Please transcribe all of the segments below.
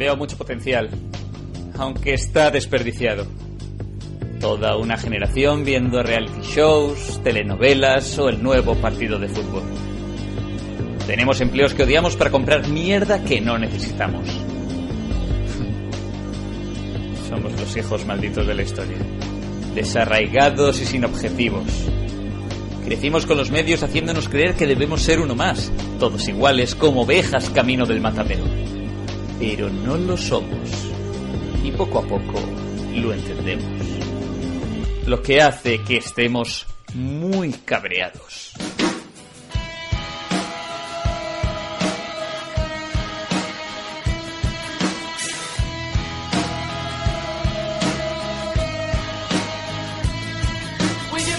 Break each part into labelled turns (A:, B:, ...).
A: Veo mucho potencial, aunque está desperdiciado. Toda una generación viendo reality shows, telenovelas o el nuevo partido de fútbol. Tenemos empleos que odiamos para comprar mierda que no necesitamos. Somos los hijos malditos de la historia. Desarraigados y sin objetivos. Crecimos con los medios haciéndonos creer que debemos ser uno más, todos iguales como ovejas camino del matadero. Pero no lo somos. Y poco a poco lo entendemos. Lo que hace que estemos muy cabreados.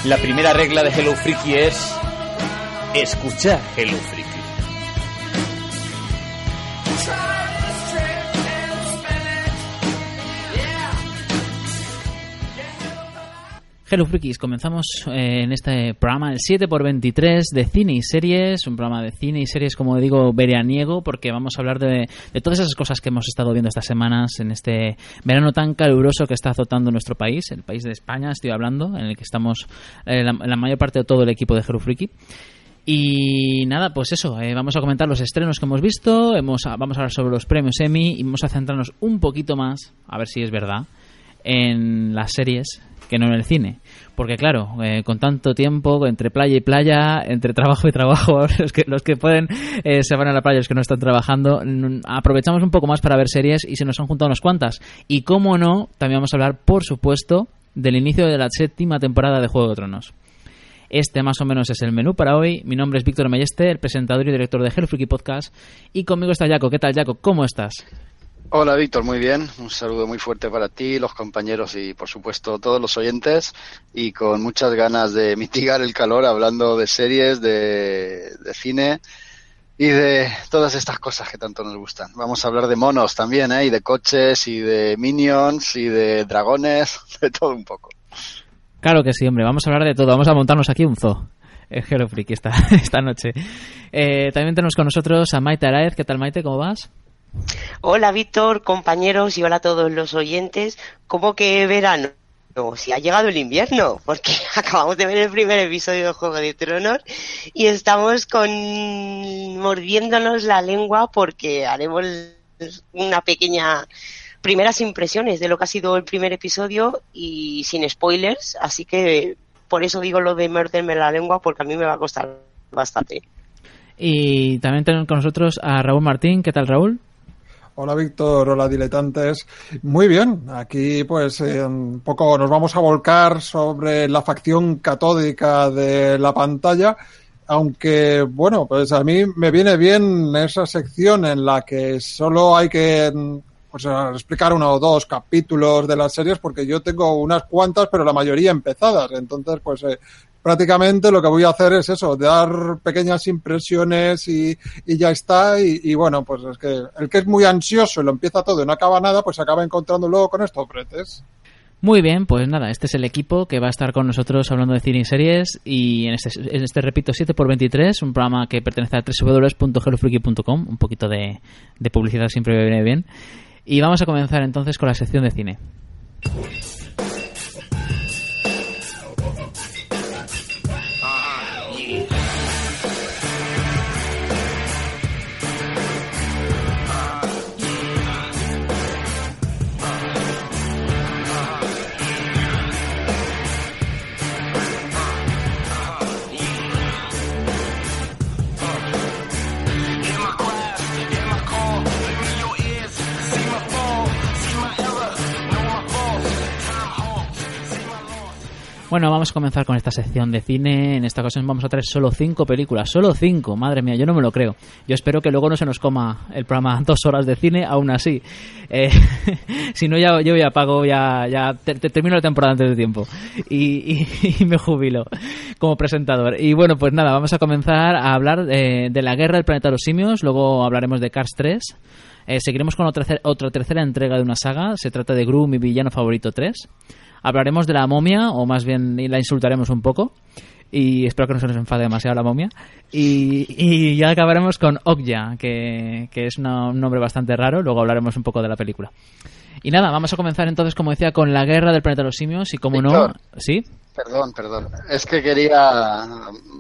A: La primera regla de Hello Freaky es escuchar Hello Freaky.
B: Hello Frikis, comenzamos eh, en este programa el 7x23 de cine y series, un programa de cine y series, como digo, veraniego, porque vamos a hablar de, todas esas cosas que hemos estado viendo estas semanas en este verano tan caluroso que está azotando nuestro país, el país de España, estoy hablando, en el que estamos eh, la, la mayor parte de todo el equipo de Hello Freaky. Y nada, pues eso, eh, vamos a comentar los estrenos que hemos visto, hemos, vamos a hablar sobre los premios Emmy y vamos a centrarnos un poquito más, a ver si es verdad, en las series que no en el cine. Porque claro, eh, con tanto tiempo, entre playa y playa, entre trabajo y trabajo, los que, los que pueden eh, se van a la playa, los que no están trabajando, aprovechamos un poco más para ver series y se nos han juntado unas cuantas. Y cómo no, también vamos a hablar, por supuesto, del inicio de la séptima temporada de Juego de Tronos. Este más o menos es el menú para hoy. Mi nombre es Víctor Mayeste, el presentador y director de Hell Freaky Podcast. Y conmigo está Jaco. ¿Qué tal, Jaco? ¿Cómo estás?
C: Hola Víctor, muy bien. Un saludo muy fuerte para ti, los compañeros y por supuesto todos los oyentes y con muchas ganas de mitigar el calor hablando de series, de, cine y de todas estas cosas que tanto nos gustan. Vamos a hablar de monos también, ¿eh? y de coches y de minions y de dragones, de todo un poco.
B: Claro que sí, hombre. Vamos a hablar de todo. Vamos a montarnos aquí un zoo. El Hello Freak esta, esta noche. Eh, también tenemos con nosotros a Maite Araez. ¿Qué tal, Maite? ¿Cómo vas?
D: Hola Víctor, compañeros y hola a todos los oyentes. ¿Cómo que verano? No, si ha llegado el invierno, porque acabamos de ver el primer episodio de Juego de Tronos y estamos con mordiéndonos la lengua porque haremos una pequeña primeras impresiones de lo que ha sido el primer episodio y sin spoilers, así que por eso digo lo de morderme la lengua porque a mí me va a costar bastante.
B: Y también tenemos con nosotros a Raúl Martín. ¿Qué tal, Raúl?
E: Hola Víctor, hola diletantes. Muy bien, aquí pues eh, un poco nos vamos a volcar sobre la facción catódica de la pantalla, aunque bueno, pues a mí me viene bien esa sección en la que solo hay que pues explicar uno o dos capítulos de las series porque yo tengo unas cuantas pero la mayoría empezadas, entonces pues eh, prácticamente lo que voy a hacer es eso, dar pequeñas impresiones y, y ya está. Y, y, bueno, pues es que el que es muy ansioso y lo empieza todo y no acaba nada, pues acaba encontrando luego con estos bretes.
B: Muy bien, pues nada, este es el equipo que va a estar con nosotros hablando de cine y series y en este, en este repito, 7x23, un programa que pertenece a www.hellofreaky.com, un poquito de, de publicidad siempre viene bien. Y vamos a comenzar entonces con la sección de cine. Bueno, vamos a comenzar con esta sección de cine. En esta ocasión vamos a traer solo cinco películas. Solo cinco, madre mía, yo no me lo creo. Yo espero que luego no se nos coma el programa dos horas de cine, aún así. Eh, si no, ya, yo ya pago, ya, ya te, te termino la temporada antes de tiempo. Y, y, y, me jubilo como presentador. Y bueno, pues nada, vamos a comenzar a hablar de, de la guerra del planeta de los simios. Luego hablaremos de Cars 3. Eh, seguiremos con otra, otra tercera entrega de una saga. Se trata de Gru, mi villano favorito 3 hablaremos de la momia, o más bien la insultaremos un poco. y espero que no se nos enfade demasiado la momia. Y, y ya acabaremos con Okja, que, que es una- un nombre bastante raro, luego hablaremos un poco de la película. Y nada, vamos a comenzar entonces, como decía, con la guerra del planeta de los simios y como no... ¿Sí?
C: Perdón, perdón. Es que quería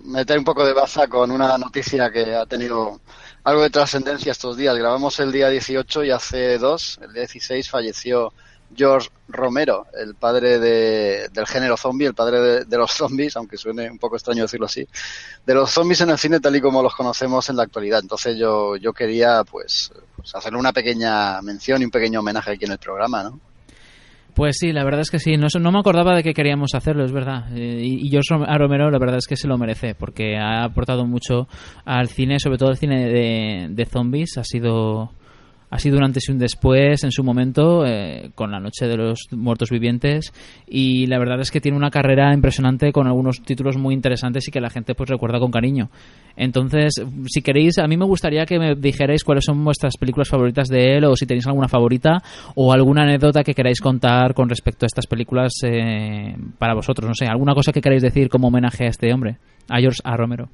C: meter un poco de baza con una noticia que ha tenido algo de trascendencia estos días. Grabamos el día 18 y hace dos, el día 16, falleció George Romero, el padre de- del género zombie, el padre de, los zombies, aunque suene un poco extraño decirlo así, de los zombies en el cine tal y como los conocemos en la actualidad. Entonces yo, yo quería pues, pues hacerle una pequeña mención y un pequeño homenaje aquí en el programa, ¿no?
B: Pues sí, la verdad es que sí. No, no me acordaba de que queríamos hacerlo, es verdad. Eh, y, y George Rom- a Romero, la verdad es que se lo merece, porque ha aportado mucho al cine, sobre todo al cine de zombies. Ha sido, ha sido un antes y un después en su momento, eh, con La Noche de los Muertos Vivientes. Y la verdad es que tiene una carrera impresionante con algunos títulos muy interesantes y que la gente pues recuerda con cariño. Entonces, si queréis, a mí me gustaría que me dijerais cuáles son vuestras películas favoritas de él o si tenéis alguna favorita o alguna anécdota que queráis contar con respecto a estas películas eh, para vosotros. No sé, alguna cosa que queráis decir como homenaje a este hombre, a George A. Romero.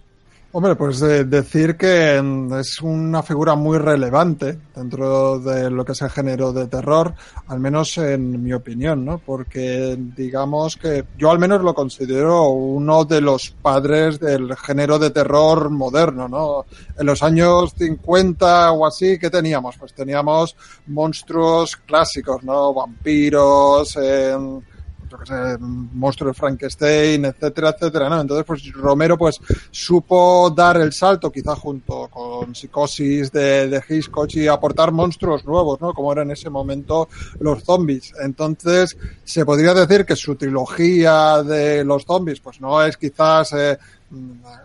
E: Hombre, pues de- decir que es una figura muy relevante dentro de lo que es el género de terror, al menos en mi opinión, ¿no? Porque digamos que yo al menos lo considero uno de los padres del género de terror moderno, ¿no? En los años 50 o así, ¿qué teníamos? Pues teníamos monstruos clásicos, ¿no? Vampiros, em, yo qué sé, monstruo de Frankenstein, etcétera, etcétera, ¿no? Entonces, pues Romero, pues, supo dar el salto, quizá junto con Psicosis de, de Hitchcock y aportar monstruos nuevos, ¿no? Como era en ese momento los zombies. Entonces, se podría decir que su trilogía de los zombies, pues no es quizás, eh,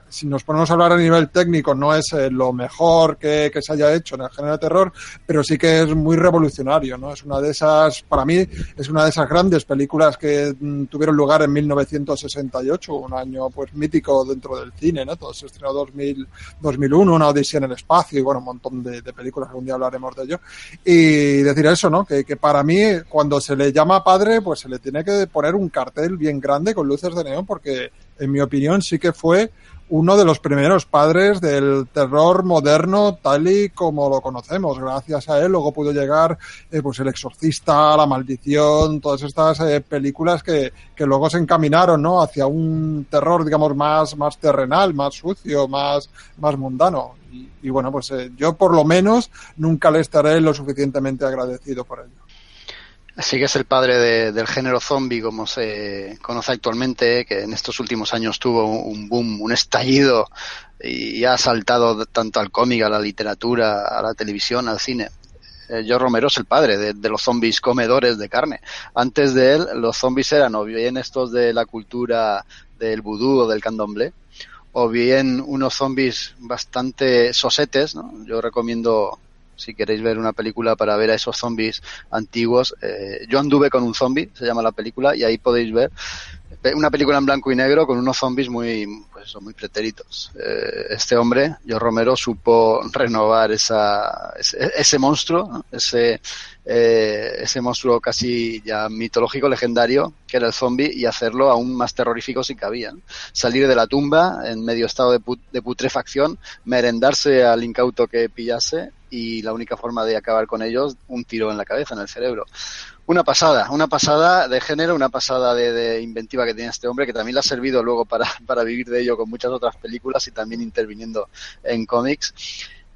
E: si nos ponemos a hablar a nivel técnico, no es eh, lo mejor que, que, se haya hecho en el género de terror, pero sí que es muy revolucionario, ¿no? Es una de esas, para mí, es una de esas grandes películas que mm, tuvieron lugar en 1968, un año pues mítico dentro del cine, ¿no? Todo se estrenó 2000, 2001, una odisea en el espacio y bueno, un montón de, de películas, algún día hablaremos de ello. Y decir eso, ¿no? Que, que para mí, cuando se le llama padre, pues se le tiene que poner un cartel bien grande con luces de neón porque en mi opinión, sí que fue uno de los primeros padres del terror moderno tal y como lo conocemos. Gracias a él luego pudo llegar eh, pues El Exorcista, La Maldición, todas estas eh, películas que, que, luego se encaminaron ¿no? hacia un terror, digamos, más, más terrenal, más sucio, más, más mundano. Y, y bueno, pues eh, yo por lo menos nunca le estaré lo suficientemente agradecido por ello.
C: Así que es el padre de, del género zombie, como se conoce actualmente, que en estos últimos años tuvo un boom, un estallido y ha saltado tanto al cómic, a la literatura, a la televisión, al cine. Eh, Joe Romero es el padre de, de, los zombies comedores de carne. Antes de él, los zombies eran o bien estos de la cultura del vudú o del candomblé, o bien unos zombies bastante sosetes, ¿no? Yo recomiendo si queréis ver una película para ver a esos zombies antiguos. Eh, yo anduve con un zombie, se llama la película, y ahí podéis ver una película en blanco y negro con unos zombies muy, pues, muy pretéritos. Eh, este hombre, Joe Romero, supo renovar esa, ese, ese monstruo, ese, eh, ese monstruo casi ya mitológico, legendario, que era el zombie, y hacerlo aún más terrorífico si cabía. ¿no? Salir de la tumba en medio estado de, put de putrefacción, merendarse al incauto que pillase, y la única forma de acabar con ellos, un tiro en la cabeza, en el cerebro. Una pasada, una pasada de género, una pasada de, de, inventiva que tiene este hombre, que también le ha servido luego para, para vivir de ello con muchas otras películas y también interviniendo en cómics.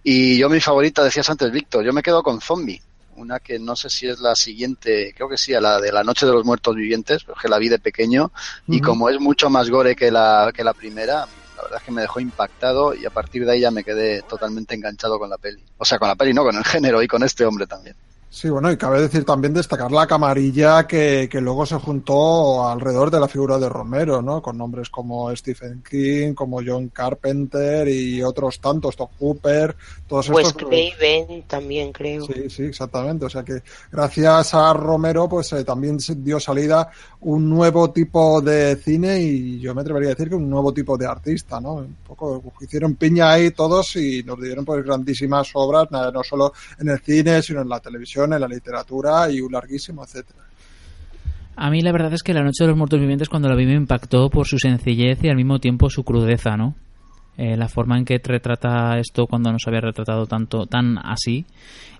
C: Y yo mi favorita, decías antes, Víctor, yo me quedo con Zombie, una que no sé si es la siguiente, creo que sí, a la de la Noche de los Muertos Vivientes, porque la vi de pequeño, uh -huh. y como es mucho más gore que la, que la primera, la verdad es que me dejó impactado y a partir de ahí ya me quedé totalmente enganchado con la peli. O sea, con la peli, no, con el género y con este hombre también.
E: Sí, bueno, y cabe decir también destacar la camarilla que, que luego se juntó alrededor de la figura de Romero, ¿no? Con nombres como Stephen King, como John Carpenter y otros tantos, Top Hooper, todos
D: pues
E: estos.
D: Craven también creo.
E: Sí, sí, exactamente. O sea que gracias a Romero, pues eh, también dio salida un nuevo tipo de cine y yo me atrevería a decir que un nuevo tipo de artista, ¿no? Un poco hicieron piña ahí todos y nos dieron pues grandísimas obras, no solo en el cine, sino en la televisión en la literatura y un larguísimo, etcétera.
B: A mí la verdad es que La Noche de los Muertos Vivientes cuando la vi me impactó por su sencillez y al mismo tiempo su crudeza, ¿no? Eh, la forma en que retrata esto cuando no se había retratado tanto tan así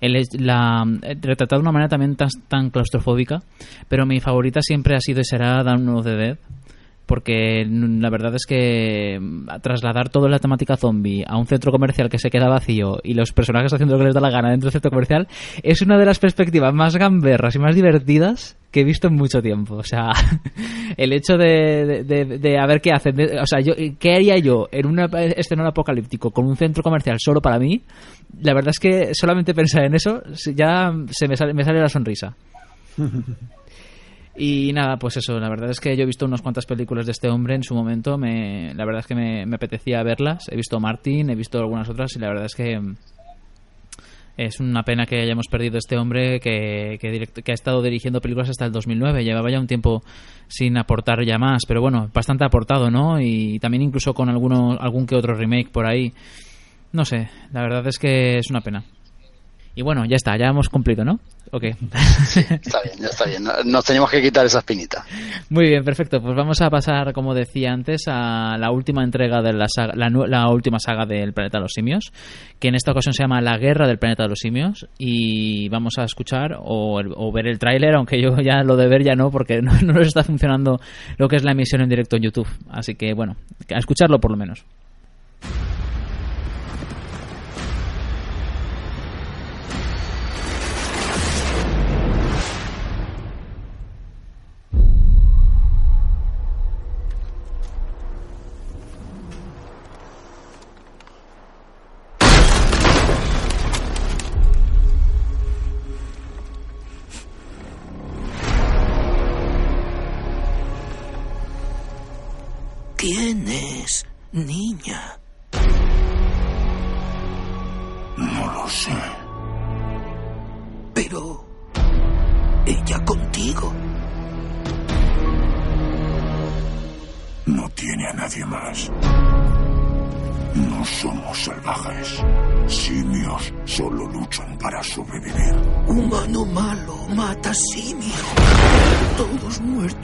B: la eh, retratado de una manera también tan, tan claustrofóbica pero mi favorita siempre ha sido y será Dawn of the Dead porque la verdad es que mm, trasladar toda la temática zombie a un centro comercial que se queda vacío y los personajes haciendo lo que les da la gana dentro del centro comercial es una de las perspectivas más gamberras y más divertidas que he visto en mucho tiempo. O sea, el hecho de, de, de, a ver qué hacen, o sea, yo, qué haría yo en un escenario apocalíptico con un centro comercial solo para mí, la verdad es que solamente pensar en eso ya se me sale, me sale la sonrisa. Y nada, pues eso, la verdad es que yo he visto unas cuantas películas de este hombre en su momento, me, la verdad es que me, apetecía verlas, he visto Martin, he visto algunas otras y la verdad es que es una pena que hayamos perdido este hombre que, que, ha estado dirigiendo películas hasta el 2009, llevaba ya un tiempo sin aportar ya más, pero bueno, bastante aportado, ¿no? Y también incluso con alguno, algún que otro remake por ahí. No sé, la verdad es que es una pena. Y bueno, ya está, ya hemos cumplido, ¿no? Ok.
C: está bien, ya está bien. Nos tenemos que quitar esa espinita.
B: Muy bien, perfecto. Pues vamos a pasar, como decía antes, a la última entrega de la, saga, la, última saga del Planeta de los Simios, que en esta ocasión se llama La Guerra del Planeta de los Simios. Y vamos a escuchar o, ver el tráiler, aunque yo ya lo de ver ya no, porque no, no nos está funcionando lo que es la emisión en directo en YouTube. Así que, bueno, a escucharlo por lo menos.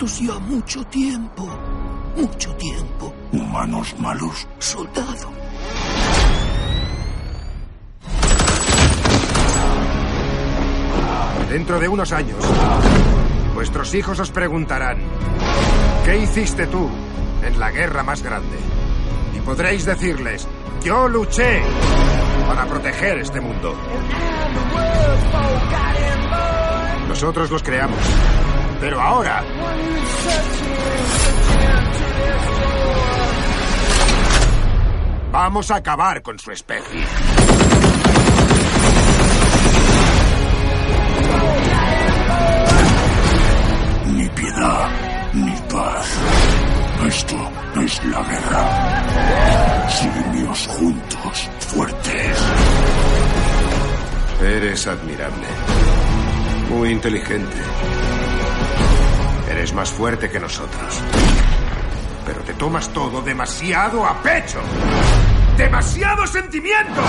F: Muertos ya mucho tiempo. Mucho tiempo.
G: Humanos malos.
F: Soldado.
H: Dentro de unos años, vuestros hijos os preguntarán, ¿qué hiciste tú en la guerra más grande? Y podréis decirles, yo luché para proteger este mundo. Nosotros los creamos. Pero ahora Vamos a acabar con su especie.
G: Ni piedad, ni paz. Esto es la guerra. Simios juntos, fuertes.
H: Eres admirable. Muy inteligente. Eres más fuerte que nosotros pero te tomas todo demasiado a pecho. ¡Demasiado sentimiento!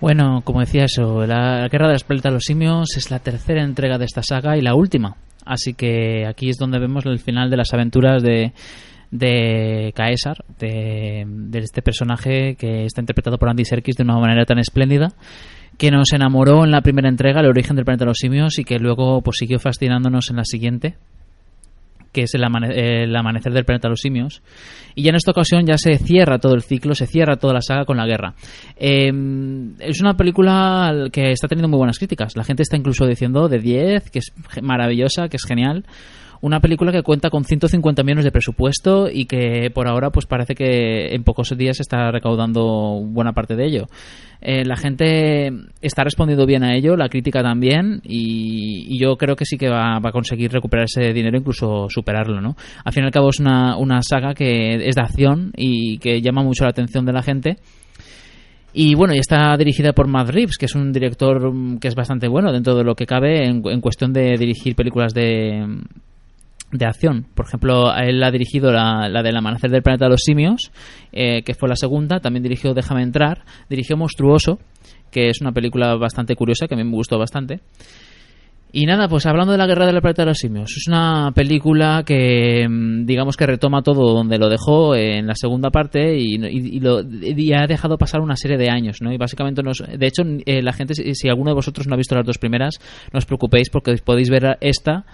B: Bueno, como decía eso, la Guerra de las Planetas de los Simios es la tercera entrega de esta saga y la última. Así que aquí es donde vemos el final de las aventuras de, de Caesar, de, de, este personaje que está interpretado por Andy Serkis de una manera tan espléndida, que nos enamoró en la primera entrega, el origen del planeta de los simios, y que luego pues siguió fascinándonos en la siguiente, que es el, amanecer del planeta de los simios. Y ya en esta ocasión ya se cierra todo el ciclo, se cierra toda la saga con la guerra. Em, es una película que está teniendo muy buenas críticas. La gente está incluso diciendo de 10, que es maravillosa, que es genial una película que cuenta con 150 millones de presupuesto y que por ahora pues parece que en pocos días está recaudando buena parte de ello. Eh, la gente está respondiendo bien a ello, la crítica también, y, yo creo que sí que va, a conseguir recuperar ese dinero, incluso superarlo, ¿no? Al fin y al cabo es una, una saga que es de acción y que llama mucho la atención de la gente. Y bueno, y está dirigida por Matt Reeves, que es un director que es bastante bueno dentro de lo que cabe en cuestión de dirigir películas de, de acción. Por ejemplo, él ha dirigido la, la del Amanecer del Planeta de los Simios, eh, que fue la segunda. También dirigió Déjame entrar. Dirigió Monstruoso, que es una película bastante curiosa, que a mí me gustó bastante. Y nada, pues hablando de la guerra del planeta de los simios, es una película que mm, digamos que retoma todo donde lo dejó en la segunda parte y, y- y lo, y ha dejado pasar una serie de años, ¿no? Y básicamente nos, de hecho eh, la gente, si, si alguno de vosotros no ha visto las dos primeras, no os preocupéis porque podéis ver esta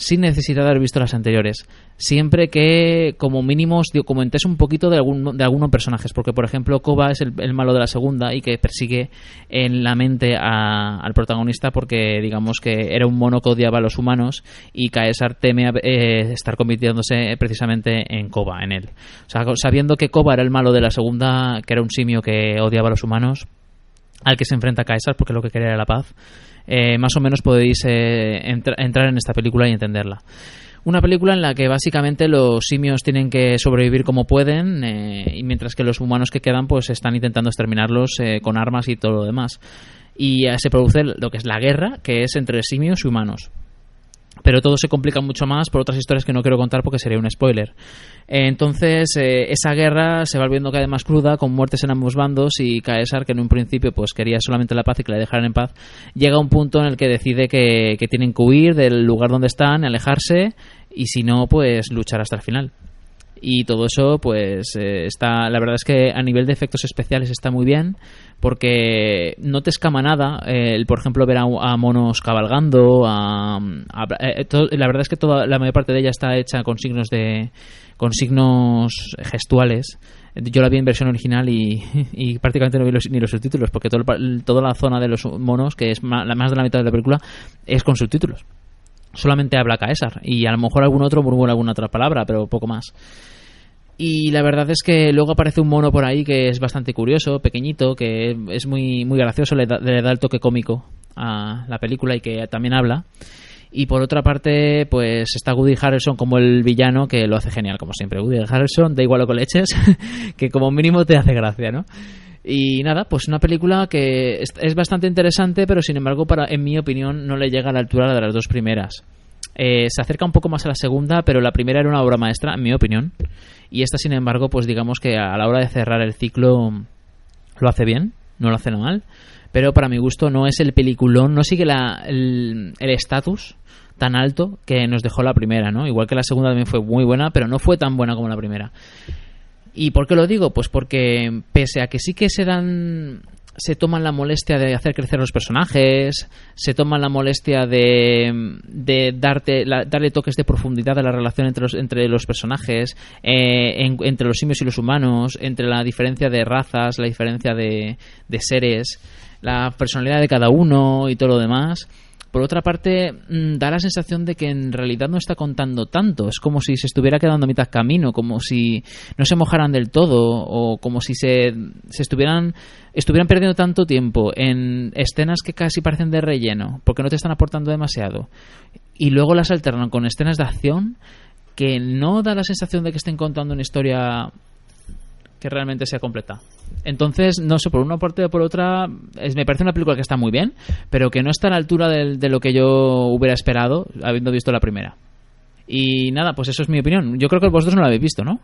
B: sin necesidad de haber visto las anteriores. Siempre que, como mínimo, os un poquito de, algún, de algunos personajes. Porque, por ejemplo, Koba es el, el malo de la segunda y que persigue en la mente a- al protagonista porque, digamos, que era un mono que odiaba a los humanos y Caesar teme eh, estar convirtiéndose precisamente en Koba, en él. O sea, sabiendo que Koba era el malo de la segunda, que era un simio que odiaba a los humanos, al que se enfrenta Caesar porque lo que quería era la paz, eh, más o menos podéis eh, entra- entrar en esta película y entenderla. Una película en la que básicamente los simios tienen que sobrevivir como pueden eh, y mientras que los humanos que quedan pues están intentando exterminarlos eh, con armas y todo lo demás. Y eh, se produce lo que es la guerra, que es entre simios y humanos. Pero todo se complica mucho más por otras historias que no quiero contar porque sería un spoiler. Entonces, eh, esa guerra se va volviendo cada vez más cruda, con muertes en ambos bandos, y Caesar, que en un principio pues quería solamente la paz y que la dejaran en paz, llega a un punto en el que decide que, que tienen que huir del lugar donde están, alejarse, y si no, pues luchar hasta el final y todo eso pues eh, está la verdad es que a nivel de efectos especiales está muy bien porque no te escama nada eh, el por ejemplo ver a, monos cabalgando a, eh, la verdad es que toda la mayor parte de ella está hecha con signos de con signos gestuales. Yo la vi en versión original y, y prácticamente no vi los- ni los subtítulos porque todo toda la zona de los monos que es ma- la- más de la mitad de la película es con subtítulos solamente habla Caesar y a lo mejor algún otro murmura alguna otra palabra, pero poco más. Y la verdad es que luego aparece un mono por ahí que es bastante curioso, pequeñito, que es muy, muy gracioso, le da, le da el toque cómico a la película y que también habla. Y por otra parte, pues está Woody Harrelson como el villano que lo hace genial, como siempre. Woody Harrelson, da igual lo que le eches, que como mínimo te hace gracia, ¿no? Y nada, pues una película que es, bastante interesante, pero sin embargo, para, en mi opinión, no le llega a la altura de las dos primeras. Eh, se acerca un poco más a la segunda, pero la primera era una obra maestra, en mi opinión. Y esta, sin embargo, pues digamos que a la hora de cerrar el ciclo lo hace bien, no lo hace mal. Pero para mi gusto no es el peliculón, no sigue la- el estatus tan alto que nos dejó la primera, ¿no? Igual que la segunda también fue muy buena, pero no fue tan buena como la primera. ¿Y por qué lo digo? Pues porque pese a que sí que se dan se toman la molestia de hacer crecer los personajes, se toman la molestia de, de darte la- darle toques de profundidad a la relación entre los, entre los personajes, eh, en- entre los simios y los humanos, entre la diferencia de razas, la diferencia de, de seres, la personalidad de cada uno y todo lo demás. Por otra parte, mm, da la sensación de que en realidad no está contando tanto. Es como si se estuviera quedando a mitad camino, como si no se mojaran del todo, o como si se, se estuvieran, estuvieran perdiendo tanto tiempo en escenas que casi parecen de relleno, porque no te están aportando demasiado. Y luego las alternan con escenas de acción que no da la sensación de que estén contando una historia que realmente sea completa. Entonces, no sé, por una parte o por otra, es- me parece una película que está muy bien, pero que no está a la altura de, lo que yo hubiera esperado habiendo visto la primera. Y nada, pues eso es mi opinión. Yo creo que vosotros no la habéis visto, ¿no?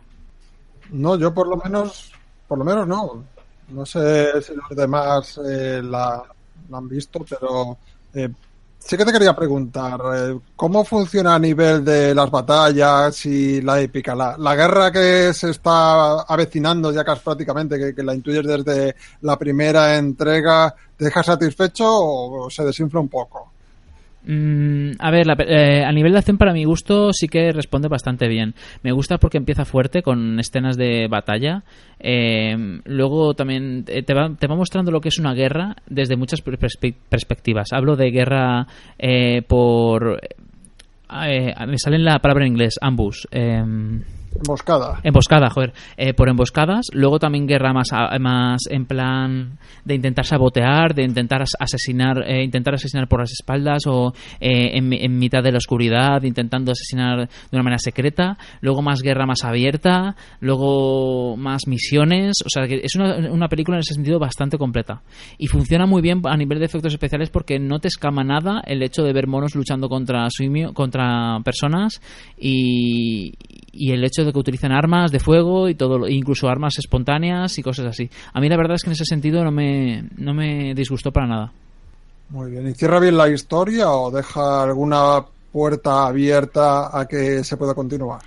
E: No, yo por lo menos, por lo menos no. No sé si los demás eh, la, la han visto, pero eh, sí que te quería preguntar, eh, ¿cómo funciona a nivel de las batallas y la épica? La, la guerra que se está avecinando ya casi prácticamente, que, que la intuyes desde la primera entrega, ¿te deja satisfecho o se desinfla un poco?
B: Mm, a ver, la eh, a nivel de acción para mi gusto sí que responde bastante bien. Me gusta porque empieza fuerte con escenas de batalla. Eh, luego también eh, te va, mostrando lo que es una guerra desde muchas per- perspe- perspectivas. Hablo de guerra eh, por... eh, me sale la palabra en inglés, ambush. Em,
E: Emboscada.
B: Emboscada, joder. Eh, por emboscadas. Luego también guerra más, más en plan de intentar sabotear, de intentar as- asesinar, eh, intentar asesinar por las espaldas o eh, en, en mitad de la oscuridad, intentando asesinar de una manera secreta. Luego más guerra más abierta. Luego más misiones. O sea, que es una, una película en ese sentido bastante completa. Y funciona muy bien a nivel de efectos especiales porque no te escama nada el hecho de ver monos luchando contra contra personas y, y el hecho de que utilicen armas de fuego y todo, incluso armas espontáneas y cosas así. A mí la verdad es que en ese sentido no me, no me disgustó para nada.
E: Muy bien. ¿Y cierra bien la historia o deja alguna puerta abierta a que se pueda continuar?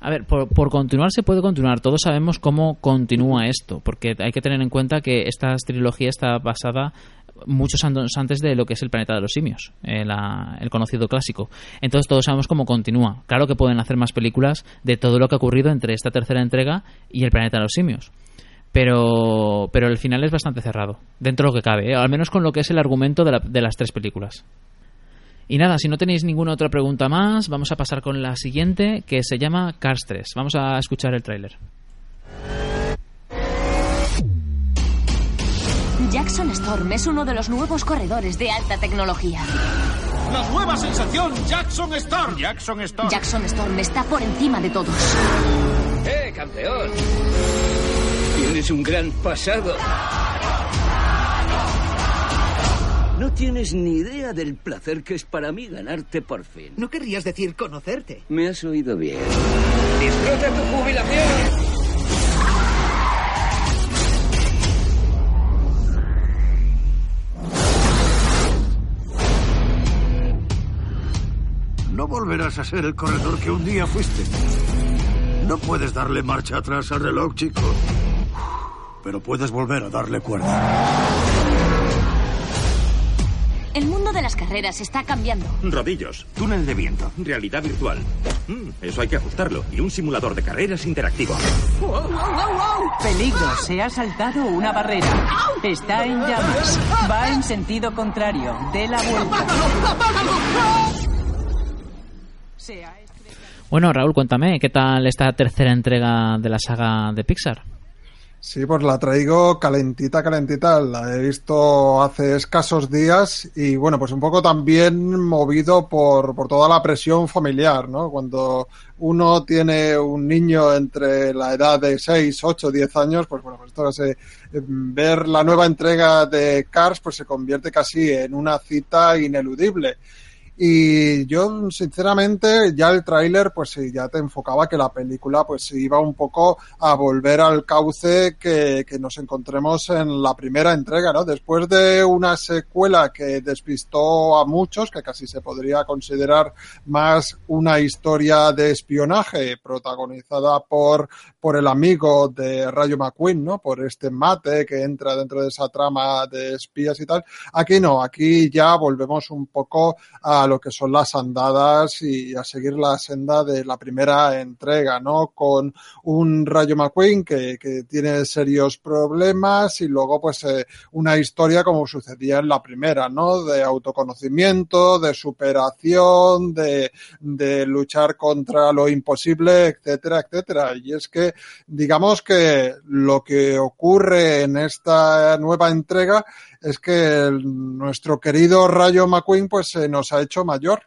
B: A ver, por, por, continuar se puede continuar. Todos sabemos cómo continúa esto, porque hay que tener en cuenta que esta trilogía está basada muchos años antes de lo que es el planeta de los simios, eh, el conocido clásico. Entonces todos sabemos cómo continúa. Claro que pueden hacer más películas de todo lo que ha ocurrido entre esta tercera entrega y el planeta de los simios. Pero, pero el final es bastante cerrado, dentro de lo que cabe, ¿eh? al menos con lo que es el argumento de las tres películas. Y nada, si no tenéis ninguna otra pregunta más, vamos a pasar con la siguiente, que se llama Cars 3. Vamos a escuchar el tráiler.
I: Jackson Storm es uno de los nuevos corredores de alta tecnología.
J: La nueva sensación Jackson Storm.
H: Jackson Storm.
I: Jackson Storm está por encima de todos.
K: ¡Eh, campeón! Tienes un gran pasado. No tienes ni idea del placer que es para mí ganarte por fin.
L: No querrías decir conocerte.
K: Me has oído bien. ¡Disfruta tu jubilación!
G: Volverás a ser el corredor que un día fuiste. No puedes darle marcha atrás al reloj, chico. Pero puedes volver a darle cuerda.
I: El mundo de las carreras está cambiando.
M: Rodillos, túnel de viento, realidad virtual. Mm, eso hay que ajustarlo. Y un simulador de carreras interactivo.
N: ¡Wow, wow, wow, Peligro, se ha saltado una barrera. Está en llamas. Va en sentido contrario. De la vuelta.
B: Bueno, Raúl, cuéntame, ¿qué tal esta tercera entrega de la saga de Pixar?
E: Sí, pues la traigo calentita, calentita. La he visto hace escasos días y bueno, pues un poco también movido por, por toda la presión familiar, ¿no? Cuando uno tiene un niño entre la edad de 6, 8, 10 años, pues bueno, pues esto se, ver la nueva entrega de Cars pues se convierte casi en una cita ineludible. Y yo, sinceramente, ya el tráiler, pues sí, ya te enfocaba que la película, pues iba un poco a volver al cauce que, que nos encontremos en la primera entrega, ¿no? Después de una secuela que despistó a muchos, que casi se podría considerar más una historia de espionaje protagonizada por, por el amigo de Rayo McQueen, ¿no? Por este mate que entra dentro de esa trama de espías y tal. Aquí no, aquí ya volvemos un poco a lo que son las andadas y a seguir la senda de la primera entrega, ¿no? Con un Rayo McQueen que, que tiene serios problemas y luego pues eh, una historia como sucedía en la primera, ¿no? De autoconocimiento, de superación, de, de luchar contra lo imposible, etcétera, etcétera. Y es que digamos que lo que ocurre en esta nueva entrega es que nuestro querido Rayo McQueen pues se nos ha hecho mayor.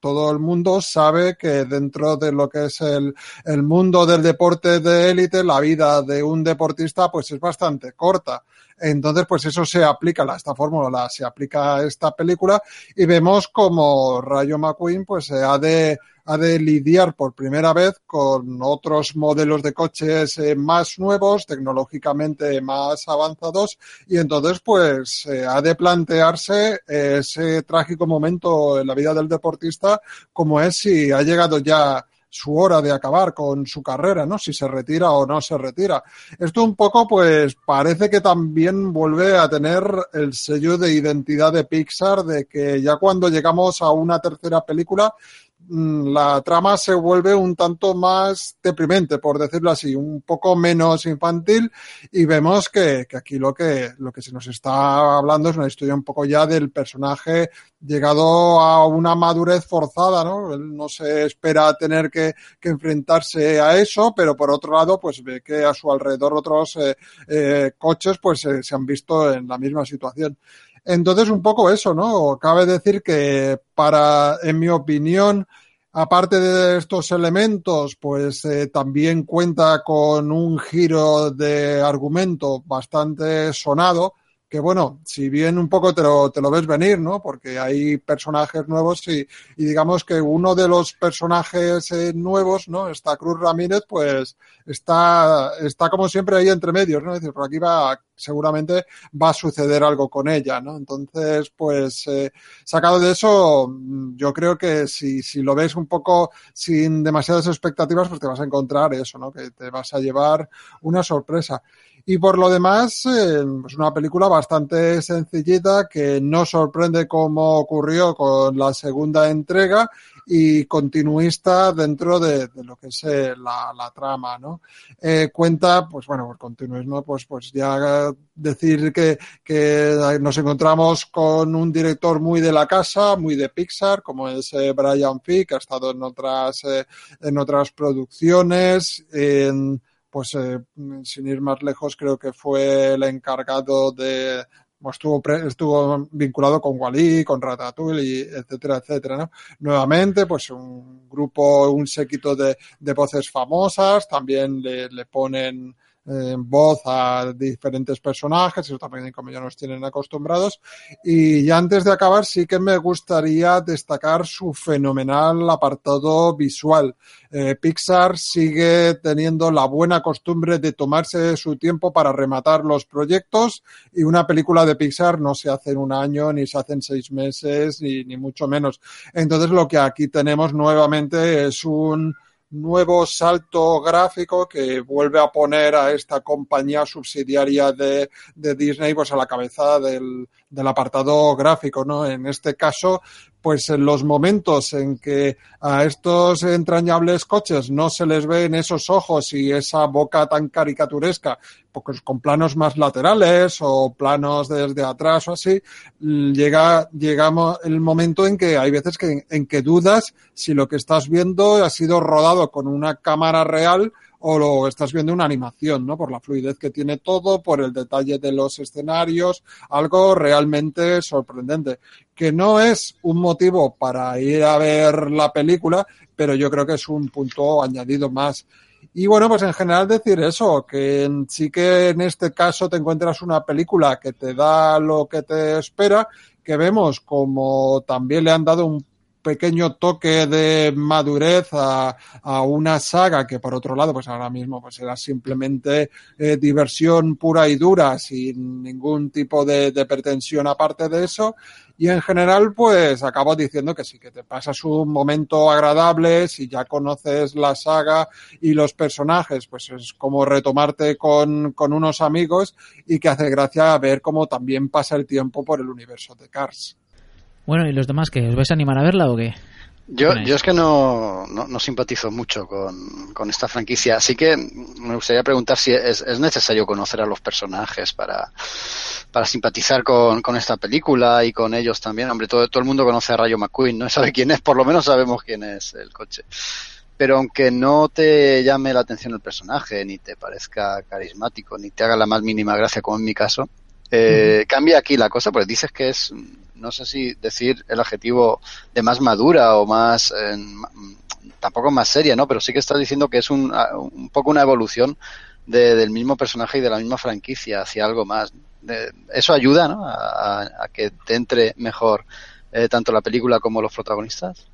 E: Todo el mundo sabe que dentro de lo que es el, el mundo del deporte de élite, la vida de un deportista pues es bastante corta. Entonces, pues eso se aplica, esta fórmula se aplica a esta película y vemos como Rayo McQueen pues se ha de ha de lidiar por primera vez con otros modelos de coches eh, más nuevos, tecnológicamente más avanzados, y entonces pues eh, ha de plantearse ese trágico momento en la vida del deportista como es si ha llegado ya su hora de acabar con su carrera, ¿no? Si se retira o no se retira. Esto un poco, pues, parece que también vuelve a tener el sello de identidad de Pixar, de que ya cuando llegamos a una tercera película, la trama se vuelve un tanto más deprimente, por decirlo así, un poco menos infantil y vemos que, aquí lo que, lo que se nos está hablando es una historia un poco ya del personaje llegado a una madurez forzada, ¿no? Él no se espera tener que, que enfrentarse a eso, pero por otro lado, pues ve que a su alrededor otros eh, eh, coches pues eh, se han visto en la misma situación. Entonces, un poco eso, ¿no? Cabe decir que para, en mi opinión, aparte de estos elementos, pues eh, también cuenta con un giro de argumento bastante sonado, que bueno, si bien un poco te lo, te lo ves venir, ¿no? Porque hay personajes nuevos y, y digamos que uno de los personajes eh, nuevos, ¿no? Esta Cruz Ramírez, pues está, está como siempre ahí entre medios, ¿no? Es decir, por aquí va, seguramente va a suceder algo con ella, ¿no? Entonces, pues, eh, sacado de eso, yo creo que si, si lo ves un poco sin demasiadas expectativas, pues te vas a encontrar eso, ¿no? Que te vas a llevar una sorpresa. Y por lo demás, eh, es una película bastante sencillita que no sorprende como ocurrió con la segunda entrega y continuista dentro de, lo que es eh, la, la, trama, ¿no? Eh, cuenta, pues bueno, por continuismo, pues, pues ya decir que, que nos encontramos con un director muy de la casa, muy de Pixar, como es Brian Fee, que ha estado en otras, en otras producciones, en, pues eh, sin ir más lejos, creo que fue el encargado de, pues, estuvo, pre, estuvo vinculado con Wally, con Ratatouille, y etcétera, etcétera, ¿no? Nuevamente, pues un grupo, un séquito de, de voces famosas, también le, le ponen eh, voz a diferentes personajes, eso también como ya nos tienen acostumbrados. Y ya antes de acabar, sí que me gustaría destacar su fenomenal apartado visual. Eh, Pixar sigue teniendo la buena costumbre de tomarse su tiempo para rematar los proyectos y una película de Pixar no se hace en un año, ni se hace en seis meses, ni, ni mucho menos. Entonces lo que aquí tenemos nuevamente es un nuevo salto gráfico que vuelve a poner a esta compañía subsidiaria de, de Disney pues a la cabeza del, del, apartado gráfico, ¿no? En este caso, pues en los momentos en que a estos entrañables coches no se les ven esos ojos y esa boca tan caricaturesca, pues con planos más laterales o planos desde atrás o así, llega, llegamos el momento en que hay veces que, en que dudas si lo que estás viendo ha sido rodado con una cámara real o lo estás viendo una animación, ¿no? Por la fluidez que tiene todo, por el detalle de los escenarios, algo realmente sorprendente, que no es un motivo para ir a ver la película, pero yo creo que es un punto añadido más. Y bueno, pues en general decir eso, que sí que en este caso te encuentras una película que te da lo que te espera, que vemos como también le han dado un pequeño toque de madurez a, a, una saga que por otro lado pues ahora mismo pues era simplemente eh, diversión pura y dura sin ningún tipo de, pretensión aparte de eso y en general pues acabo diciendo que sí que te pasas un momento agradable si ya conoces la saga y los personajes pues es como retomarte con, con unos amigos y que hace gracia ver cómo también pasa el tiempo por el universo de Cars.
B: Bueno, ¿y los demás qué? ¿Os vais a animar a verla o qué?
C: Yo, yo es que no, no, no simpatizo mucho con, con, esta franquicia, así que me gustaría preguntar si es, es necesario conocer a los personajes para, para simpatizar con, con, esta película y con ellos también. Hombre, todo, todo el mundo conoce a Rayo McQueen, no sabe quién es, por lo menos sabemos quién es el coche. Pero aunque no te llame la atención el personaje, ni te parezca carismático, ni te haga la más mínima gracia, como en mi caso, eh, cambia aquí la cosa, porque dices que es no sé si decir el adjetivo de más madura o más, eh, tampoco más seria, ¿no? Pero sí que estás diciendo que es un, un poco una evolución de, del mismo personaje y de la misma franquicia hacia algo más. Eso ayuda, ¿no? A, a, que te entre mejor eh, tanto la película como los protagonistas.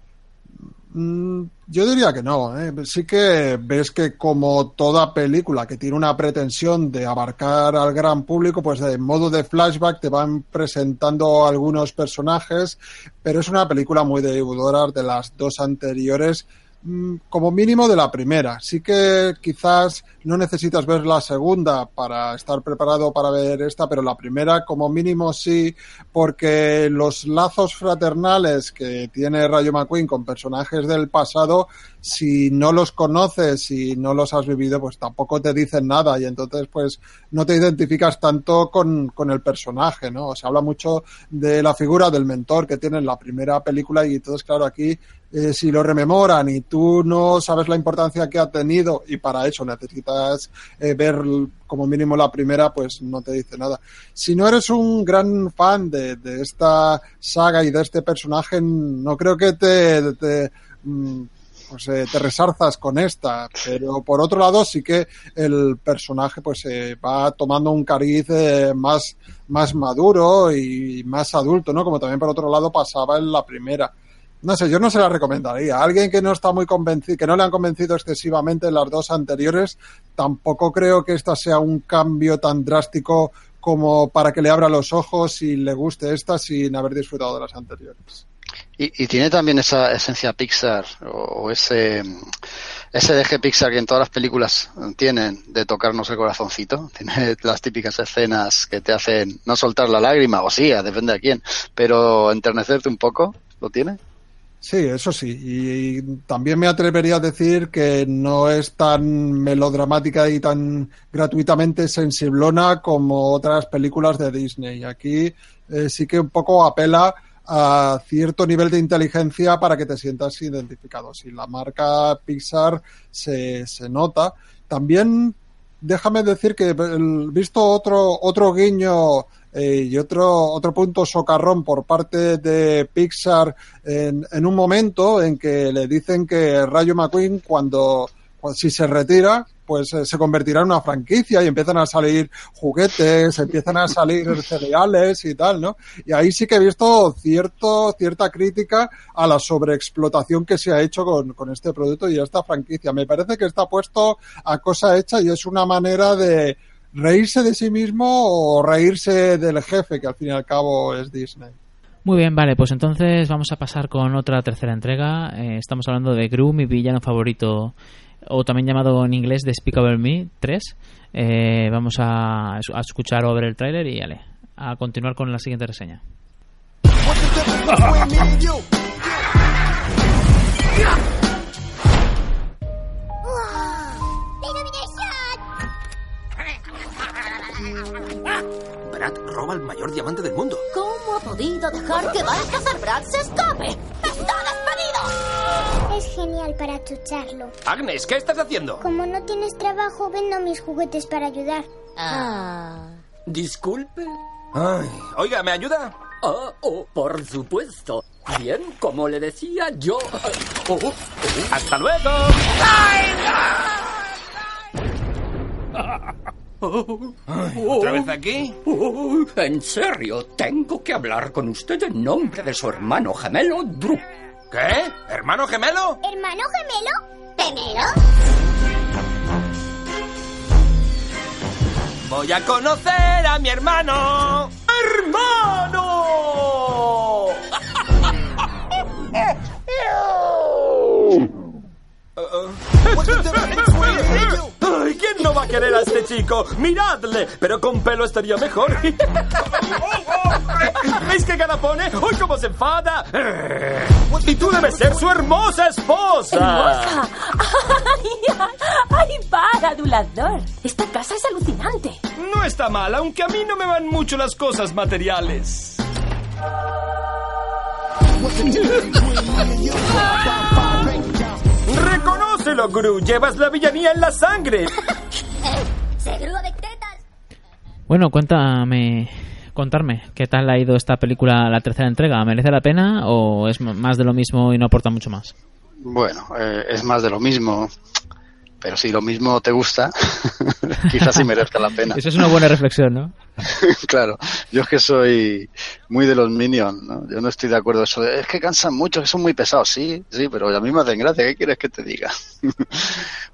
E: Mm, yo diría que no. ¿eh? Sí que ves que como toda película que tiene una pretensión de abarcar al gran público, pues en modo de flashback te van presentando algunos personajes, pero es una película muy deudora de las dos anteriores mm, como mínimo de la primera. Sí que quizás no necesitas ver la segunda para estar preparado para ver esta, pero la primera como mínimo sí, porque los lazos fraternales que tiene Rayo McQueen con personajes del pasado, si no los conoces y no los has vivido, pues tampoco te dicen nada y entonces pues no te identificas tanto con, con el personaje, ¿no? Se habla mucho de la figura del mentor que tiene en la primera película y entonces claro aquí eh, si lo rememoran y tú no sabes la importancia que ha tenido y para eso necesitas eh, ver como mínimo la primera, pues no te dice nada. Si no eres un gran fan de, esta saga y de este personaje, no creo que te, te, pues eh, te resarzas con esta, pero por otro lado sí que el personaje pues eh, va tomando un cariz eh, más, más maduro y más adulto, ¿no? Como también por otro lado pasaba en la primera. No sé, yo no se la recomendaría. Alguien que no está muy convencido, que no le han convencido excesivamente las dos anteriores, tampoco creo que esta sea un cambio tan drástico como para que le abra los ojos y le guste esta sin haber disfrutado de las anteriores.
C: Y, y tiene también esa esencia Pixar o, o ese ese deje Pixar que en todas las películas tienen de tocarnos el corazoncito. Tiene las típicas escenas que te hacen no soltar la lágrima, o sí, depende de quién, pero enternecerte un poco. ¿Lo tiene?
E: Sí, eso sí. Y, y también me atrevería a decir que no es tan melodramática y tan gratuitamente sensiblona como otras películas de Disney. Aquí eh, sí que un poco apela a cierto nivel de inteligencia para que te sientas identificado. Si la marca Pixar se, se nota. También déjame decir que visto otro, otro guiño eh, y otro, otro punto socarrón por parte de Pixar en, en, un momento en que le dicen que Rayo McQueen cuando, cuando si se retira pues eh, se convertirá en una franquicia y empiezan a salir juguetes, empiezan a salir cereales y tal, ¿no? Y ahí sí que he visto cierto, cierta crítica a la sobreexplotación que se ha hecho con, con este producto y esta franquicia. Me parece que está puesto a cosa hecha y es una manera de reírse de sí mismo o reírse del jefe, que al fin y al cabo es Disney.
B: Muy bien, vale, pues entonces vamos a pasar con otra tercera entrega. Eh, estamos hablando de Gru, mi villano favorito, o también llamado en inglés Despicable Me 3. Eh, vamos a, a, escuchar o ver el tráiler y vale, a continuar con la siguiente reseña.
O: Brad roba el mayor diamante del mundo.
P: ¿Cómo ha podido dejar que Balthazar Brad se escape? ¡Está despedido!
Q: Es genial para chucharlo.
O: Agnes, ¿qué estás haciendo?
Q: Como no tienes trabajo, vendo mis juguetes para ayudar.
P: Ah.
O: Disculpe. Ay, oiga, ¿me ayuda?
R: Ah, oh, por supuesto. Bien, como le decía yo. Oh, oh.
O: ¡Hasta luego!
R: ¡Ay,
O: Ay, ¿Otra vez aquí?
R: Oh, en serio, tengo que hablar con usted en nombre de su hermano gemelo, Drew.
O: ¿Qué? ¿Hermano gemelo?
Q: ¿Hermano gemelo? ¿Gemelo?
O: Voy a conocer a mi hermano.
R: ¡Hermano!
O: Ay, ¿quién no va a querer a este chico? ¡Miradle! Pero con pelo estaría mejor. ¿Veis qué cara pone? ¡Uy, cómo se enfada! Y tú debes ser su hermosa esposa.
S: ¿Hermosa? ¡Ay, ay, para, adulador! Esta casa es alucinante.
O: No está mal, aunque a mí no me van mucho las cosas materiales. ¡Reconócelo, Gru! ¡Llevas la villanía en la sangre!
P: ¡Seguro de tetas!
B: Bueno, cuéntame, contarme, ¿qué tal ha ido esta película, la tercera entrega? ¿Merece la pena o es más de lo mismo y no aporta mucho más?
C: Bueno, eh, es más de lo mismo. Pero si lo mismo te gusta, quizás sí merezca la pena.
B: Eso es una buena reflexión, ¿no?
C: claro, yo es que soy muy de los Minions, ¿no? Yo no estoy de acuerdo eso es que cansan mucho, que son muy pesados, sí, sí, pero a mí me hacen gracia, ¿qué quieres que te diga?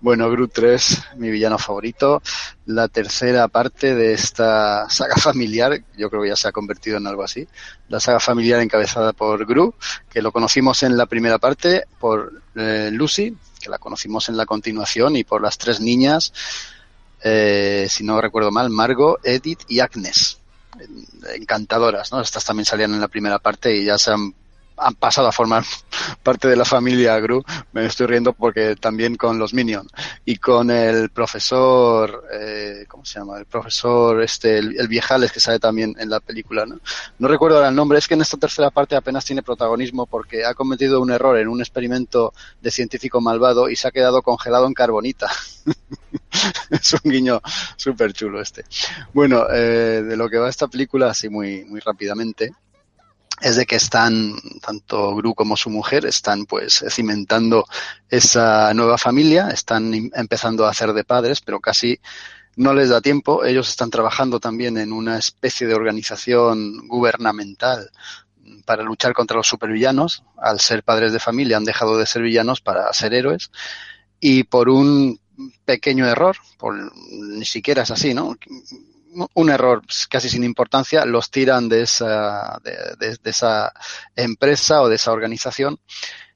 C: bueno, Groot 3, mi villano favorito, la tercera parte de esta saga familiar, yo creo que ya se ha convertido en algo así, la saga familiar encabezada por Groot, que lo conocimos en la primera parte por eh, Lucy, que la conocimos en la continuación, y por las tres niñas, eh, si no recuerdo mal, Margot, Edith y Agnes. Encantadoras, ¿no? Estas también salían en la primera parte y ya se han, han pasado a formar parte de la familia Gru. Me estoy riendo porque también con los Minions y con el profesor, eh, ¿cómo se llama? El profesor, este, el, Viejales que sale también en la película, ¿no? No recuerdo ahora el nombre, es que en esta tercera parte apenas tiene protagonismo porque ha cometido un error en un experimento de científico malvado y se ha quedado congelado en carbonita. es un guiño súper chulo este. Bueno, eh, de lo que va esta película, así muy, muy rápidamente, es de que están, tanto Gru como su mujer, están pues cimentando esa nueva familia, están empezando a hacer de padres, pero casi no les da tiempo. Ellos están trabajando también en una especie de organización gubernamental para luchar contra los supervillanos. Al ser padres de familia han dejado de ser villanos para ser héroes. Y por un pequeño error, por, ni siquiera es así, ¿no? Un error casi sin importancia, los tiran de esa, de, esa empresa o de esa organización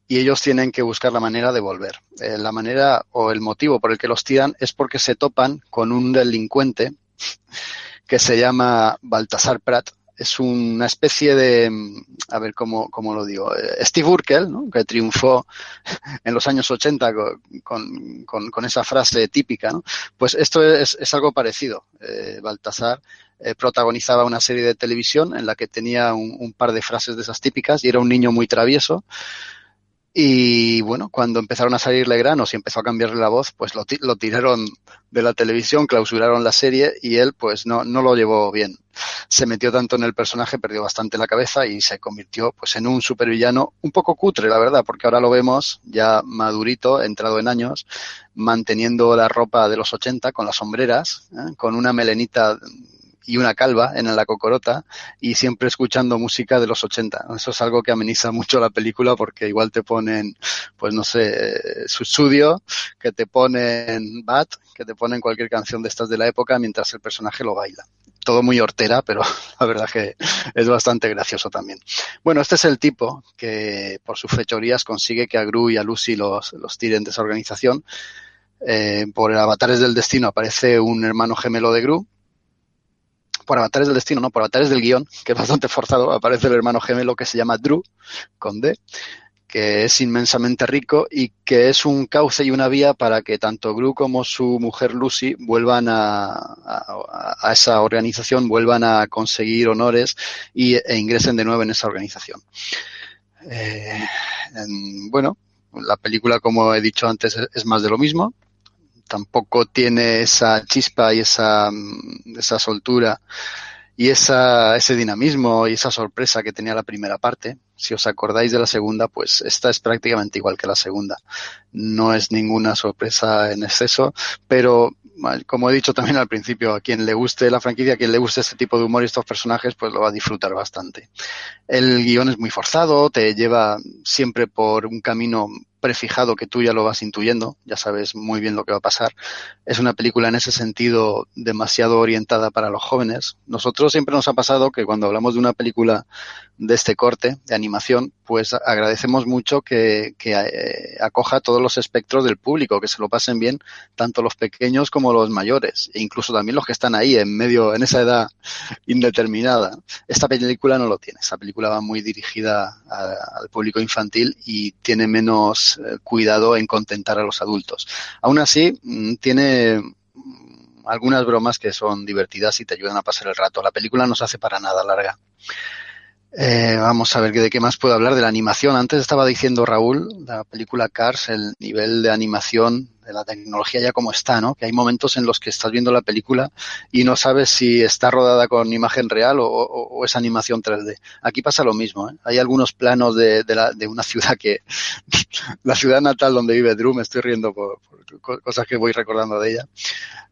C: y ellos tienen que buscar la manera de volver. Eh, la manera o el motivo por el que los tiran es porque se topan con un delincuente que se llama Baltasar Pratt, es una especie de, a ver cómo, cómo lo digo, eh, Steve Urkel, ¿no? que triunfó en los años 80 con, con, esa frase típica, pues esto es, es algo parecido. Eh, Baltasar eh, protagonizaba una serie de televisión en la que tenía un par de frases de esas típicas y era un niño muy travieso y bueno, cuando empezaron a salirle granos y empezó a cambiarle la voz, pues lo, lo, tiraron de la televisión, clausuraron la serie y él pues no, no lo llevó bien. Se metió tanto en el personaje, perdió bastante la cabeza y se convirtió pues en un supervillano un poco cutre, la verdad, porque ahora lo vemos ya madurito, entrado en años, manteniendo la ropa de los 80 con las sombreras, ¿eh? con una melenita y una calva en la cocorota y siempre escuchando música de los 80. Eso es algo que ameniza mucho la película porque igual te ponen, pues no sé, su estudio, que te ponen Bat, que te ponen cualquier canción de estas de la época mientras el personaje lo baila todo muy hortera, pero la verdad que es bastante gracioso también. Bueno, este es el tipo que por sus fechorías consigue que a Gru y a Lucy los, los tiren de esa organización. Eh, por Avatares del Destino aparece un hermano gemelo de Gru, por avatares del destino, no, por avatares del guion, que es bastante forzado, aparece el hermano gemelo que se llama Drew, con D, que es inmensamente rico y que es un cauce y una vía para que tanto Gru como su mujer Lucy vuelvan a, a, esa organización, vuelvan a conseguir honores y, e ingresen de nuevo en esa organización. Eh, en, bueno, la película, como he dicho antes, es más de lo mismo tampoco tiene esa chispa y esa, esa soltura y esa, ese dinamismo y esa sorpresa que tenía la primera parte. Si os acordáis de la segunda, pues esta es prácticamente igual que la segunda. No es ninguna sorpresa en exceso, pero como he dicho también al principio, a quien le guste la franquicia, a quien le guste este tipo de humor y estos personajes, pues lo va a disfrutar bastante. El guion es muy forzado, te lleva siempre por un camino prefijado que tú ya lo vas intuyendo, ya sabes muy bien lo que va a pasar. Es una película en ese sentido demasiado orientada para los jóvenes. Nosotros siempre nos ha pasado que cuando hablamos de una película de este corte, de animación, pues agradecemos mucho que, que eh, acoja todos los espectros del público, que se lo pasen bien tanto los pequeños como los mayores, e incluso también los que están ahí en medio, en esa edad indeterminada. Esta película no lo tiene. Esta película va muy dirigida al público infantil y tiene menos eh, cuidado en contentar a los adultos. Aún así, mm, tiene mm, algunas bromas que son divertidas y te ayudan a pasar el rato. La película no se hace para nada larga. Eh, vamos a ver de qué más puedo hablar de la animación. Antes estaba diciendo Raúl, la película Cars, el nivel de animación de la tecnología ya como está, ¿no? Que hay momentos en los que estás viendo la película y no sabes si está rodada con imagen real o, o, o es animación 3D. Aquí pasa lo mismo, ¿eh? Hay algunos planos de, de, la, de una ciudad que, la ciudad natal donde vive Drew, me estoy riendo por, por cosas que voy recordando de ella.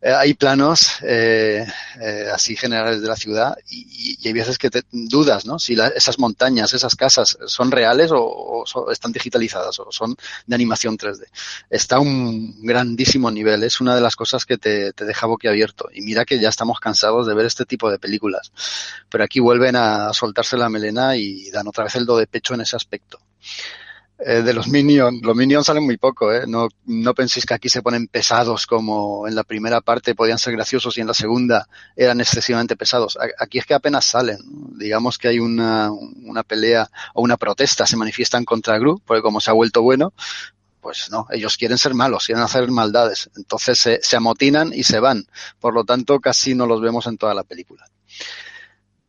C: Eh, hay planos eh, eh, así generales de la ciudad y, y, hay veces que te dudas, ¿no? Si la, esas montañas, esas casas son reales o, o son, están digitalizadas o son de animación 3D. Está un grandísimo nivel. Es una de las cosas que te, te deja boquiabierto. Y mira que ya estamos cansados de ver este tipo de películas. Pero aquí vuelven a soltarse la melena y dan otra vez el do de pecho en ese aspecto. Eh, de los Minions, los Minions salen muy poco, ¿eh? No, no penséis que aquí se ponen pesados como en la primera parte podían ser graciosos y en la segunda eran excesivamente pesados. Aquí es que apenas salen. Digamos que hay una, una pelea o una protesta, se manifiestan contra Gru, porque como se ha vuelto bueno, pues no, ellos quieren ser malos, quieren hacer maldades. Entonces se, se amotinan y se van. Por lo tanto, casi no los vemos en toda la película.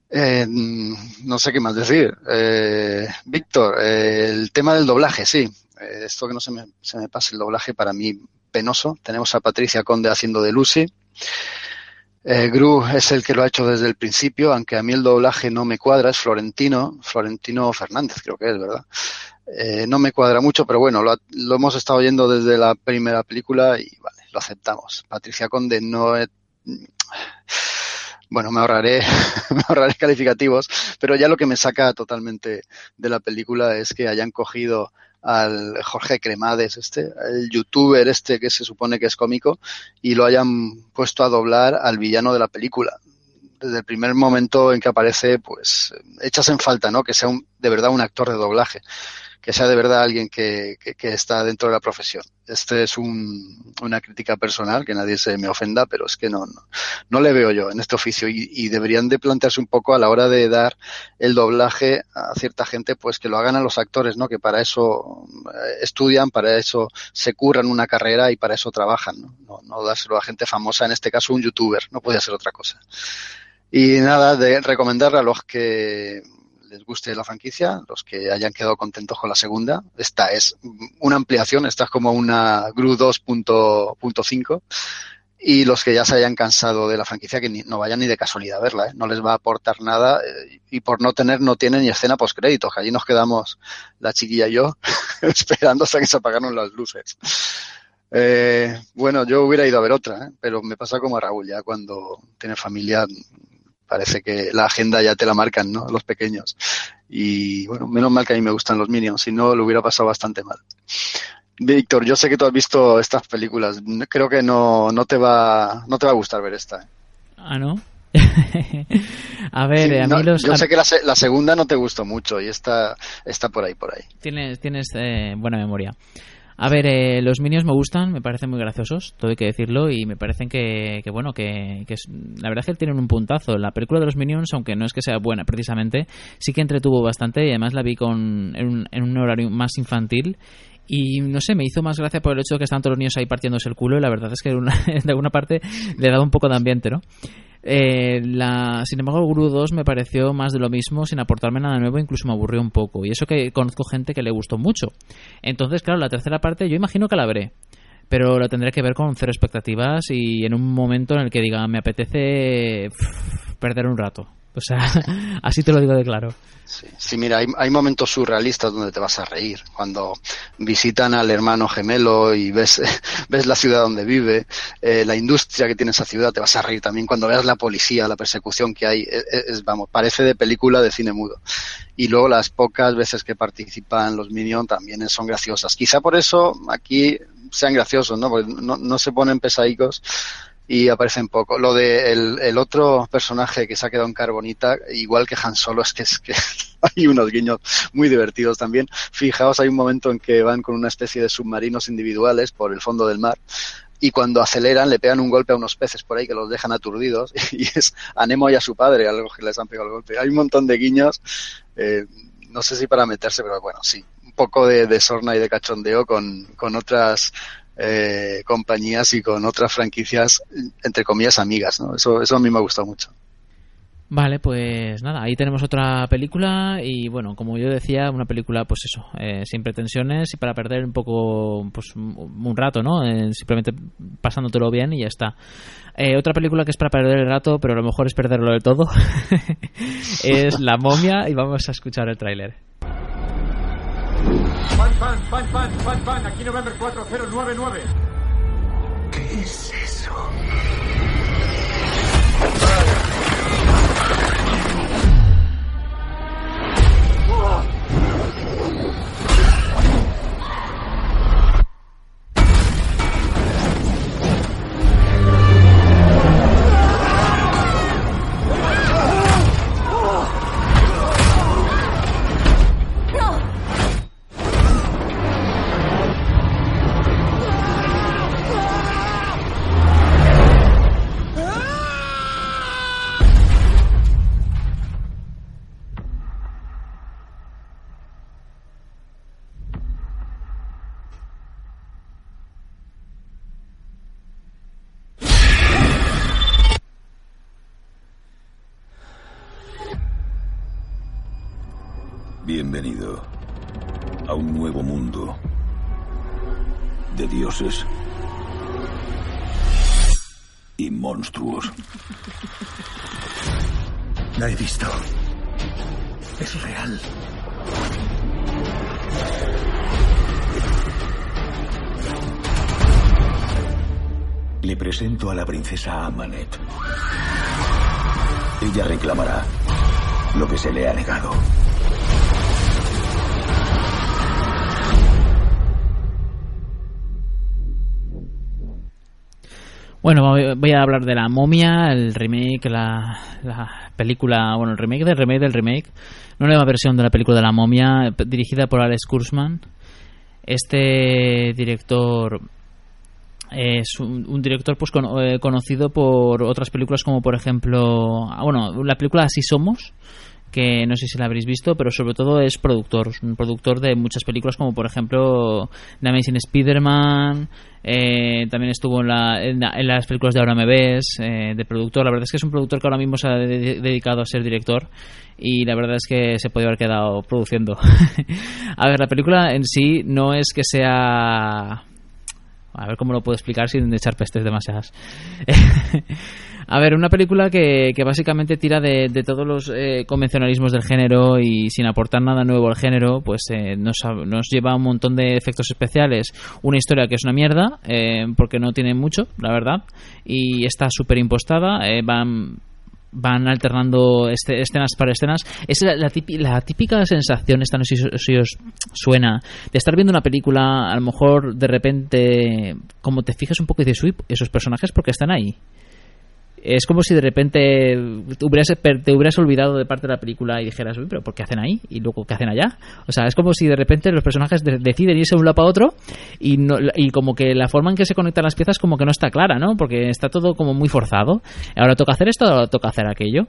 C: Eh, no sé qué más decir. Eh, Víctor, eh, el tema del doblaje, sí. Eh, esto que no se me, se me pase el doblaje para mí penoso. Tenemos a Patricia Conde haciendo de Lucy. Gru es el que lo ha hecho desde el principio, aunque a mí el doblaje no me cuadra, es Florentino, Florentino Fernández creo que es, ¿verdad? Eh, no me cuadra mucho, pero bueno, lo, lo, hemos estado oyendo desde la primera película y vale, lo aceptamos. Patricia Conde no es... Bueno, me ahorraré, me ahorraré calificativos, pero ya lo que me saca totalmente de la película es que hayan cogido al Jorge Cremades, este, el youtuber este que se supone que es cómico, y lo hayan puesto a doblar al villano de la película. Desde el primer momento en que aparece, pues echas en falta, ¿no? Que sea un, de verdad un actor de doblaje que sea de verdad alguien que, que, que está dentro de la profesión. Este es un, una crítica personal, que nadie se me ofenda, pero es que no, no, no le veo yo en este oficio y, y, deberían de plantearse un poco a la hora de dar el doblaje a cierta gente, pues que lo hagan a los actores, ¿no? Que para eso estudian, para eso se curran una carrera y para eso trabajan, ¿no? No, no dárselo a gente famosa, en este caso un youtuber, no puede ser otra cosa. Y nada, de recomendarle a los que les guste la franquicia, los que hayan quedado contentos con la segunda. Esta es una ampliación, esta es como una GRU 2.5 y los que ya se hayan cansado de la franquicia que ni, no vayan ni de casualidad a verla, ¿eh? no les va a aportar nada eh, y por no tener no tienen ni escena post créditos, allí nos quedamos la chiquilla y yo esperando hasta que se apagaron las luces. Eh, bueno, yo hubiera ido a ver otra, ¿eh? pero me pasa como a Raúl, ya cuando tiene familia parece que la agenda ya te la marcan, ¿no? Los pequeños. Y bueno, menos mal que a mí me gustan los Minions, si no lo hubiera pasado bastante mal. Víctor, yo sé que tú has visto estas películas. Creo que no, no te va, no te va a gustar ver esta. ¿eh?
B: Ah, ¿no? a ver, sí, a mí
C: no,
B: los...
C: Yo sé que la, la, segunda no te gustó mucho y esta está por ahí, por ahí.
B: Tienes, tienes eh, buena memoria. A ver, eh, los Minions me gustan, me parecen muy graciosos, todo hay que decirlo, y me parecen que, que bueno, que, que la verdad es que tienen un puntazo. La película de los Minions, aunque no es que sea buena precisamente, sí que entretuvo bastante y además la vi con, en, un, en un horario más infantil y no sé, me hizo más gracia por el hecho de que están todos los niños ahí partiéndose el culo y la verdad es que una, de alguna parte le daba un poco de ambiente, ¿no? Eh, la, sin embargo, Guru 2 me pareció más de lo mismo, sin aportarme nada nuevo, incluso me aburrió un poco. Y eso que conozco gente que le gustó mucho. Entonces, claro, la tercera parte yo imagino que la veré. Pero la tendré que ver con cero expectativas y en un momento en el que diga, me apetece perder un rato. O sea, así te lo digo de claro.
C: Sí, mira, hay, momentos surrealistas donde te vas a reír. Cuando visitan al hermano gemelo y ves, ves la ciudad donde vive, eh, la industria que tiene esa ciudad, te vas a reír también. Cuando veas la policía, la persecución que hay, es, es, vamos, parece de película de cine mudo. Y luego las pocas veces que participan los Minions también son graciosas. Quizá por eso aquí sean graciosos, ¿no? Porque no, no se ponen pesadicos y aparecen poco. Lo de el, el, otro personaje que se ha quedado en Carbonita, igual que Han Solo, es que es que hay unos guiños muy divertidos también. Fijaos, hay un momento en que van con una especie de submarinos individuales por el fondo del mar y cuando aceleran le pegan un golpe a unos peces por ahí que los dejan aturdidos y es a Nemo y a su padre algo que les han pegado el golpe. Hay un montón de guiños, eh, no sé si para meterse, pero bueno, sí, un poco de, de sorna y de cachondeo con, con otras eh, compañías y con otras franquicias, entre comillas, amigas. ¿no? Eso, eso a mí me ha gustado mucho.
B: Vale, pues nada, ahí tenemos otra película y bueno, como yo decía, una película pues eso, eh, sin pretensiones y para perder un poco, pues un rato, ¿no? Simplemente pasándotelo bien y ya está. Eh, otra película que es para perder el rato, pero a lo mejor es perderlo del todo, es La momia y vamos a escuchar el tráiler.
J: Pan, pan, pan, pan, pan, pan, aquí November 4099.
F: ¿Qué es eso?
T: Bienvenido a un nuevo mundo de dioses. y monstruos.
F: La he visto. Es real.
T: Le presento a la princesa Amanet. Ella reclamará lo que se le ha negado.
B: Bueno, voy a hablar de la momia, el remake, la, la, película, bueno, el remake del remake del remake, una nueva versión de la película de la momia, dirigida por Alex Kurzman. Este director es un, un director pues con, eh, conocido por otras películas como por ejemplo, ah, bueno, la película Así Somos, que no sé si la habréis visto, pero sobre todo es productor, un productor de muchas películas como por ejemplo The Amazing Spider-Man, eh, también estuvo en, la, en, la, en, las películas de Ahora me ves, eh, de productor, la verdad es que es un productor que ahora mismo se ha de dedicado a ser director y la verdad es que se podía haber quedado produciendo. a ver, la película en sí no es que sea... A ver cómo lo puedo explicar sin echar pestes demasiadas. A ver, una película que, que básicamente tira de, de todos los eh, convencionalismos del género y sin aportar nada nuevo al género, pues eh, nos, nos, lleva un montón de efectos especiales. Una historia que es una mierda, eh, porque no tiene mucho, la verdad, y está súper impostada. van van alternando este, escenas para escenas. Es la, la, típica, la típica sensación, esta no sé si, si, os suena, de estar viendo una película, a lo mejor de repente, como te fijas un poco y dices, uy, esos personajes porque están ahí es como si de repente te hubieras, te hubieras olvidado de parte de la película y dijeras, pero ¿por qué hacen ahí? Y luego, ¿qué hacen allá? O sea, es como si de repente los personajes de deciden irse de un lado para otro y, no, y como que la forma en que se conectan las piezas como que no está clara, ¿no? Porque está todo como muy forzado. Ahora toca hacer esto, ahora toca hacer aquello.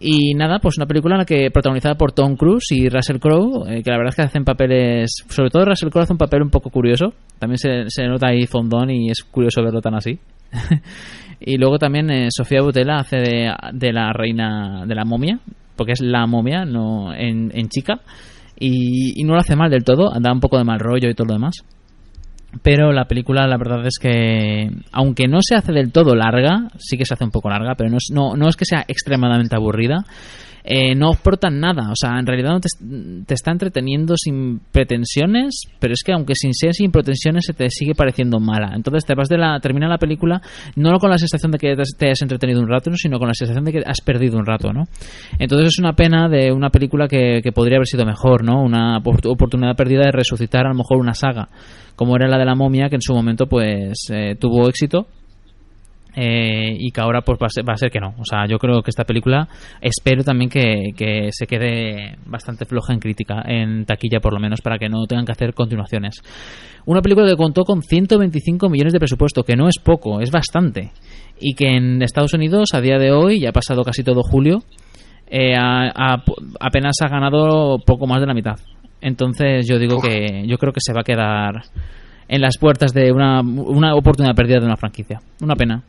B: Y nada, pues una película en la que protagonizada por Tom Cruise y Russell Crowe, eh, que la verdad es que hacen papeles, sobre todo Russell Crowe hace un papel un poco curioso, también se, se nota ahí fondón y es curioso verlo tan así. y luego también eh, Sofía Butela hace de, de, la reina de la momia, porque es la momia, no en, en chica, y, y, no lo hace mal del todo, da un poco de mal rollo y todo lo demás. Pero la película, la verdad es que, aunque no se hace del todo larga, sí que se hace un poco larga, pero no es, no, no es que sea extremadamente aburrida eh, no aportan nada. O sea, en realidad no te, te, está entreteniendo sin pretensiones, pero es que aunque sin ser sin pretensiones se te sigue pareciendo mala. Entonces te vas de la termina la película no con la sensación de que te has entretenido un rato, sino con la sensación de que has perdido un rato, ¿no? Entonces es una pena de una película que, que podría haber sido mejor, ¿no? Una oportunidad perdida de resucitar a lo mejor una saga como era la de la momia que en su momento pues eh, tuvo éxito eh, y que ahora pues va a, ser, va a, ser, que no. O sea, yo creo que esta película espero también que, que, se quede bastante floja en crítica, en taquilla por lo menos, para que no tengan que hacer continuaciones. Una película que contó con 125 millones de presupuesto, que no es poco, es bastante. Y que en Estados Unidos a día de hoy, ya ha pasado casi todo julio, eh, a, apenas ha ganado poco más de la mitad. Entonces yo digo que yo creo que se va a quedar en las puertas de una, una oportunidad perdida de una franquicia. Una pena.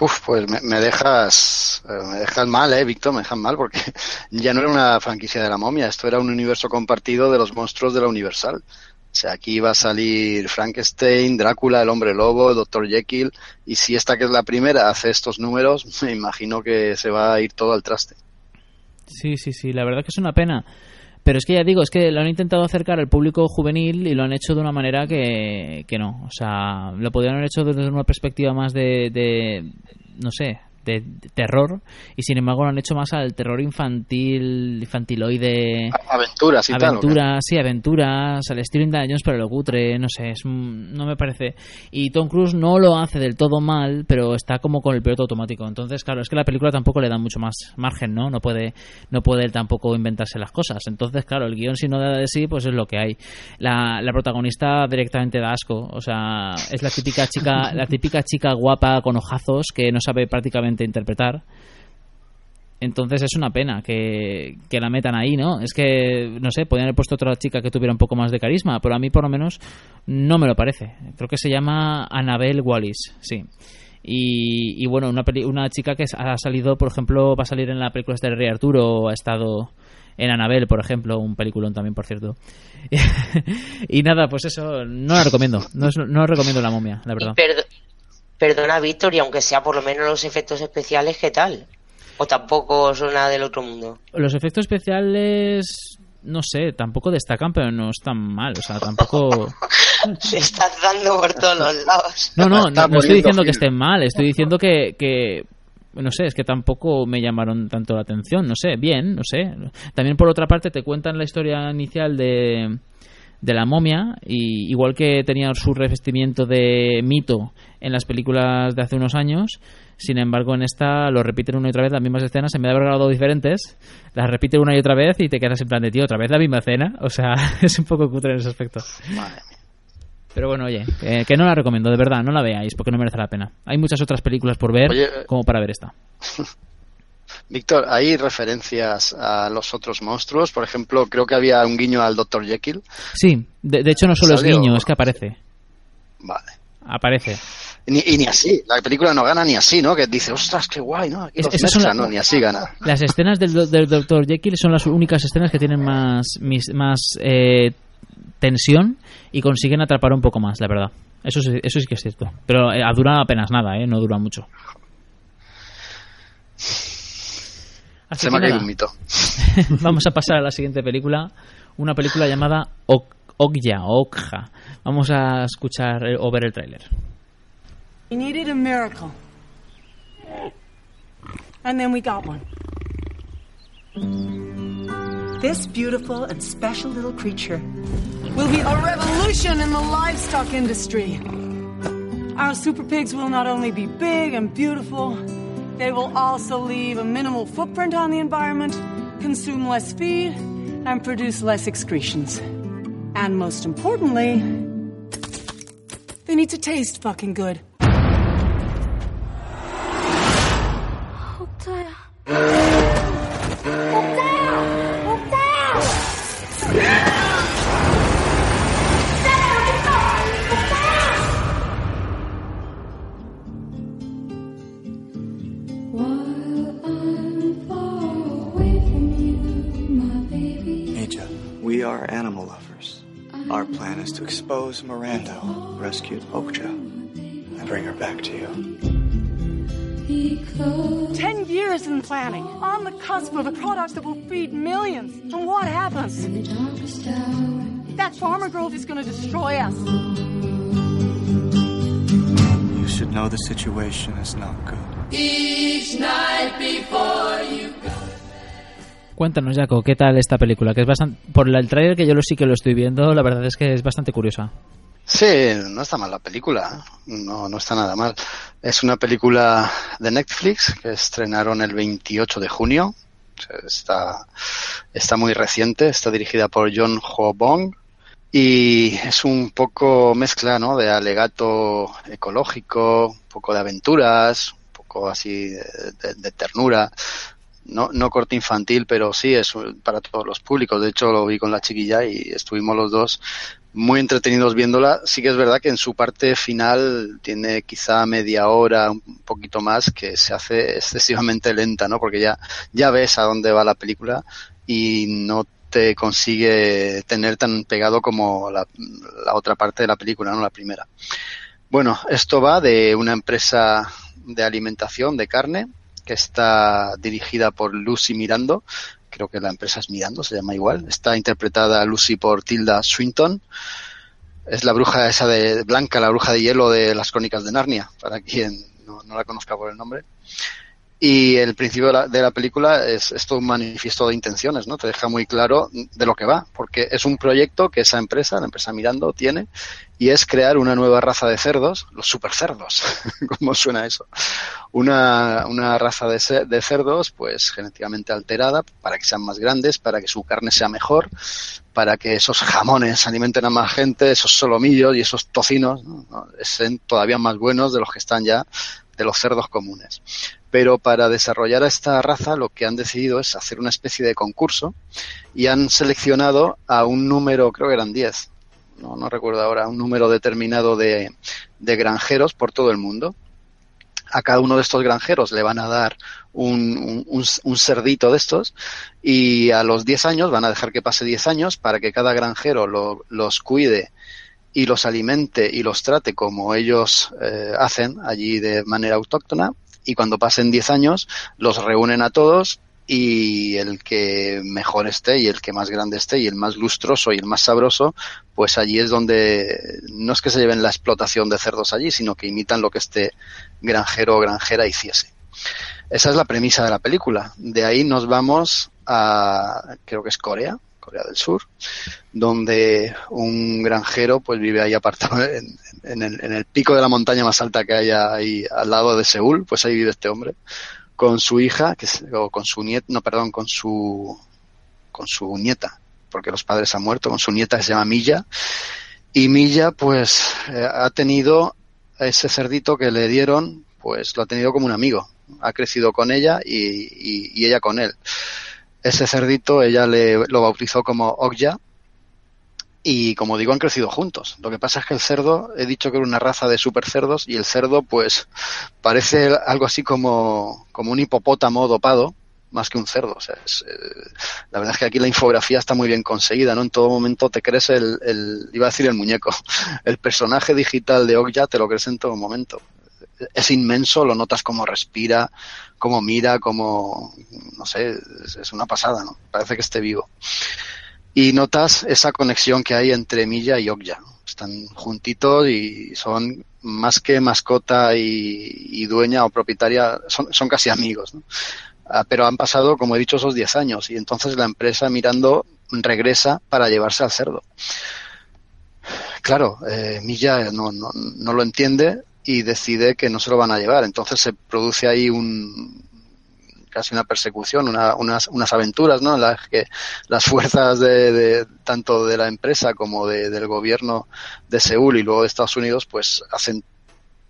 C: Uf, pues me, dejas me dejas mal, eh, Víctor, me dejas mal porque ya no era una franquicia de la momia, esto era un universo compartido de los monstruos de la Universal. O sea, aquí iba a salir Frankenstein, Drácula, el hombre lobo, Dr. Jekyll, y si esta que es la primera hace estos números, me imagino que se va a ir todo al traste.
B: Sí, sí, sí, la verdad que es una pena. Pero es que ya digo, es que lo han intentado acercar al público juvenil y lo han hecho de una manera que, que no. O sea, lo podrían haber hecho desde una perspectiva más de, de no sé, de, de, terror y sin embargo lo han hecho más al terror infantil, infantiloide.
C: Aventuras y
B: aventuras,
C: tal.
B: sí, aventuras, al estilo Indiana Jones, pero lo cutre, no sé, es, no me parece. Y Tom Cruise no lo hace del todo mal, pero está como con el piloto automático. Entonces, claro, es que la película tampoco le da mucho más margen, ¿no? No puede, no puede él tampoco inventarse las cosas. Entonces, claro, el guion si no da de sí, pues es lo que hay. La, la protagonista directamente da asco, o sea, es la típica chica, la típica chica guapa con ojazos que no sabe prácticamente interpretar. Entonces es una pena que, que, la metan ahí, ¿no? Es que, no sé, podrían haber puesto otra chica que tuviera un poco más de carisma, pero a mí por lo menos no me lo parece. Creo que se llama Annabelle Wallis, sí. Y, y bueno, una, una chica que ha salido, por ejemplo, va a salir en la película de Rey Arturo, ha estado en Annabelle, por ejemplo, un peliculón también, por cierto. y nada, pues eso, no la recomiendo. No, no recomiendo La momia, la verdad.
D: Y, Perdona, Víctor, y aunque sea por lo menos los efectos especiales, ¿qué tal? ¿O tampoco son nada del otro mundo?
B: Los efectos especiales, no sé, tampoco destacan, pero no están mal. O sea, tampoco.
D: Se estás dando por todos los lados.
B: No, no, no, no estoy diciendo que estén mal. Estoy diciendo que, que. No sé, es que tampoco me llamaron tanto la atención. No sé, bien, no sé. También por otra parte te cuentan la historia inicial de. De la momia, y igual que tenía su revestimiento de mito en las películas de hace unos años, sin embargo, en esta lo repiten una y otra vez las mismas escenas, en vez de haber grabado diferentes, las repiten una y otra vez y te quedas en plan de tío, otra vez la misma escena. O sea, es un poco cutre en ese aspecto. Pero bueno, oye, que, que no la recomiendo, de verdad, no la veáis porque no merece la pena. Hay muchas otras películas por ver
C: Oye,
B: como para ver esta.
C: Víctor, ¿hay referencias a los otros monstruos? Por ejemplo, creo que había un guiño al Dr. Jekyll.
B: Sí, de, de hecho no solo es
C: ¿Sale o-
B: guiño, es que aparece.
C: Vale.
B: Aparece.
C: Ni, y ni así, la película no gana ni así, ¿no? Que dice, ostras, qué guay, ¿no? Aquí
B: Es- esas son
C: mezclan",
B: la-
C: no, ni así gana.
B: Las escenas del, del Dr. Jekyll son las únicas escenas que tienen más, más eh, tensión y consiguen atrapar un poco más, la verdad. Eso sí, eso sí que es cierto. Pero eh, dura apenas nada, ¿eh? No dura mucho. Así
C: Se me ha caído un mito.
B: Vamos a pasar a la siguiente película. Una película llamada Ok- Okja. Okja. Vamos a escuchar eh, o ver el tráiler.
U: We needed a miracle. And then we got one. This beautiful and special little creature will be a revolution in the livestock industry. Our super pigs will not only be big and beautiful, they will also leave a minimal footprint on the environment, consume less feed, and produce less excretions. And most importantly, they need to taste fucking good.
V: Major, Our plan is to expose Miranda, rescue Okja, and bring her back to you.
U: Ten years in planning, on the cusp of a product that will feed millions. And what happens? That farmer grove is going to destroy us.
V: You should know the situation is not good.
W: Each night before you go.
B: Cuéntanos, Jaco, ¿qué tal esta película? Que es bastante... Por el tráiler que yo lo sí que lo estoy viendo, la verdad es que es bastante curiosa.
C: Sí, no está mal la película, ¿eh? no, no está nada mal. Es una película de Netflix que estrenaron el 28 de junio. Está, está muy reciente, está dirigida por John Ho Bong y es un poco mezcla ¿no? de alegato ecológico, un poco de aventuras, un poco así de, de- de ternura. No, no corte infantil, pero sí es para todos los públicos. De hecho, lo vi con la chiquilla y estuvimos los dos muy entretenidos viéndola. Sí que es verdad que en su parte final tiene quizá media hora, un poquito más, que se hace excesivamente lenta, ¿no? Porque ya, ya ves a dónde va la película y no te consigue tener tan pegado como la, la otra parte de la película, ¿no? La primera. Bueno, esto va de una empresa de alimentación de carne que está dirigida por Lucy Mirando. Creo que la empresa es Mirando, se llama igual. Está interpretada Lucy por Tilda Swinton. Es la bruja esa de Blanca, la bruja de hielo de las crónicas de Narnia, para quien no, no la conozca por el nombre. Y el principio de la, de la película es, es todo un manifiesto de intenciones, ¿no? Te deja muy claro de lo que va, porque es un proyecto que esa empresa, la empresa Mirando, tiene, y es crear una nueva raza de cerdos, los super cerdos. ¿Cómo suena eso? Una, una raza de, de cerdos, pues genéticamente alterada, para que sean más grandes, para que su carne sea mejor, para que esos jamones alimenten a más gente, esos solomillos y esos tocinos, ¿no? ¿no? sean todavía más buenos de los que están ya de los cerdos comunes. Pero para desarrollar a esta raza lo que han decidido es hacer una especie de concurso y han seleccionado a un número, creo que eran 10, no, no recuerdo ahora, un número determinado de, de granjeros por todo el mundo. A cada uno de estos granjeros le van a dar un, un- cerdito de estos y a los 10 años van a dejar que pase 10 años para que cada granjero lo- los cuide y los alimente y los trate como ellos eh, hacen allí de manera autóctona y cuando pasen 10 años los reúnen a todos y el que mejor esté y el que más grande esté y el más lustroso y el más sabroso, pues allí es donde no es que se lleven la explotación de cerdos allí, sino que imitan lo que este granjero o granjera hiciese. Esa es la premisa de la película. De ahí nos vamos a, creo que es Corea, Corea del Sur, donde un granjero pues vive ahí apartado en, el pico de la montaña más alta que hay ahí al lado de Seúl, pues ahí vive este hombre con su hija, que es, o con su nieta, no, perdón, con su, con su nieta, porque los padres han muerto, con su nieta que se llama Milla, y Milla, pues, eh, ha tenido ese cerdito que le dieron, pues lo ha tenido como un amigo, ha crecido con ella y, y, y ella con él. Ese cerdito ella le, lo bautizó como Okja, y como digo, han crecido juntos. Lo que pasa es que el cerdo, he dicho que era una raza de super cerdos y el cerdo pues parece algo así como, como un hipopótamo dopado más que un cerdo. O sea, es, eh, la verdad es que aquí la infografía está muy bien conseguida, ¿no? En todo momento te crees el, iba a decir el muñeco, el personaje digital de Okja te lo crees en todo momento. Es inmenso, lo notas como respira, como mira, como, no sé, es, una pasada, ¿no? Parece que esté vivo y notas esa conexión que hay entre Milla y Okja. Están juntitos y son más que mascota y, y dueña o propietaria, son, son casi amigos. ¿no? Ah, pero han pasado, como he dicho, esos 10 años y entonces la empresa mirando regresa para llevarse al cerdo. Claro, eh, Milla no, no, no lo entiende y decide que no se lo van a llevar. Entonces se produce ahí un, casi una persecución, una, unas, unas aventuras, ¿no? En las que las fuerzas de, tanto de la empresa como de, del gobierno de Seúl y luego de Estados Unidos, pues hacen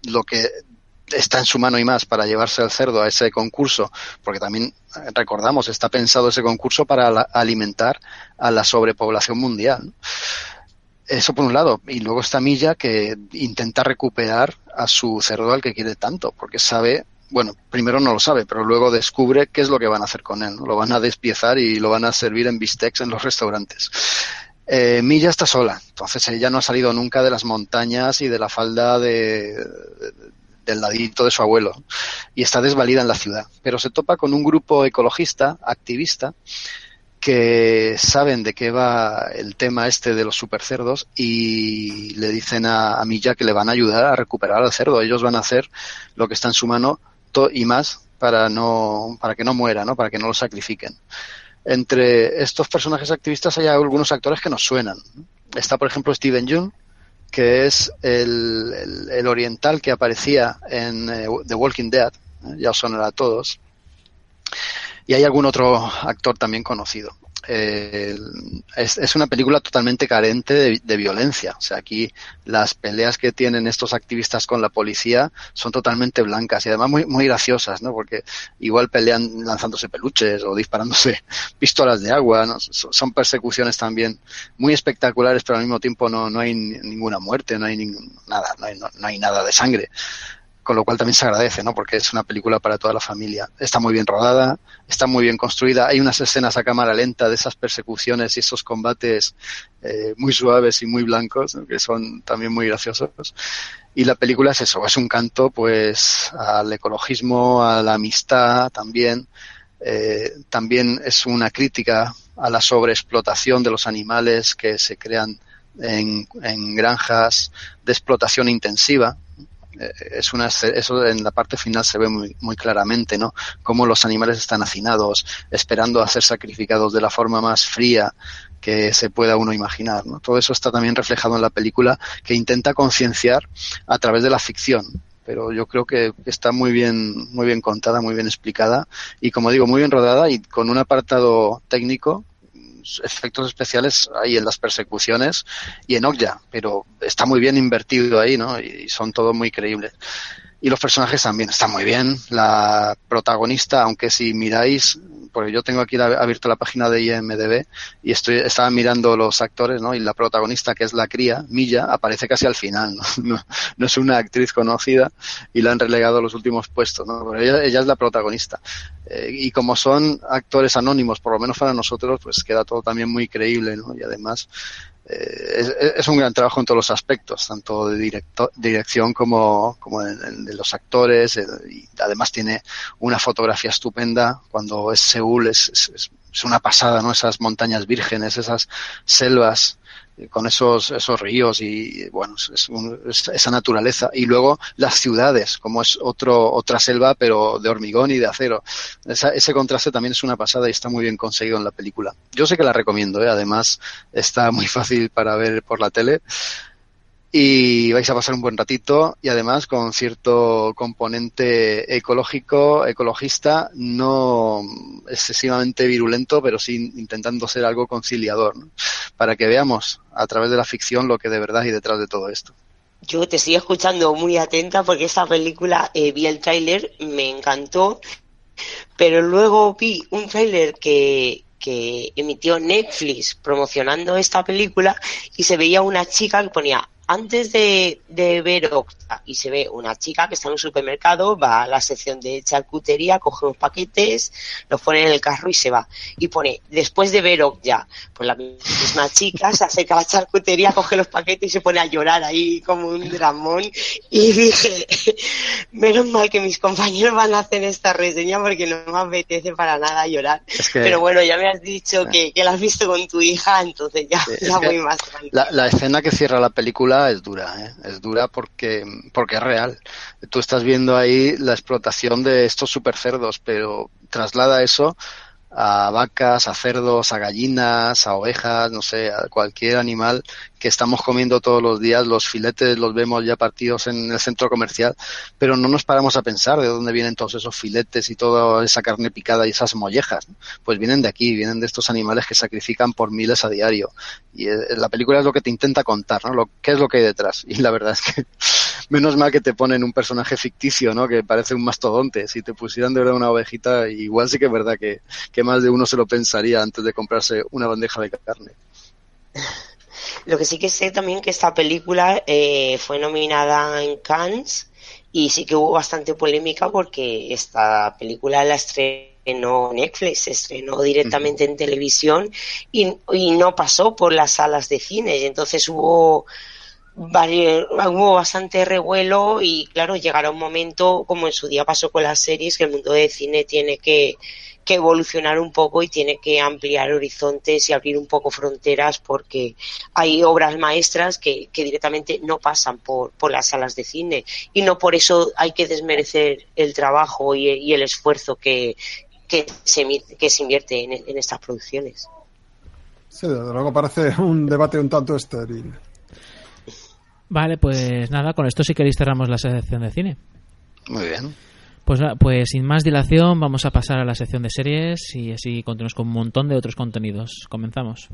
C: lo que está en su mano y más para llevarse al cerdo a ese concurso, porque también recordamos, está pensado ese concurso para alimentar a la sobrepoblación mundial. Eso por un lado. Y luego está Milla que intenta recuperar a su cerdo al que quiere tanto, porque sabe bueno, primero no lo sabe, pero luego descubre qué es lo que van a hacer con él. Lo van a despiezar y lo van a servir en bistecs en los restaurantes. Eh, Milla está sola, entonces ella no ha salido nunca de las montañas y de la falda de, del ladito de su abuelo y está desvalida en la ciudad. Pero se topa con un grupo ecologista, activista, que saben de qué va el tema este de los supercerdos y le dicen a, a Milla que le van a ayudar a recuperar al cerdo. Ellos van a hacer lo que está en su mano y más para no para que no muera, ¿no? Para que no lo sacrifiquen. Entre estos personajes activistas hay algunos actores que nos suenan. Está, por ejemplo, Steven Yeun, que es el, el, oriental que aparecía en eh, The Walking Dead, ¿eh? ya os sonará a todos. Y hay algún otro actor también conocido eh, es, es, una película totalmente carente de, violencia. O sea, aquí las peleas que tienen estos activistas con la policía son totalmente blancas y además muy, muy graciosas, ¿no? Porque igual pelean lanzándose peluches o disparándose pistolas de agua, ¿no? Son persecuciones también muy espectaculares, pero al mismo tiempo no, no hay ninguna muerte, no hay nada, no hay, no, no hay nada de sangre con lo cual también se agradece, ¿no? Porque es una película para toda la familia. Está muy bien rodada, está muy bien construida. Hay unas escenas a cámara lenta de esas persecuciones y esos combates eh, muy suaves y muy blancos, que son también muy graciosos. Y la película es eso, es un canto, pues, al ecologismo, a la amistad también. Eh, también es una crítica a la sobreexplotación de los animales que se crean en granjas de explotación intensiva, es una eso en la parte final se ve muy, claramente no cómo los animales están hacinados esperando a ser sacrificados de la forma más fría que se pueda uno imaginar ¿no? todo eso está también reflejado en la película que intenta concienciar a través de la ficción pero yo creo que está muy bien muy bien contada muy bien explicada y como digo muy bien rodada y con un apartado técnico efectos especiales hay en las persecuciones y en Okja, pero está muy bien invertido ahí, ¿no? Y son todos muy creíbles. Y los personajes también están muy bien. La protagonista, aunque si miráis, porque yo tengo aquí la, abierto la página de IMDB y estoy, estaba mirando los actores, ¿no? Y la protagonista, que es la cría, Milla, aparece casi al final, ¿no? No, no es una actriz conocida y la han relegado a los últimos puestos, ¿no? Pero ella, ella es la protagonista. Eh, y como son actores anónimos, por lo menos para nosotros, pues queda todo también muy creíble, ¿no? Y además, es, es, un gran trabajo en todos los aspectos, tanto de dirección como, como de, los actores. y además tiene una fotografía estupenda. Cuando es Seúl es, es, es una pasada, ¿no? Esas montañas vírgenes, esas selvas con esos, esos ríos y bueno, es, esa naturaleza. Y luego las ciudades, como es otro, otra selva, pero de hormigón y de acero. ese contraste también es una pasada y está muy bien conseguido en la película. Yo sé que la recomiendo, ¿eh? además está muy fácil para ver por la tele y vais a pasar un buen ratito y además con cierto componente ecológico, ecologista, no excesivamente virulento, pero sí intentando ser algo conciliador, para que veamos a través de la ficción lo que de verdad hay detrás de todo esto.
D: Yo te estoy escuchando muy atenta porque esta película, eh, vi el tráiler, me encantó, pero luego vi un tráiler que, que emitió Netflix promocionando esta película y se veía una chica que ponía antes de, de, ver Octa y se ve una chica que está en un supermercado, va a la sección de charcutería, coge unos paquetes, los pone en el carro y se va. Y pone, después de ver Octa, pues la misma chica se acerca a la charcutería, coge los paquetes y se pone a llorar ahí como un dramón. Y dije, menos mal que mis compañeros van a hacer esta reseña porque no me apetece para nada llorar. Pero bueno, ya me has dicho que, que, la has visto con tu hija, entonces ya, ya voy más
C: La, la escena que cierra la película es dura, ¿eh? es dura porque, porque es real. Tú estás viendo ahí la explotación de estos super cerdos, pero traslada eso a vacas, a cerdos, a gallinas, a ovejas, no sé, a cualquier animal que estamos comiendo todos los días. Los filetes los vemos ya partidos en el centro comercial, pero no nos paramos a pensar de dónde vienen todos esos filetes y toda esa carne picada y esas mollejas. Pues vienen de aquí, vienen de estos animales que sacrifican por miles a diario. Y eh, la película es lo que te intenta contar, ¿no? Lo, ¿Qué es lo que hay detrás? Y la verdad es que menos mal que te ponen un personaje ficticio, ¿no? Que parece un mastodonte. Si te pusieran de verdad una ovejita, igual sí que es verdad que, que más de uno se lo pensaría antes de comprarse una bandeja de carne.
D: Lo que sí que sé también que esta película eh, fue nominada en Cannes y sí que hubo bastante polémica porque esta película la estrenó Netflix, se estrenó directamente en televisión y, y no pasó por las salas de cine. Y entonces hubo hubo bastante revuelo y claro, llegará un momento, como en su día pasó con las series, que el mundo del cine tiene que, que evolucionar un poco y tiene que ampliar horizontes y abrir un poco fronteras porque hay obras maestras que, que directamente no pasan por, por, las salas de cine y no por eso hay que desmerecer el trabajo y, el esfuerzo que, que, se, que se invierte en, en estas producciones.
E: Sí, desde luego parece un debate un tanto estéril.
B: Vale, pues nada, con esto sí queréis cerramos la sección de cine.
C: Muy bien.
B: Pues, pues sin más dilación vamos a pasar a la sección de series y así continuamos con un montón de otros contenidos. Comenzamos.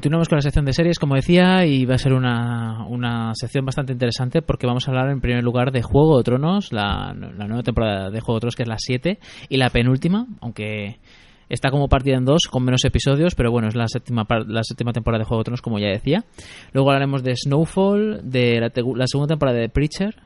B: Continuamos con la sección de series, como decía, y va a ser una, una sección bastante interesante porque vamos a hablar en primer lugar de Juego de Tronos, la, nueva temporada de Juego de Tronos que es la 7 y la penúltima, aunque está como partida en dos con menos episodios, pero bueno, es la séptima, la séptima temporada de Juego de Tronos, como ya decía. Luego hablaremos de Snowfall, de la segunda temporada de Preacher,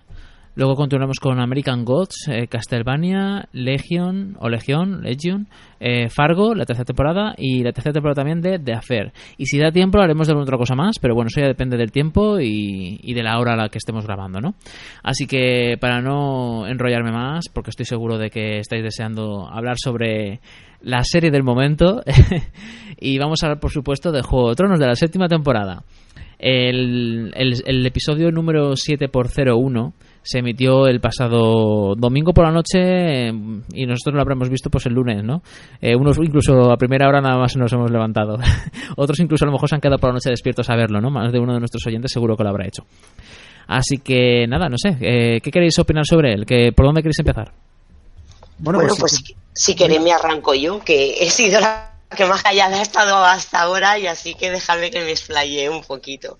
B: Luego continuamos con American Gods, eh, Castlevania, Legion o Legion, Legion, eh, Fargo, la tercera temporada y la tercera temporada también de The Affair. Y si da tiempo haremos de alguna otra cosa más, pero bueno, eso ya depende del tiempo y, y, de la hora a la que estemos grabando, ¿no? Así que para no enrollarme más, porque estoy seguro de que estáis deseando hablar sobre la serie del momento y vamos a hablar por supuesto de Juego de Tronos de la séptima temporada. El, el, el episodio número 7 por 01 se emitió el pasado domingo por la noche y nosotros lo habremos visto pues el lunes, ¿no? Eh, unos incluso a primera hora nada más nos hemos levantado. Otros incluso a lo mejor se han quedado por la noche despiertos a verlo, ¿no? Más de uno de nuestros oyentes seguro que lo habrá hecho. Así que nada, no sé, eh, ¿qué queréis opinar sobre él? ¿Por dónde queréis empezar?
E: Bueno,
D: Bueno,
E: pues,
D: pues si, si queréis me arranco yo, que he sido la que más callada he estado hasta ahora y así que dejadme que me explaye un poquito.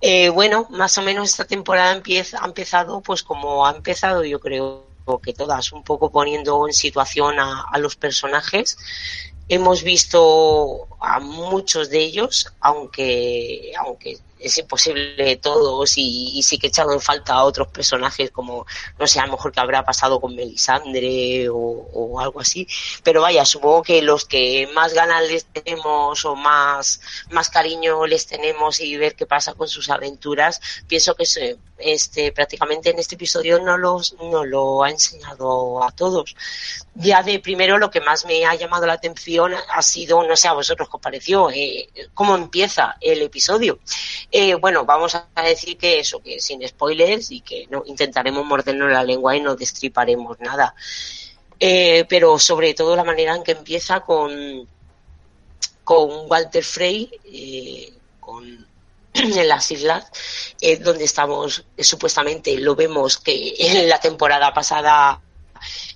D: Eh, bueno, más o menos esta temporada empieza, ha empezado pues como ha empezado yo creo que todas, un poco poniendo en situación a, a los personajes. Hemos visto a muchos de ellos, aunque, aunque es imposible todos y, y sí que he echado en falta a otros personajes como, no sé, a lo mejor que habrá pasado con Melisandre o, algo así. Pero vaya, supongo que los que más ganas les tenemos o más, más cariño les tenemos y ver qué pasa con sus aventuras, pienso que se, este, prácticamente en este episodio no los, no lo ha enseñado a todos. Ya de primero lo que más me ha llamado la atención ha sido, no sé a vosotros qué os pareció, eh, cómo empieza el episodio. Eh, bueno, vamos a decir que eso, que sin spoilers y que no intentaremos mordernos la lengua y no destriparemos nada. Eh, pero sobre todo la manera en que empieza con, con Walter Frey, eh, con en las islas, eh, donde estamos, eh, supuestamente lo vemos que en la temporada pasada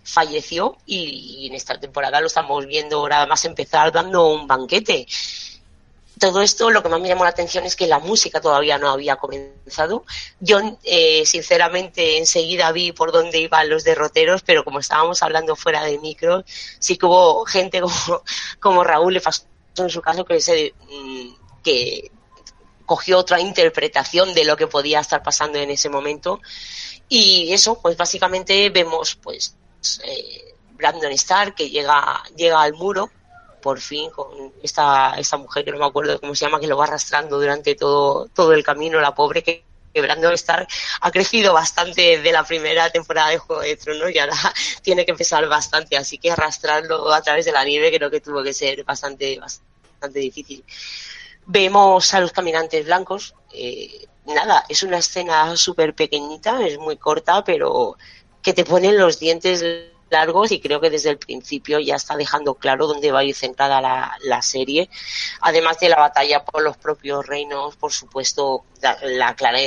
D: falleció y, y en esta temporada lo estamos viendo nada más empezar dando un banquete todo esto lo que más me llamó la atención es que la música todavía no había comenzado. Yo, eh, sinceramente, enseguida vi por dónde iban los derroteros, pero como estábamos hablando fuera de micro, sí que hubo gente como, como Raúl en su caso que se, mm, cogió otra interpretación de lo que podía estar pasando en ese momento. Y eso, pues básicamente vemos, pues, eh, Brandon Starr que llega, llega al muro por fin con esta, esta mujer que no me acuerdo cómo se llama, que lo va arrastrando durante todo, todo el camino, la pobre que que Brandon Stark ha crecido bastante de la primera temporada de Juego de Tronos y ahora tiene que pesar bastante, así que arrastrarlo a través de la nieve creo que tuvo que ser bastante, bastante difícil. Vemos a los caminantes blancos, eh, nada, es una escena súper pequeñita, es muy corta, pero que te ponen los dientes largos y creo que desde el principio ya está dejando claro dónde va a ir centrada la, la serie. Además de la batalla por los propios reinos, por supuesto, la, la clara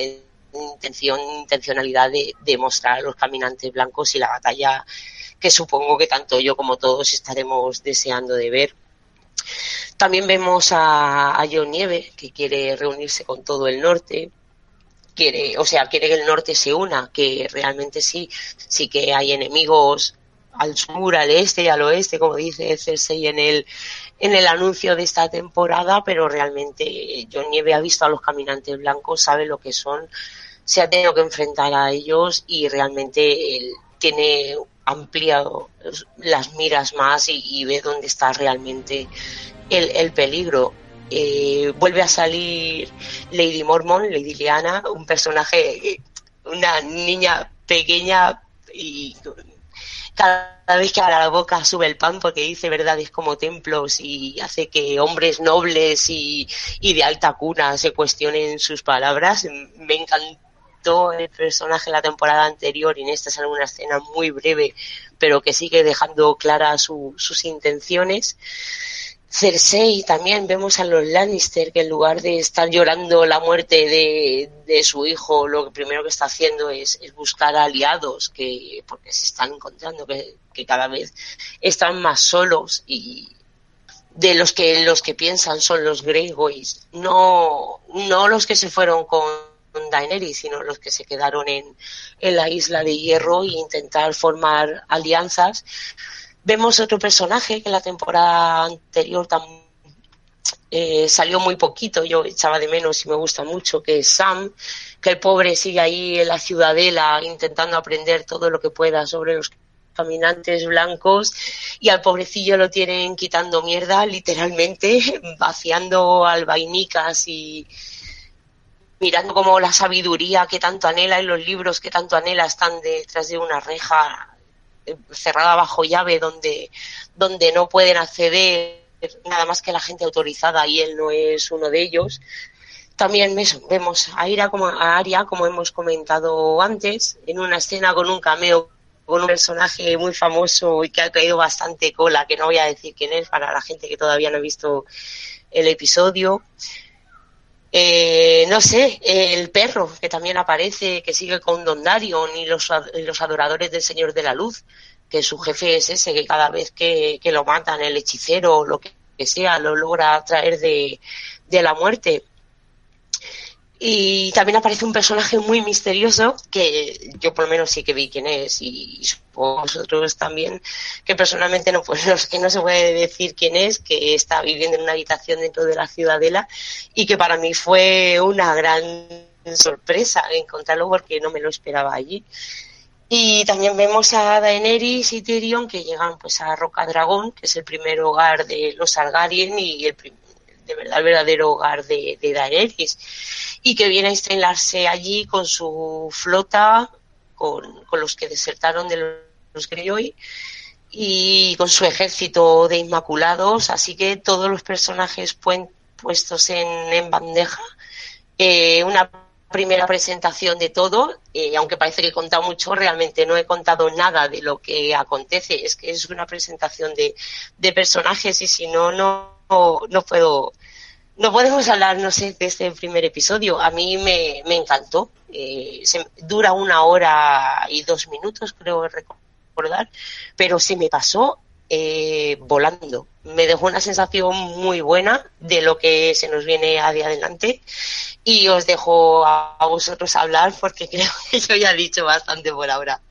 D: intención, intencionalidad de, de, mostrar a los caminantes blancos y la batalla que supongo que tanto yo como todos estaremos deseando de ver. También vemos a, a John Nieve, que quiere reunirse con todo el norte, quiere, o sea, quiere que el norte se una, que realmente sí, sí que hay enemigos al sur, al este y al oeste, como dice Cersei en el, en el anuncio de esta temporada, pero realmente John Nieve ha visto a los caminantes blancos, sabe lo que son, se ha tenido que enfrentar a ellos y realmente él tiene ampliado las miras más y, ve dónde está realmente el, el peligro. Eh, vuelve a salir Lady Mormon, Lady Liana, un personaje, una niña pequeña y cada vez que abra la boca sube el pan porque dice verdades como templos y hace que hombres nobles y, y de alta cuna se cuestionen sus palabras. Me encantó el personaje en la temporada anterior y en esta sale una escena muy breve pero que sigue dejando claras su, sus intenciones. Cersei también vemos a los Lannister que en lugar de estar llorando la muerte de, de su hijo, lo que primero que está haciendo es, es, buscar aliados que porque se están encontrando que, que, cada vez están más solos y de los que los que piensan son los Grey Boys, no no los que se fueron con Daenerys, sino los que se quedaron en, en la isla de Hierro e intentar formar alianzas Vemos otro personaje que en la temporada anterior eh, salió muy poquito, yo echaba de menos y me gusta mucho, que es Sam, que el pobre sigue ahí en la ciudadela intentando aprender todo lo que pueda sobre los caminantes blancos y al pobrecillo lo tienen quitando mierda, literalmente, vaciando albainicas y mirando como la sabiduría que tanto anhela y los libros que tanto anhela están detrás de una reja cerrada bajo llave donde, donde no pueden acceder nada más que la gente autorizada y él no es uno de ellos. También vemos a Ira como a Aria, como hemos comentado antes, en una escena con un cameo con un personaje muy famoso y que ha caído bastante cola, que no voy a decir quién es para la gente que todavía no ha visto el episodio. Eh, no sé, el perro que también aparece, que sigue con Don Darion y los, los adoradores del Señor de la Luz. que su jefe es ese, que cada vez que, que lo matan, el hechicero o lo que, sea, lo logra traer de, de la muerte. Y también aparece un personaje muy misterioso que yo por lo menos sí que vi quién es y supongo vosotros también, que personalmente no, pues, que no se puede decir quién es, que está viviendo en una habitación dentro de la ciudadela y que para mí fue una gran sorpresa encontrarlo porque no me lo esperaba allí. Y también vemos a Daenerys y Tyrion que llegan pues a Roca Dragón, que es el primer hogar de los Targaryen y el de verdad el verdadero hogar de, de Daenerys. Y que viene a instalarse allí con su flota, con, con los que desertaron de los Greyjoy y con su ejército de inmaculados, así que todos los personajes puestos en, en bandeja. Eh, una primera presentación de todo, eh, aunque parece que he contado mucho, realmente no he contado nada de lo que acontece, es que es una presentación de, de personajes y si no, no, no puedo, no podemos hablar, no sé, de este primer episodio. A mí me, me encantó. Eh, se, dura una hora y dos minutos, creo recordar, pero se me pasó eh, volando. Me dejó una sensación muy buena de lo que se nos viene a día adelante y os dejo a, a vosotros hablar porque creo que yo ya he dicho bastante por ahora.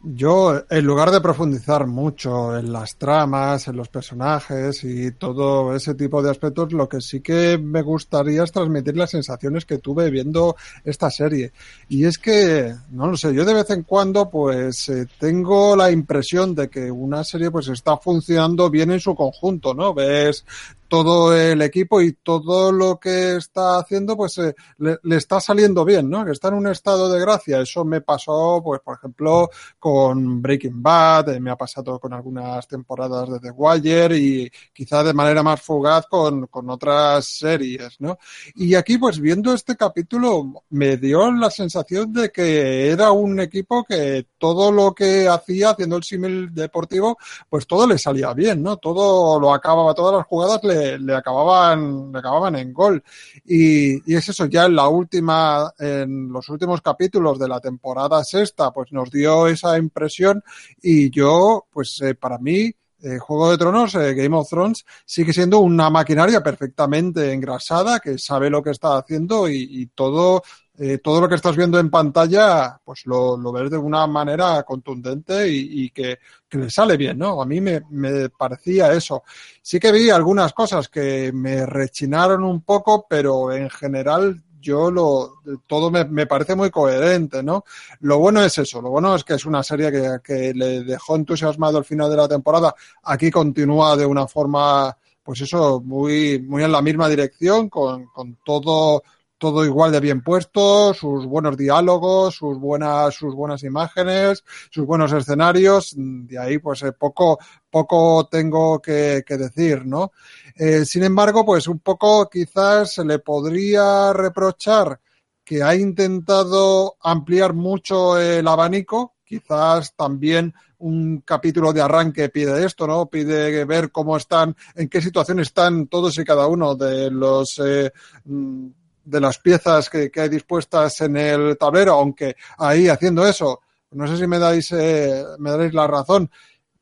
E: Yo, en lugar de profundizar mucho en las tramas, en los personajes y todo ese tipo de aspectos, lo que sí que me gustaría es transmitir las sensaciones que tuve viendo esta serie. Y es que, no lo sé, yo de vez en cuando pues eh, tengo la impresión de que una serie pues está funcionando bien en su conjunto, ¿no? Ves todo el equipo y todo lo que está haciendo, pues eh, le, le, está saliendo bien, ¿no? Que está en un estado de gracia. Eso me pasó, pues, por ejemplo, con Breaking Bad, eh, me ha pasado con algunas temporadas de The Wire y quizá de manera más fugaz con, con otras series, ¿no? Y aquí, pues, viendo este capítulo, me dio la sensación de que era un equipo que todo lo que hacía, haciendo el símil deportivo, pues todo le salía bien, ¿no? Todo lo acababa, todas las jugadas le le, acababan, le acababan en gol. Y, y, es eso, ya en la última, en los últimos capítulos de la temporada sexta, pues nos dio esa impresión y yo, pues eh, para mí, eh, Juego de Tronos, eh, Game of Thrones, sigue siendo una maquinaria perfectamente engrasada que sabe lo que está haciendo y, y todo eh, todo lo que estás viendo en pantalla, pues lo, lo ves de una manera contundente y, y que, que, le sale bien, ¿no? A mí me, me, parecía eso. Sí que vi algunas cosas que me rechinaron un poco, pero en general yo lo, todo me, me, parece muy coherente, ¿no? Lo bueno es eso, lo bueno es que es una serie que, que le dejó entusiasmado al final de la temporada. Aquí continúa de una forma, pues eso, muy, muy en la misma dirección, con, con todo todo igual de bien puesto, sus buenos diálogos, sus buenas, sus buenas imágenes, sus buenos escenarios. De ahí, pues eh, poco, poco tengo que, decir, ¿no? Eh, sin embargo, pues un poco quizás se le podría reprochar que ha intentado ampliar mucho el abanico, quizás también un capítulo de arranque pide esto, ¿no? Pide ver cómo están, en qué situación están todos y cada uno de los eh, de las piezas que, que, hay dispuestas en el tablero, aunque ahí haciendo eso, no sé si me dais, eh, me daréis la razón,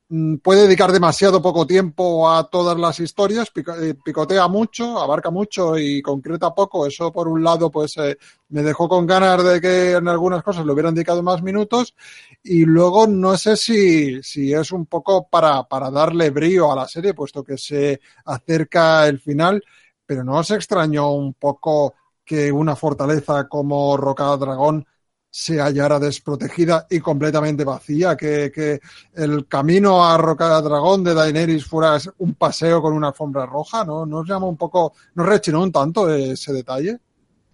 E: mm, puede dedicar demasiado poco tiempo a todas las historias, eh, picotea mucho, abarca mucho y concreta poco. Eso por un lado, pues eh, me dejó con ganas de que en algunas cosas le hubieran dedicado más minutos. Y luego no sé si, si es un poco para, para darle brío a la serie, puesto que se acerca el final. Pero no os extrañó un poco que una fortaleza como Roca Dragón se hallara desprotegida y completamente vacía, que, el camino a Roca Dragón de Daenerys fuera un paseo con una alfombra roja, ¿no? ¿Nos llama un poco, nos rechinó un tanto ese detalle?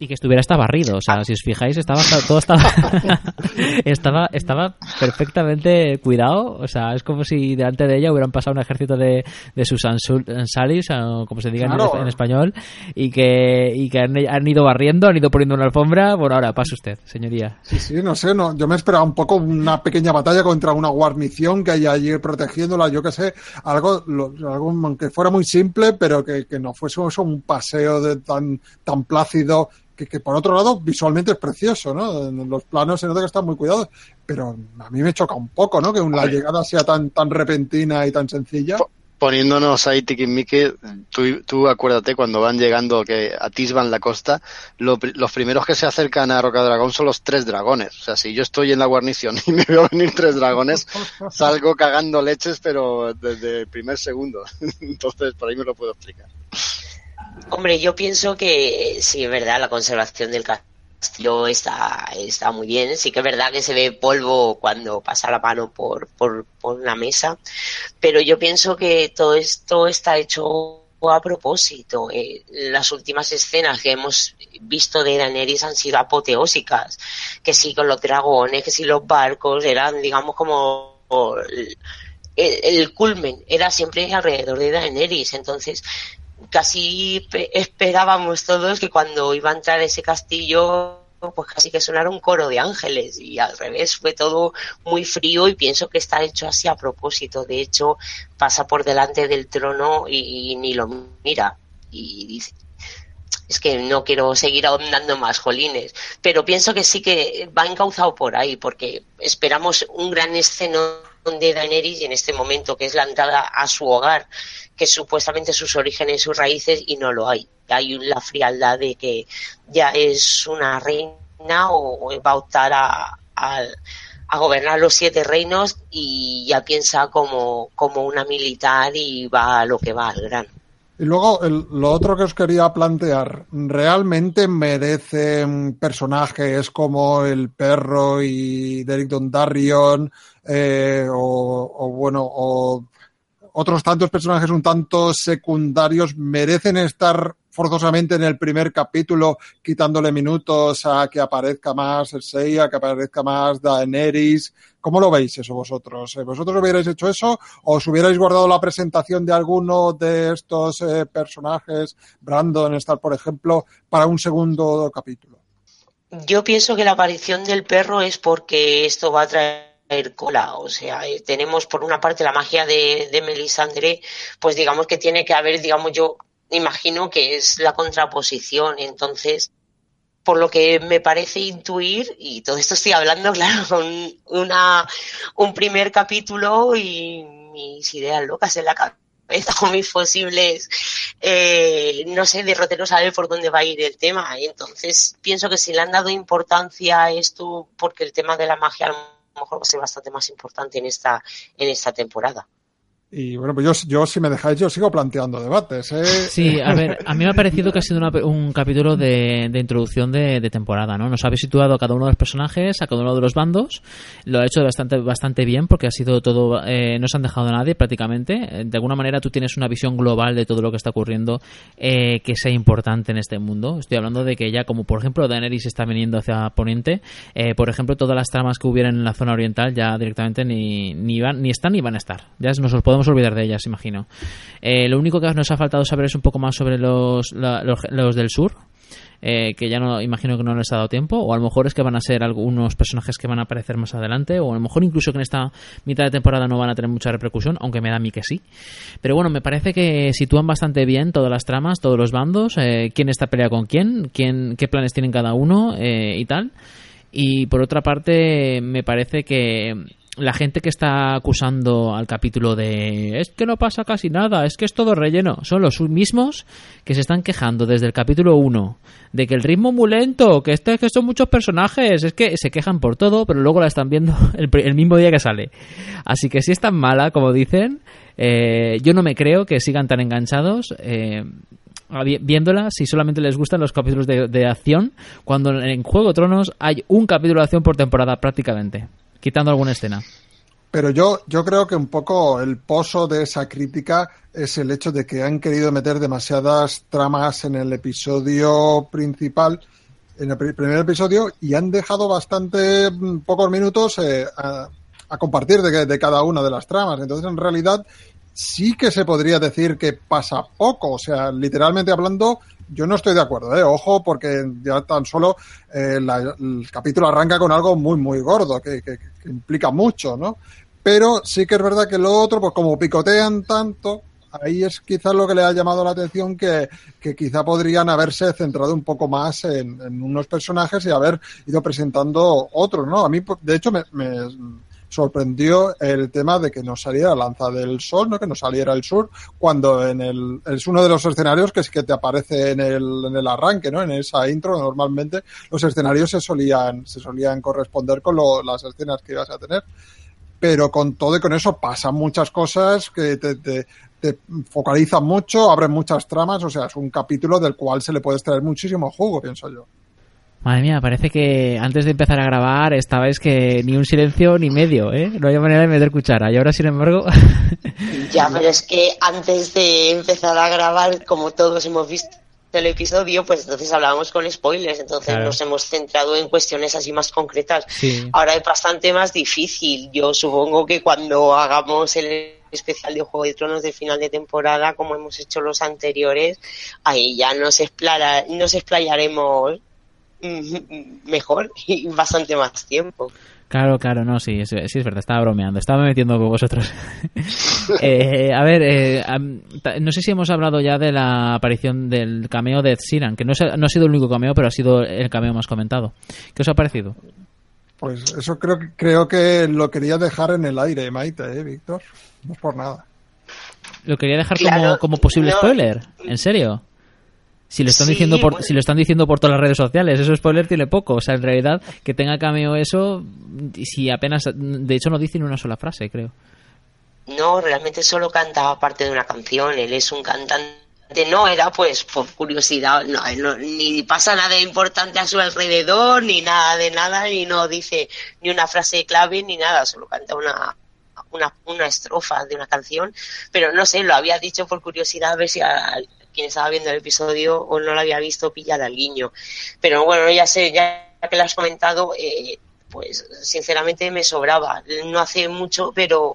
B: Y que estuviera hasta barrido. O sea, si os fijáis, estaba todo estaba estaba estaba perfectamente cuidado. O sea, es como si delante de ella hubieran pasado un ejército de, de sus ansalis, como se diga claro. en, en, español, y que, y que han, han, ido barriendo, han ido poniendo una alfombra. Bueno, ahora pase usted, señoría.
E: Sí, sí, no sé, no, yo me esperaba un poco una pequeña batalla contra una guarnición que haya allí protegiéndola, yo que sé, algo, lo, algo aunque fuera muy simple, pero que, que no fuese un paseo de tan, tan plácido que, que, por otro lado visualmente es precioso, ¿no? En los planos se nota que están muy cuidados, pero a mí me choca un poco, ¿no? Que la llegada sea tan, tan repentina y tan sencilla
C: poniéndonos ahí tiquismiqui, tú, tú acuérdate cuando van llegando que atisban la costa, lo, los primeros que se acercan a Roca Dragón son los tres dragones. O sea, si yo estoy en la guarnición y me veo venir tres dragones, salgo cagando leches, pero desde el primer segundo. Entonces, por ahí me lo puedo explicar.
D: Hombre, yo pienso que sí, es verdad, la conservación del castillo castillo está, está muy bien. Sí que es verdad que se ve polvo cuando pasa la mano por, por, por una mesa, pero yo pienso que todo esto está hecho a propósito. Eh, las últimas escenas que hemos visto de Daenerys han sido apoteósicas, que sí con los dragones, que sí los barcos, eran digamos como el, el culmen, era siempre alrededor de Daenerys. Entonces, casi esperábamos todos que cuando iba a entrar ese castillo pues casi que sonara un coro de ángeles. Y al revés fue todo muy frío y pienso que está hecho así a propósito. De hecho pasa por delante del trono y, ni lo mira. Y dice es que no quiero seguir ahondando más jolines pero pienso que sí que va encauzado por ahí porque esperamos un gran escenón de Daenerys en este momento que es la entrada a su hogar, que supuestamente sus orígenes, sus raíces y no lo hay. Hay la frialdad de que ya es una reina o, va a optar a, a, gobernar los siete reinos y ya piensa como, como una militar y va a lo que va al gran.
E: Y luego, lo otro que os quería plantear, ¿realmente merecen personajes como el perro y Derek Dondarrion eh, o, o, bueno, o otros tantos personajes un tanto secundarios merecen estar forzosamente en el primer capítulo quitándole minutos a que aparezca más Seiya, a que aparezca más Daenerys. ¿Cómo lo veis eso vosotros? Eh, ¿Vosotros hubierais hecho eso o os hubierais guardado la presentación de alguno de estos eh, personajes, Brandon, Star, por ejemplo, para un segundo capítulo?
D: Yo pienso que la aparición del perro es porque esto va a traer cola. O sea, eh, tenemos por una parte la magia de, de Melisandre, pues digamos que tiene que haber, digamos, yo imagino que es la contraposición. Entonces, por lo que me parece intuir, y todo esto estoy hablando, claro, con un primer capítulo y mis ideas locas en la cabeza con mis posibles, eh, no sé, derroteros a ver por dónde va a ir el tema. Entonces, pienso que si le han dado importancia a esto, porque el tema de la magia lo mejor va a ser bastante más importante en esta, en esta temporada.
E: Y bueno, pues yo, yo si me dejáis, yo sigo planteando debates. ¿eh?
B: Sí, a ver, a mí me ha parecido que ha sido un capítulo de, introducción de, temporada, ¿no? Nos ha situado a cada uno de los personajes, a cada uno de los bandos. Lo ha hecho bastante, bastante bien porque ha sido todo, eh, no se han dejado a nadie prácticamente. De alguna manera tú tienes una visión global de todo lo que está ocurriendo eh, que sea importante en este mundo. Estoy hablando de que ya, como por ejemplo Daenerys está viniendo hacia Poniente, eh, por ejemplo, todas las tramas que hubieran en la zona oriental ya directamente ni, ni, van, ni están ni van a estar. Ya nos los podemos olvidar de ellas, imagino. Eh, lo único que nos ha faltado saber es un poco más sobre los, los, del sur. Eh, que ya no imagino que no les ha dado tiempo, o a lo mejor es que van a ser algunos personajes que van a aparecer más adelante, o a lo mejor incluso que en esta mitad de temporada no van a tener mucha repercusión, aunque me da a mí que sí. Pero bueno, me parece que sitúan bastante bien todas las tramas, todos los bandos, eh, quién está pelea con quién, quién, qué planes tienen cada uno y tal. Y por otra parte, me parece que la gente que está acusando al capítulo de es que no pasa casi nada, es que es todo relleno, son los mismos que se están quejando desde el capítulo 1 de que el ritmo muy lento, que, este, que son muchos personajes, es que se quejan por todo, pero luego la están viendo el, mismo día que sale. Así que si es tan mala, como dicen, eh, yo no me creo que sigan tan enganchados. Eh, viéndola si solamente les gustan los capítulos de, de acción, cuando en Juego de Tronos hay un capítulo de acción por temporada prácticamente quitando alguna escena.
E: Pero yo, yo creo que un poco el pozo de esa crítica es el hecho de que han querido meter demasiadas tramas en el episodio principal, en el primer episodio, y han dejado bastante mm, pocos minutos eh, a, compartir de, de, cada una de las tramas. Entonces, en realidad, sí que se podría decir que pasa poco. O sea, literalmente hablando, yo no estoy de acuerdo, ¿eh? ojo, porque ya tan solo eh, el capítulo arranca con algo muy, muy gordo, que, implica mucho, ¿no? Pero sí que es verdad que lo otro, pues como picotean tanto, ahí es quizás lo que le ha llamado la atención que, que quizá podrían haberse centrado un poco más en, en, unos personajes y haber ido presentando otros, ¿no? A mí, de hecho, me, me sorprendió el tema de que no saliera Lanza del Sol, ¿no? que no saliera el sur, cuando en el, es uno de los escenarios que es que te aparece en el, en el arranque, ¿no? En esa intro, normalmente los escenarios se solían, se solían corresponder con lo, las escenas que ibas a tener. Pero con todo y con eso pasan muchas cosas que te, te, te focalizan mucho, abren muchas tramas, o sea, es un capítulo del cual se le puede extraer muchísimo jugo, pienso yo.
B: Madre mía, parece que antes de empezar a grabar estabais que ni un silencio ni medio, ¿eh? No había manera de meter cuchara. Y ahora, sin embargo...
D: ya, pero es que antes de empezar a grabar, como todos hemos visto el episodio, pues entonces hablábamos con spoilers, entonces claro. nos hemos centrado en cuestiones así más concretas.
B: Sí.
D: Ahora es bastante más difícil. Yo supongo que cuando hagamos el especial de Juego de Tronos de final de temporada, como hemos hecho los anteriores, ahí ya nos, explara, nos explayaremos mejor y bastante más tiempo.
B: Claro, claro, no, sí, sí, sí, es verdad, estaba bromeando, estaba metiendo con vosotros. eh, a ver, eh, no sé si hemos hablado ya de la aparición del cameo de Ed Sheeran, que no, no ha sido el único cameo, pero ha sido el cameo más comentado. ¿Qué os ha parecido?
E: Pues eso creo, creo que lo quería dejar en el aire, Maite, ¿eh, Víctor? No es por nada.
B: Lo quería dejar claro, como, como posible no. spoiler, ¿en serio? Si lo están sí, diciendo por
D: bueno.
B: si lo están diciendo por todas las redes sociales eso spoiler tiene poco o sea en realidad que tenga cameo eso si apenas de hecho no dicen una sola frase creo
D: no realmente solo cantaba parte de una canción él es un cantante no era pues por curiosidad no, no, ni pasa nada importante a su alrededor ni nada de nada y no dice ni una frase clave ni nada solo canta una una, una estrofa de una canción, pero no sé, lo había dicho por curiosidad a ver si a, quien estaba viendo el episodio o no lo había visto pillar al guiño. Pero bueno, ya sé, ya que lo has comentado, eh, pues sinceramente me sobraba. No hace mucho, pero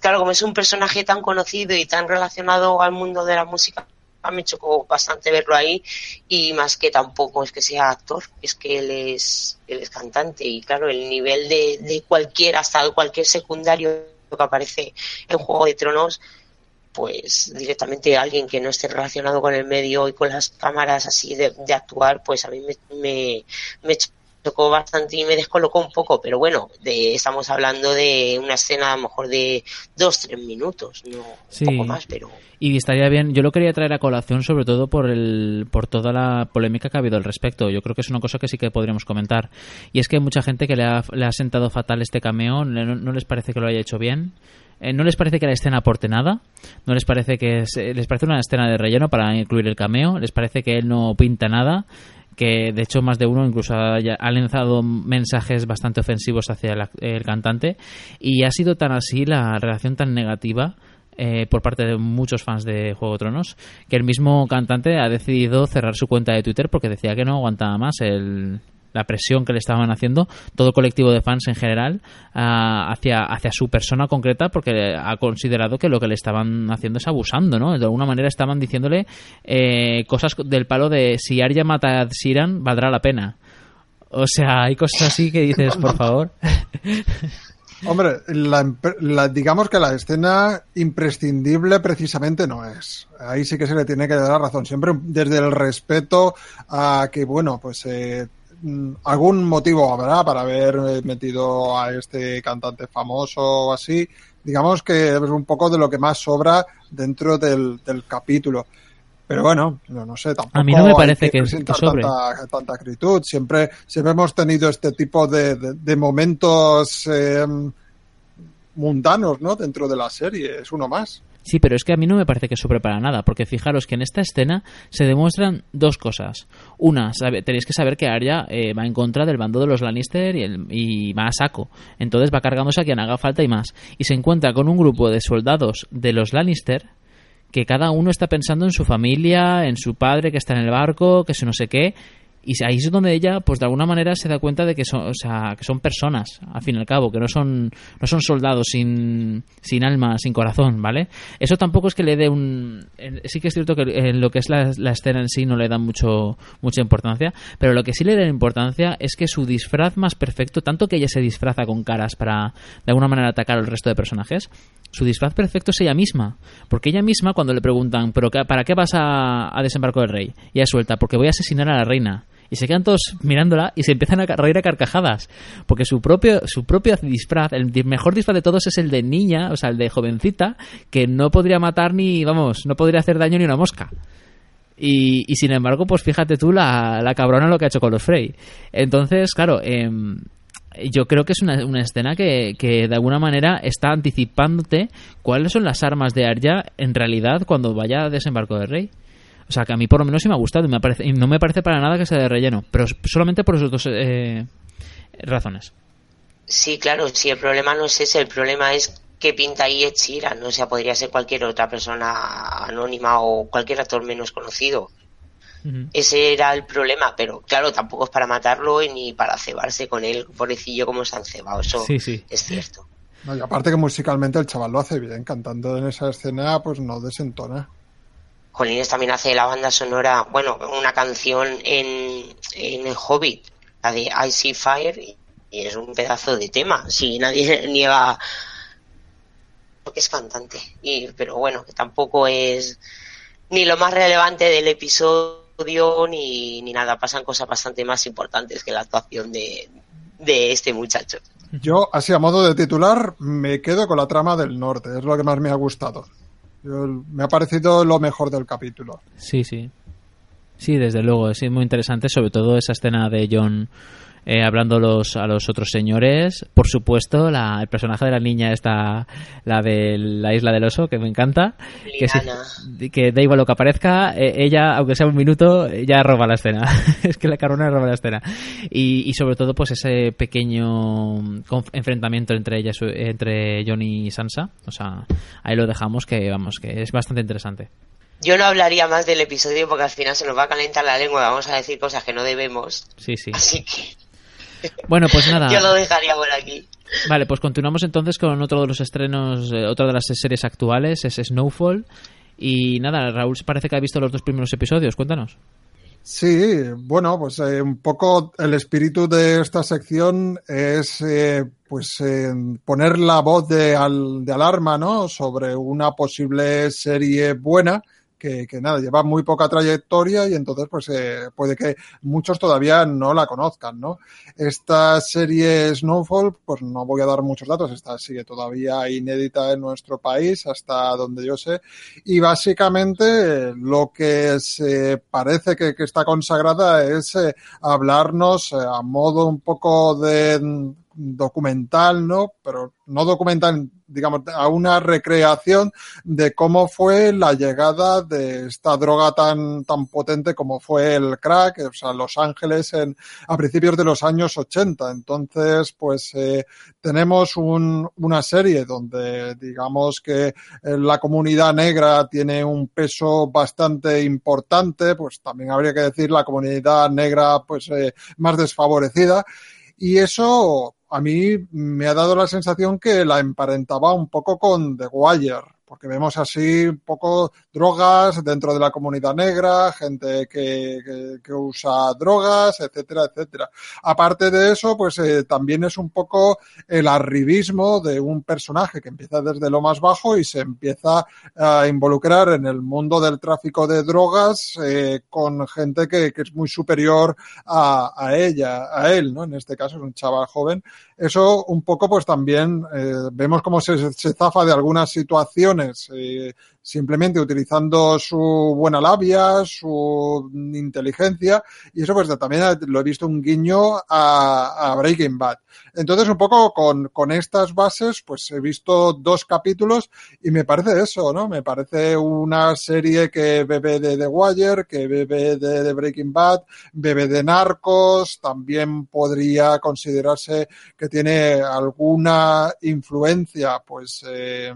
D: claro, como es un personaje tan conocido y tan relacionado al mundo de la música, me chocó bastante verlo ahí y más que tampoco es que sea actor, es que él es, él es cantante y claro, el nivel de, de cualquier, hasta cualquier secundario que aparece en Juego de Tronos, pues directamente alguien que no esté relacionado con el medio y con las cámaras así de, de actuar, pues a mí me, me, me, chocó bastante y me descolocó un poco, pero bueno, de, estamos hablando de una escena a lo mejor de dos, tres minutos, no
B: sí.
D: un poco más, pero...
B: Y estaría bien, yo lo quería traer a colación sobre todo por el por toda la polémica que ha habido al respecto. Yo creo que es una cosa que sí que podríamos comentar. Y es que hay mucha gente que le ha, le ha sentado fatal este cameo, no, no les parece que lo haya hecho bien. Eh, no les parece que la escena aporte nada, no les parece que es, les parece una escena de relleno para incluir el cameo, les parece que él no pinta nada, que de hecho más de uno incluso ha, ha lanzado mensajes bastante ofensivos hacia el, el, cantante. Y ha sido tan así la relación tan negativa eh, por parte de muchos fans de Juego de Tronos que el mismo cantante ha decidido cerrar su cuenta de Twitter porque decía que no aguantaba más el, la presión que le estaban haciendo todo colectivo de fans en general uh, hacia, hacia su persona concreta porque ha considerado que lo que le estaban haciendo es abusando, ¿no? De alguna manera estaban diciéndole eh, cosas del palo de si Arya mata a Siran valdrá la pena. O sea, hay cosas así que dices, por favor.
E: Hombre, la, la, digamos que la escena imprescindible precisamente no es. Ahí sí que se le tiene que dar la razón. Siempre desde el respeto a que, bueno, pues eh, algún motivo habrá para haber metido a este cantante famoso o así. Digamos que es un poco de lo que más sobra dentro del, del capítulo. Pero bueno, no, no, sé, tampoco
B: a mí no me parece que,
E: que, que sobre. Tanta, tanta, acritud. Siempre, siempre hemos tenido este tipo de, de, de momentos eh, mundanos, ¿no? Dentro de la serie. Es uno más.
B: Sí, pero es que a mí no me parece que sobre para nada, porque fijaros que en esta escena se demuestran dos cosas. Una, tenéis que saber que Arya eh, va en contra del bando de los Lannister y, el, y, va a saco. Entonces va cargándose a quien haga falta y más. Y se encuentra con un grupo de soldados de los Lannister que cada uno está pensando en su familia, en su padre que está en el barco, que se no sé qué. Y ahí es donde ella, pues de alguna manera se da cuenta de que son, o sea, que son personas, al fin y al cabo, que no son, no son soldados sin, sin alma, sin corazón, ¿vale? Eso tampoco es que le dé un... Sí que es cierto que en lo que es la, la escena en sí no le da mucho, mucha importancia, pero lo que sí le da importancia es que su disfraz más perfecto, tanto que ella se disfraza con caras para de alguna manera atacar al resto de personajes, su disfraz perfecto es ella misma. Porque ella misma, cuando le preguntan, ¿pero para qué vas a, a desembarco del rey? Y ella suelta, porque voy a asesinar a la reina. Y se quedan todos mirándola y se empiezan a reír a carcajadas. Porque su propio, su propio disfraz, el mejor disfraz de todos es el de niña, o sea, el de jovencita, que no podría matar ni, vamos, no podría hacer daño ni una mosca. Y, y sin embargo, pues fíjate tú la, la cabrona lo que ha hecho con los Frey. Entonces, claro, eh, yo creo que es una, una escena que, que, de alguna manera está anticipándote cuáles son las armas de Arya en realidad cuando vaya a desembarco del rey. O sea, que a mí por lo menos sí me ha gustado y, me parece, y no me parece para nada que sea de relleno, pero solamente por esos dos eh, razones.
D: Sí, claro, sí, el problema no es ese, el problema es que pinta ahí Ed Sheeran, ¿no? o sea, podría ser cualquier otra persona anónima o cualquier actor menos conocido. Uh -huh. Ese era el problema, pero claro, tampoco es para matarlo ni para cebarse con él, pobrecillo como se han cebado, eso
B: sí, sí.
D: es cierto.
E: No, y aparte que musicalmente el chaval lo hace bien, cantando en esa escena, pues no desentona.
D: Colines también hace la banda sonora, bueno, una canción en, en El Hobbit, la de I See Fire, y, es un pedazo de tema, si nadie niega que es cantante, y, pero bueno, que tampoco es ni lo más relevante del episodio ni, ni nada, pasan cosas bastante más importantes que la actuación de, de este muchacho.
E: Yo, así a modo de titular, me quedo con la trama del norte, es lo que más me ha gustado. Me ha parecido lo mejor del capítulo.
B: Sí, sí. Sí, desde luego, es muy interesante, sobre todo esa escena de John eh, hablando los, a los otros señores. Por supuesto, la, el personaje de la niña está la de la isla del oso, que me encanta. Que, si, que, da igual lo que aparezca, eh, ella, aunque sea un minuto, ya roba la escena. es que la carona roba la escena. Y, y, sobre todo, pues ese pequeño enfrentamiento entre ella, entre John y Sansa. O sea, ahí lo dejamos, que vamos, que es bastante interesante.
D: Yo no hablaría más del episodio porque al final se nos va a calentar la lengua, vamos a decir cosas que no debemos.
B: Sí, sí.
D: Así que
B: bueno, pues nada.
D: Yo lo dejaría por aquí.
B: Vale, pues continuamos entonces con otro de los estrenos, eh, otra de las series actuales, es Snowfall. Y nada, Raúl parece que ha visto los dos primeros episodios, cuéntanos.
E: Sí, bueno, pues eh, un poco el espíritu de esta sección es eh, pues eh, poner la voz de, al, de alarma, ¿no? Sobre una posible serie buena que, que, nada, lleva muy poca trayectoria y entonces pues eh, puede que muchos todavía no la conozcan, ¿no? Esta serie Snowfall, pues no voy a dar muchos datos, esta sigue todavía inédita en nuestro país hasta donde yo sé y básicamente lo que se parece que, que está consagrada es eh, hablarnos eh, a modo un poco de documental, ¿no? Pero no documental, digamos, a una recreación de cómo fue la llegada de esta droga tan, tan potente como fue el crack, o sea, Los Ángeles en, a principios de los años 80. Entonces, pues, eh, tenemos un, una serie donde, digamos que la comunidad negra tiene un peso bastante importante, pues también habría que decir la comunidad negra, pues, eh, más desfavorecida. Y eso a mí me ha dado la sensación que la emparentaba un poco con The Wire, porque vemos así un poco drogas dentro de la comunidad negra, gente que, que, usa drogas, etcétera, etcétera. Aparte de eso, pues eh, también es un poco el arribismo de un personaje que empieza desde lo más bajo y se empieza a involucrar en el mundo del tráfico de drogas eh, con gente que, que, es muy superior a, a, ella, a él, ¿no? En este caso es un chaval joven. Eso un poco pues también eh, vemos cómo se, se zafa de algunas situaciones eh, simplemente utilizando su buena labia, su inteligencia, y eso pues también lo he visto un guiño a, Breaking Bad. Entonces, un poco con, con, estas bases, pues he visto dos capítulos y me parece eso, ¿no? Me parece una serie que bebe de The Wire, que bebe de, de Breaking Bad, bebe de Narcos, también podría considerarse que tiene alguna influencia, pues, eh,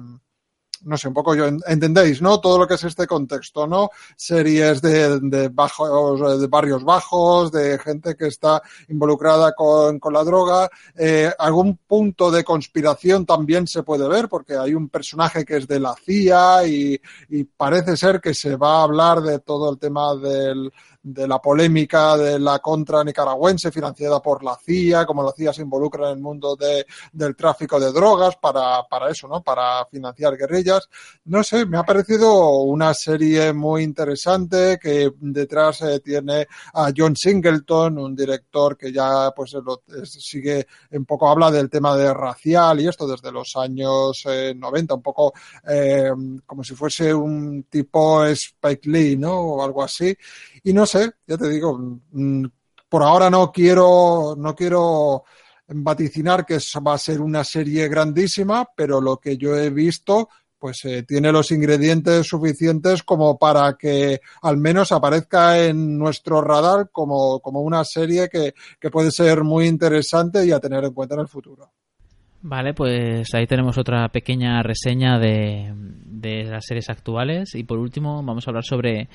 E: no sé, un poco yo, entendéis, ¿no? Todo lo que es este contexto, ¿no? Series de, de bajos, de barrios bajos, de gente que está involucrada con, con la droga. Eh, algún punto de conspiración también se puede ver, porque hay un personaje que es de la CIA y, y parece ser que se va a hablar de todo el tema del, de la polémica de la contra nicaragüense financiada por la CIA, como la CIA se involucra en el mundo de, del tráfico de drogas para, para eso, ¿no? Para financiar guerrillas. No sé, me ha parecido una serie muy interesante que detrás eh, tiene a John Singleton, un director que ya pues sigue un poco habla del tema de racial y esto desde los años 90, un poco eh, como si fuese un tipo Spike Lee, ¿no? O algo así. Y no sé, ya te digo, mm, por ahora no quiero, no quiero vaticinar que va a ser una serie grandísima, pero lo que yo he visto pues eh, tiene los ingredientes suficientes como para que al menos aparezca en nuestro radar como, como una serie que, que puede ser muy interesante y a tener en cuenta en el futuro.
B: Vale, pues ahí tenemos otra pequeña reseña de, de, las series actuales. Y por último, vamos a hablar sobre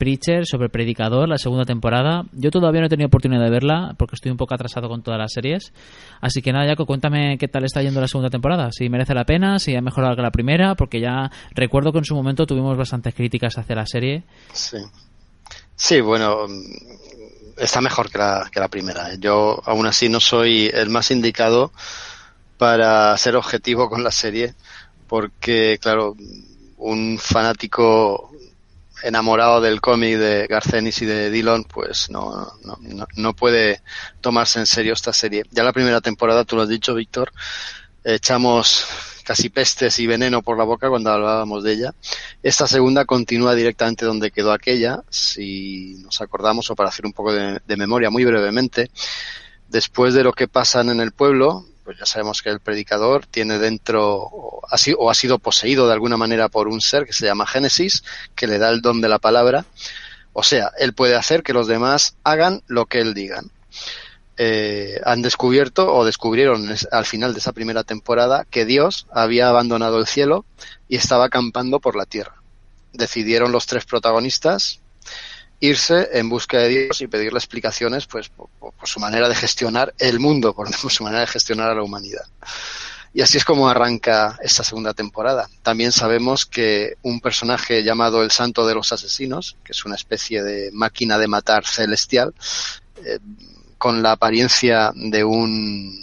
B: Preacher, sobre Predicador, la segunda temporada. Yo todavía no he tenido oportunidad de verla porque estoy un poco atrasado con todas las series. Así que nada, Jaco, cuéntame qué tal está yendo la segunda temporada. Si merece la pena, si ha mejorado que la primera, porque ya recuerdo que en su momento tuvimos bastantes críticas hacia la serie.
C: Sí. Sí, bueno, está mejor que la, que la primera. Yo aún así no soy el más indicado para ser objetivo con la serie, porque, claro, un fanático enamorado del cómic de Garcenis y de Dillon, pues no, no, no, puede tomarse en serio esta serie. Ya la primera temporada, tú lo has dicho, Víctor, echamos casi pestes y veneno por la boca cuando hablábamos de ella. Esta segunda continúa directamente donde quedó aquella, si nos acordamos, o para hacer un poco de, de memoria muy brevemente. Después de lo que pasan en el pueblo, pues ya sabemos que el predicador tiene dentro o ha, sido, o ha sido poseído de alguna manera por un ser que se llama Génesis, que le da el don de la palabra. O sea, él puede hacer que los demás hagan lo que él diga. Eh, han descubierto o descubrieron al final de esa primera temporada que Dios había abandonado el cielo y estaba acampando por la tierra. Decidieron los tres protagonistas irse en busca de Dios y pedirle explicaciones pues por, su manera de gestionar el mundo, por, su manera de gestionar a la humanidad. Y así es como arranca esta segunda temporada. También sabemos que un personaje llamado el Santo de los Asesinos, que es una especie de máquina de matar celestial, eh, con la apariencia de un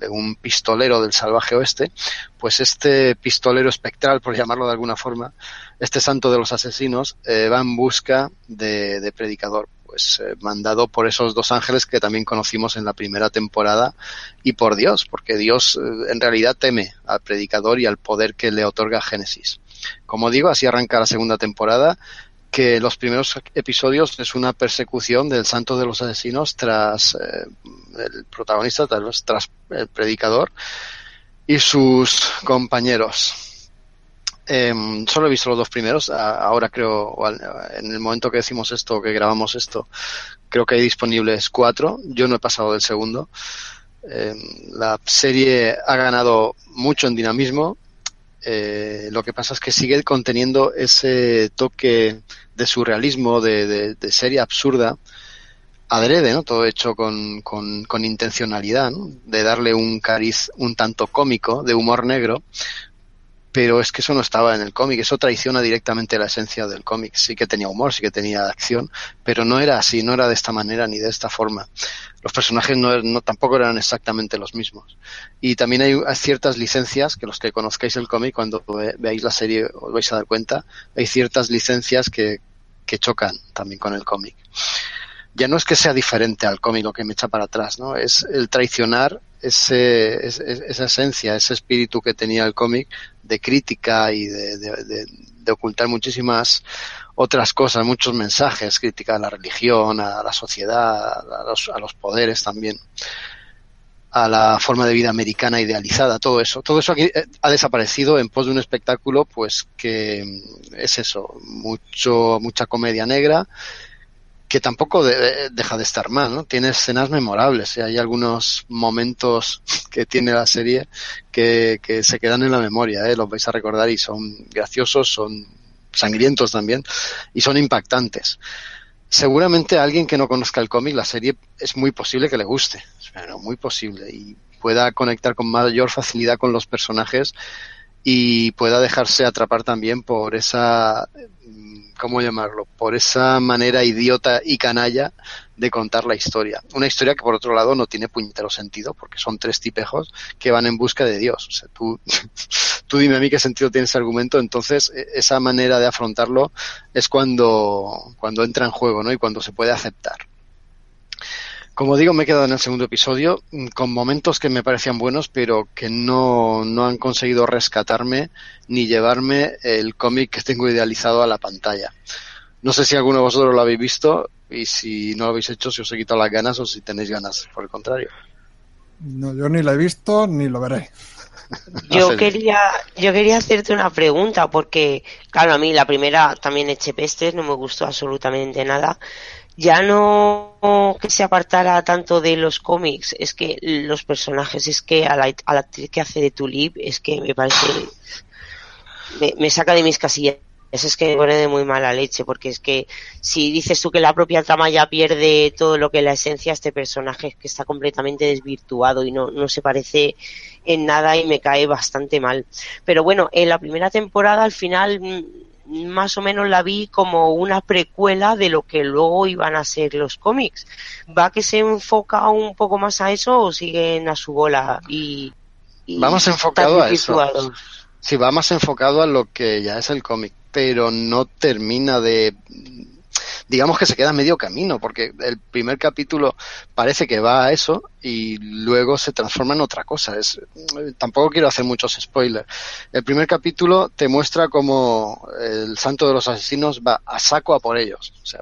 C: de un pistolero del salvaje oeste, pues este pistolero espectral, por llamarlo de alguna forma, este santo de los asesinos, eh, va en busca de, predicador, pues eh, mandado por esos dos ángeles que también conocimos en la primera temporada y por Dios, porque Dios eh, en realidad teme al predicador y al poder que le otorga Génesis. Como digo, así arranca la segunda temporada que los primeros episodios es una persecución del santo de los asesinos tras el protagonista, tras, tras, el predicador y sus compañeros. Eh, solo he visto los dos primeros, ahora creo, en el momento que decimos esto, que grabamos esto, creo que hay disponibles cuatro, yo no he pasado del segundo. Eh, la serie ha ganado mucho en dinamismo, eh, lo que pasa es que sigue conteniendo ese toque de surrealismo, de, de, serie absurda, adrede, ¿no? Todo hecho con, con, con intencionalidad, ¿no? De darle un cariz un tanto cómico, de humor negro, pero es que eso no estaba en el cómic, eso traiciona directamente la esencia del cómic. Sí que tenía humor, sí que tenía acción, pero no era así, no era de esta manera ni de esta forma. Los personajes no, no tampoco eran exactamente los mismos. Y también hay, ciertas licencias, que los que conozcáis el cómic, cuando veáis la serie os vais a dar cuenta, hay ciertas licencias que, que chocan también con el cómic. Ya no es que sea diferente al cómic lo que me echa para atrás, ¿no? Es el traicionar ese, esa esencia, ese espíritu que tenía el cómic de crítica y de, de, ocultar muchísimas otras cosas, muchos mensajes, crítica a la religión, a la sociedad, a los, a los poderes también a la forma de vida americana idealizada, todo eso. Todo eso aquí eh, ha desaparecido en pos de un espectáculo, pues que es eso, mucho, mucha comedia negra que tampoco de, deja de estar mal, ¿no? Tiene escenas memorables, y hay algunos momentos que tiene la serie que, que se quedan en la memoria, ¿eh? los vais a recordar y son graciosos, son sangrientos también y son impactantes. Seguramente a alguien que no conozca el cómic, la serie es muy posible que le guste, pero muy posible y pueda conectar con mayor facilidad con los personajes y pueda dejarse atrapar también por esa ¿cómo llamarlo? Por esa manera idiota y canalla de contar la historia. Una historia que por otro lado no tiene puñetero sentido, porque son tres tipejos que van en busca de Dios. O sea, tú, tú dime a mí qué sentido tiene ese argumento, entonces e, esa manera de afrontarlo es cuando, cuando entra en juego, ¿no? Y cuando se puede aceptar. Como digo, me he quedado en el segundo episodio mm, con momentos que me parecían buenos, pero que no, no han conseguido rescatarme ni llevarme el cómic que tengo idealizado a la pantalla. No sé si alguno de vosotros lo habéis visto y si no lo habéis hecho, si os he quitado las ganas o si tenéis ganas, por el contrario.
E: No, yo ni lo he visto ni lo veré.
D: Yo quería, yo quería hacerte una pregunta porque, claro, a mí la primera también eché pestes, no me gustó absolutamente nada ya no que se apartara tanto de los cómics, es que los personajes, es que a la, actriz que hace de Tulip, es que me parece, me, saca de mis casillas. Es que me pone de muy mala leche, porque es que si dices tú que la propia trama ya pierde todo lo que la esencia, este personaje es que está completamente desvirtuado y no, no se parece en nada y me cae bastante mal. Pero bueno, en la primera temporada al final mm, más o menos la vi como una precuela de lo que luego iban a ser los cómics. ¿Va que se enfoca un poco más a eso o siguen a su bola? Y,
C: Vamos enfocado a eso. Sí, va más enfocado a lo que ya es el cómic, pero no termina de digamos que se queda medio camino, porque el primer capítulo parece que va a eso y luego se transforma en otra cosa. Es, tampoco quiero hacer muchos spoilers. El primer capítulo te muestra cómo el santo de los asesinos va a saco a por ellos. O sea,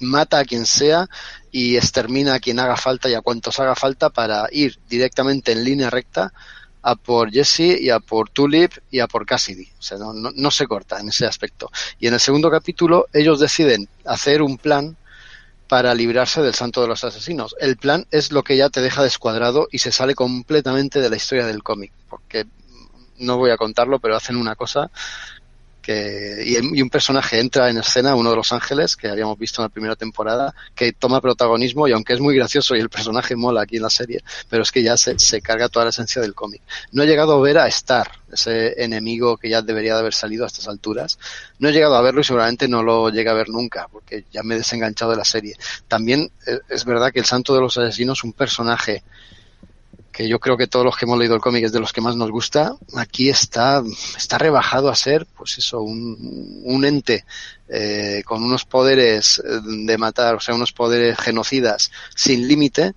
C: mata a quien sea y extermina a quien haga falta y a cuantos haga falta para ir directamente en línea recta a por Jesse y a por Tulip y a por Cassidy. O sea, no, no, se corta en ese aspecto. Y en el segundo capítulo ellos deciden hacer un plan para librarse del santo de los asesinos. El plan es lo que ya te deja descuadrado y se sale completamente de la historia del cómic. Porque no voy a contarlo, pero hacen una cosa que y, un personaje entra en escena, uno de los ángeles que habíamos visto en la primera temporada, que toma protagonismo y aunque es muy gracioso y el personaje mola aquí en la serie, pero es que ya se, se carga toda la esencia del cómic. No he llegado a ver a Star, ese enemigo que ya debería de haber salido a estas alturas. No he llegado a verlo y seguramente no lo llegue a ver nunca, porque ya me he desenganchado de la serie. También eh, es verdad que el Santo de los Asesinos es un personaje que yo creo que todos los que hemos leído el cómic es de los que más nos gusta, aquí está, está rebajado a ser, pues eso, un, un ente eh, con unos poderes eh, de matar, o sea, unos poderes genocidas sin límite,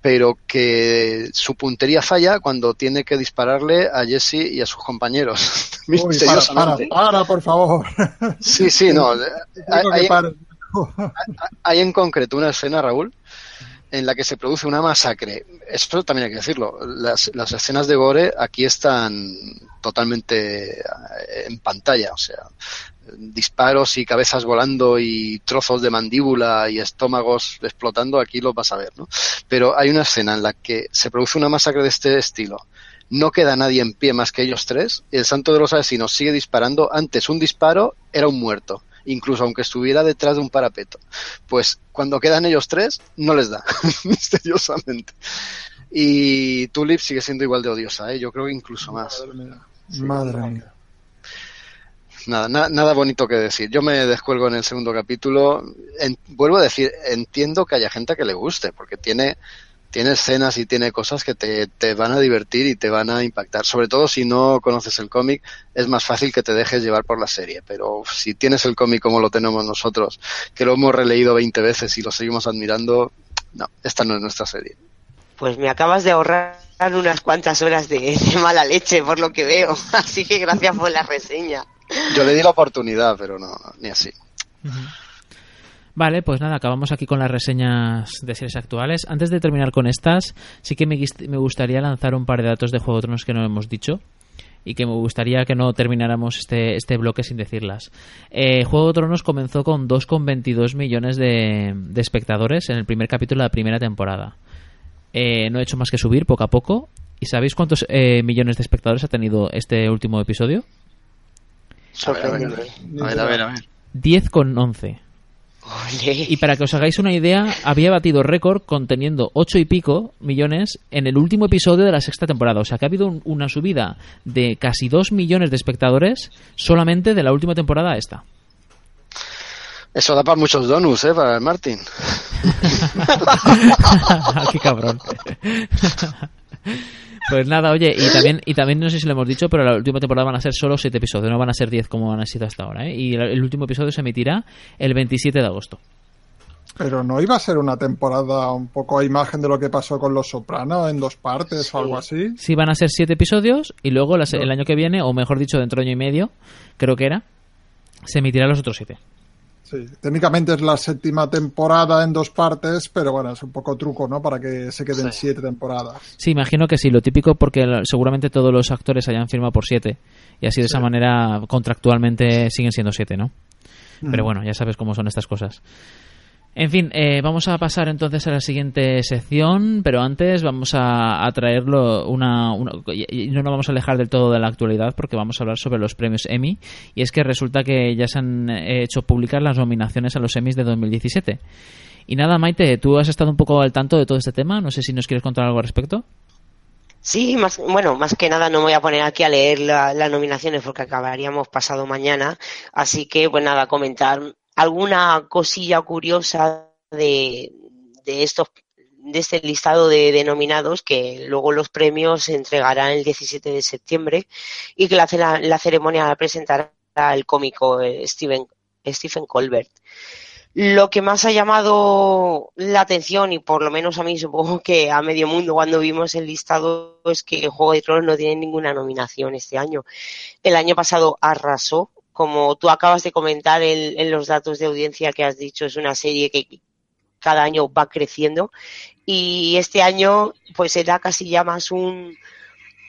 C: pero que su puntería falla cuando tiene que dispararle a Jesse y a sus compañeros.
E: Uy, para, para, por favor.
C: Sí, sí, no. hay, hay en concreto una escena, Raúl, en la que se produce una masacre. Eso también hay que decirlo. Las, las escenas de gore aquí están totalmente eh, en pantalla, o sea, disparos y cabezas volando y trozos de mandíbula y estómagos explotando, aquí lo vas a ver, ¿no? Pero hay una escena en la que se produce una masacre de este estilo. No queda nadie en pie más que ellos tres. El santo de los asesinos sigue disparando. Antes un disparo era un muerto incluso aunque estuviera detrás de un parapeto. Pues cuando quedan ellos tres, no les da, misteriosamente. Y Tulip sigue siendo igual de odiosa, ¿eh? yo creo que incluso más.
E: Madre mía.
C: Nada, nada bonito que decir. Yo me descuelgo en el segundo capítulo. vuelvo a decir, entiendo que haya gente que le guste, porque tiene tiene escenas y tiene cosas que te, te, van a divertir y te van a impactar. Sobre todo si no conoces el cómic, es más fácil que te dejes llevar por la serie. Pero si tienes el cómic como lo tenemos nosotros, que lo hemos releído 20 veces y lo seguimos admirando, no, esta no es nuestra serie.
D: Pues me acabas de ahorrar unas cuantas horas de, mala leche por lo que veo. Así que gracias por la reseña.
C: Yo le di la oportunidad, pero no, ni así.
B: Vale, pues nada, acabamos aquí con las reseñas de series actuales. Antes de terminar con estas, sí que me, gustaría lanzar un par de datos de Juego de Tronos que no hemos dicho y que me gustaría que no termináramos este, este bloque sin decirlas. Eh, Juego de Tronos comenzó con 2,22 millones de, espectadores en el primer capítulo de la primera temporada. Eh, no he hecho más que subir poco a poco. ¿Y sabéis cuántos eh, millones de espectadores ha tenido este último episodio?
C: A ver, a ver, a ver.
B: 10,11. Y para que os hagáis una idea, había batido récord conteniendo ocho y pico millones en el último episodio de la sexta temporada. O sea que ha habido un, una subida de casi 2 millones de espectadores solamente de la última temporada a esta.
C: Eso da para muchos donuts, ¿eh? Para el Martin.
B: Qué cabrón. Pues nada, oye, y también, y también no sé si lo hemos dicho, pero la última temporada van a ser solo 7 episodios, no van a ser 10 como han sido hasta ahora, ¿eh? Y el, último episodio se emitirá el 27 de agosto.
E: Pero no iba a ser una temporada un poco a imagen de lo que pasó con Los Sopranos en dos partes o algo así.
B: Sí, van a ser 7 episodios y luego el año que viene, o mejor dicho, dentro de año y medio, creo que era, se emitirán los otros 7.
E: Sí, técnicamente es la séptima temporada en dos partes, pero bueno, es un poco truco, ¿no? Para que se queden siete temporadas.
B: Sí, imagino que sí, lo típico porque seguramente todos los actores hayan firmado por 7 y así de esa manera contractualmente siguen siendo 7, ¿no? Pero
E: Mm.
B: bueno, ya sabes cómo son estas cosas. En fin, eh, vamos a pasar entonces a la siguiente sección, pero antes vamos a, traerlo una, una- y no nos vamos a alejar del todo de la actualidad porque vamos a hablar sobre los premios Emmy y es que resulta que ya se han eh, hecho públicas las nominaciones a los Emmys de 2017. Y nada, Maite, tú has estado un poco al tanto de todo este tema, no sé si nos quieres contar algo al respecto.
D: Sí, más, bueno, más que nada no me voy a poner aquí a leer la- las nominaciones porque acabaríamos pasado mañana. Así que, pues nada, comentar alguna cosilla curiosa de, de estos de este listado de, de nominados que luego los premios se entregarán el 17 de septiembre y que la ceremonia la presentará el cómico eh, Steven, Stephen Colbert. Lo que más ha llamado la atención, y por lo menos a mí supongo que a medio mundo cuando vimos el listado, es que Juego de Tronos no tiene ninguna nominación este año. El año pasado arrasó, como tú acabas de comentar en, los datos de audiencia que has dicho, es una serie que cada año va creciendo. Y este año pues era casi ya más un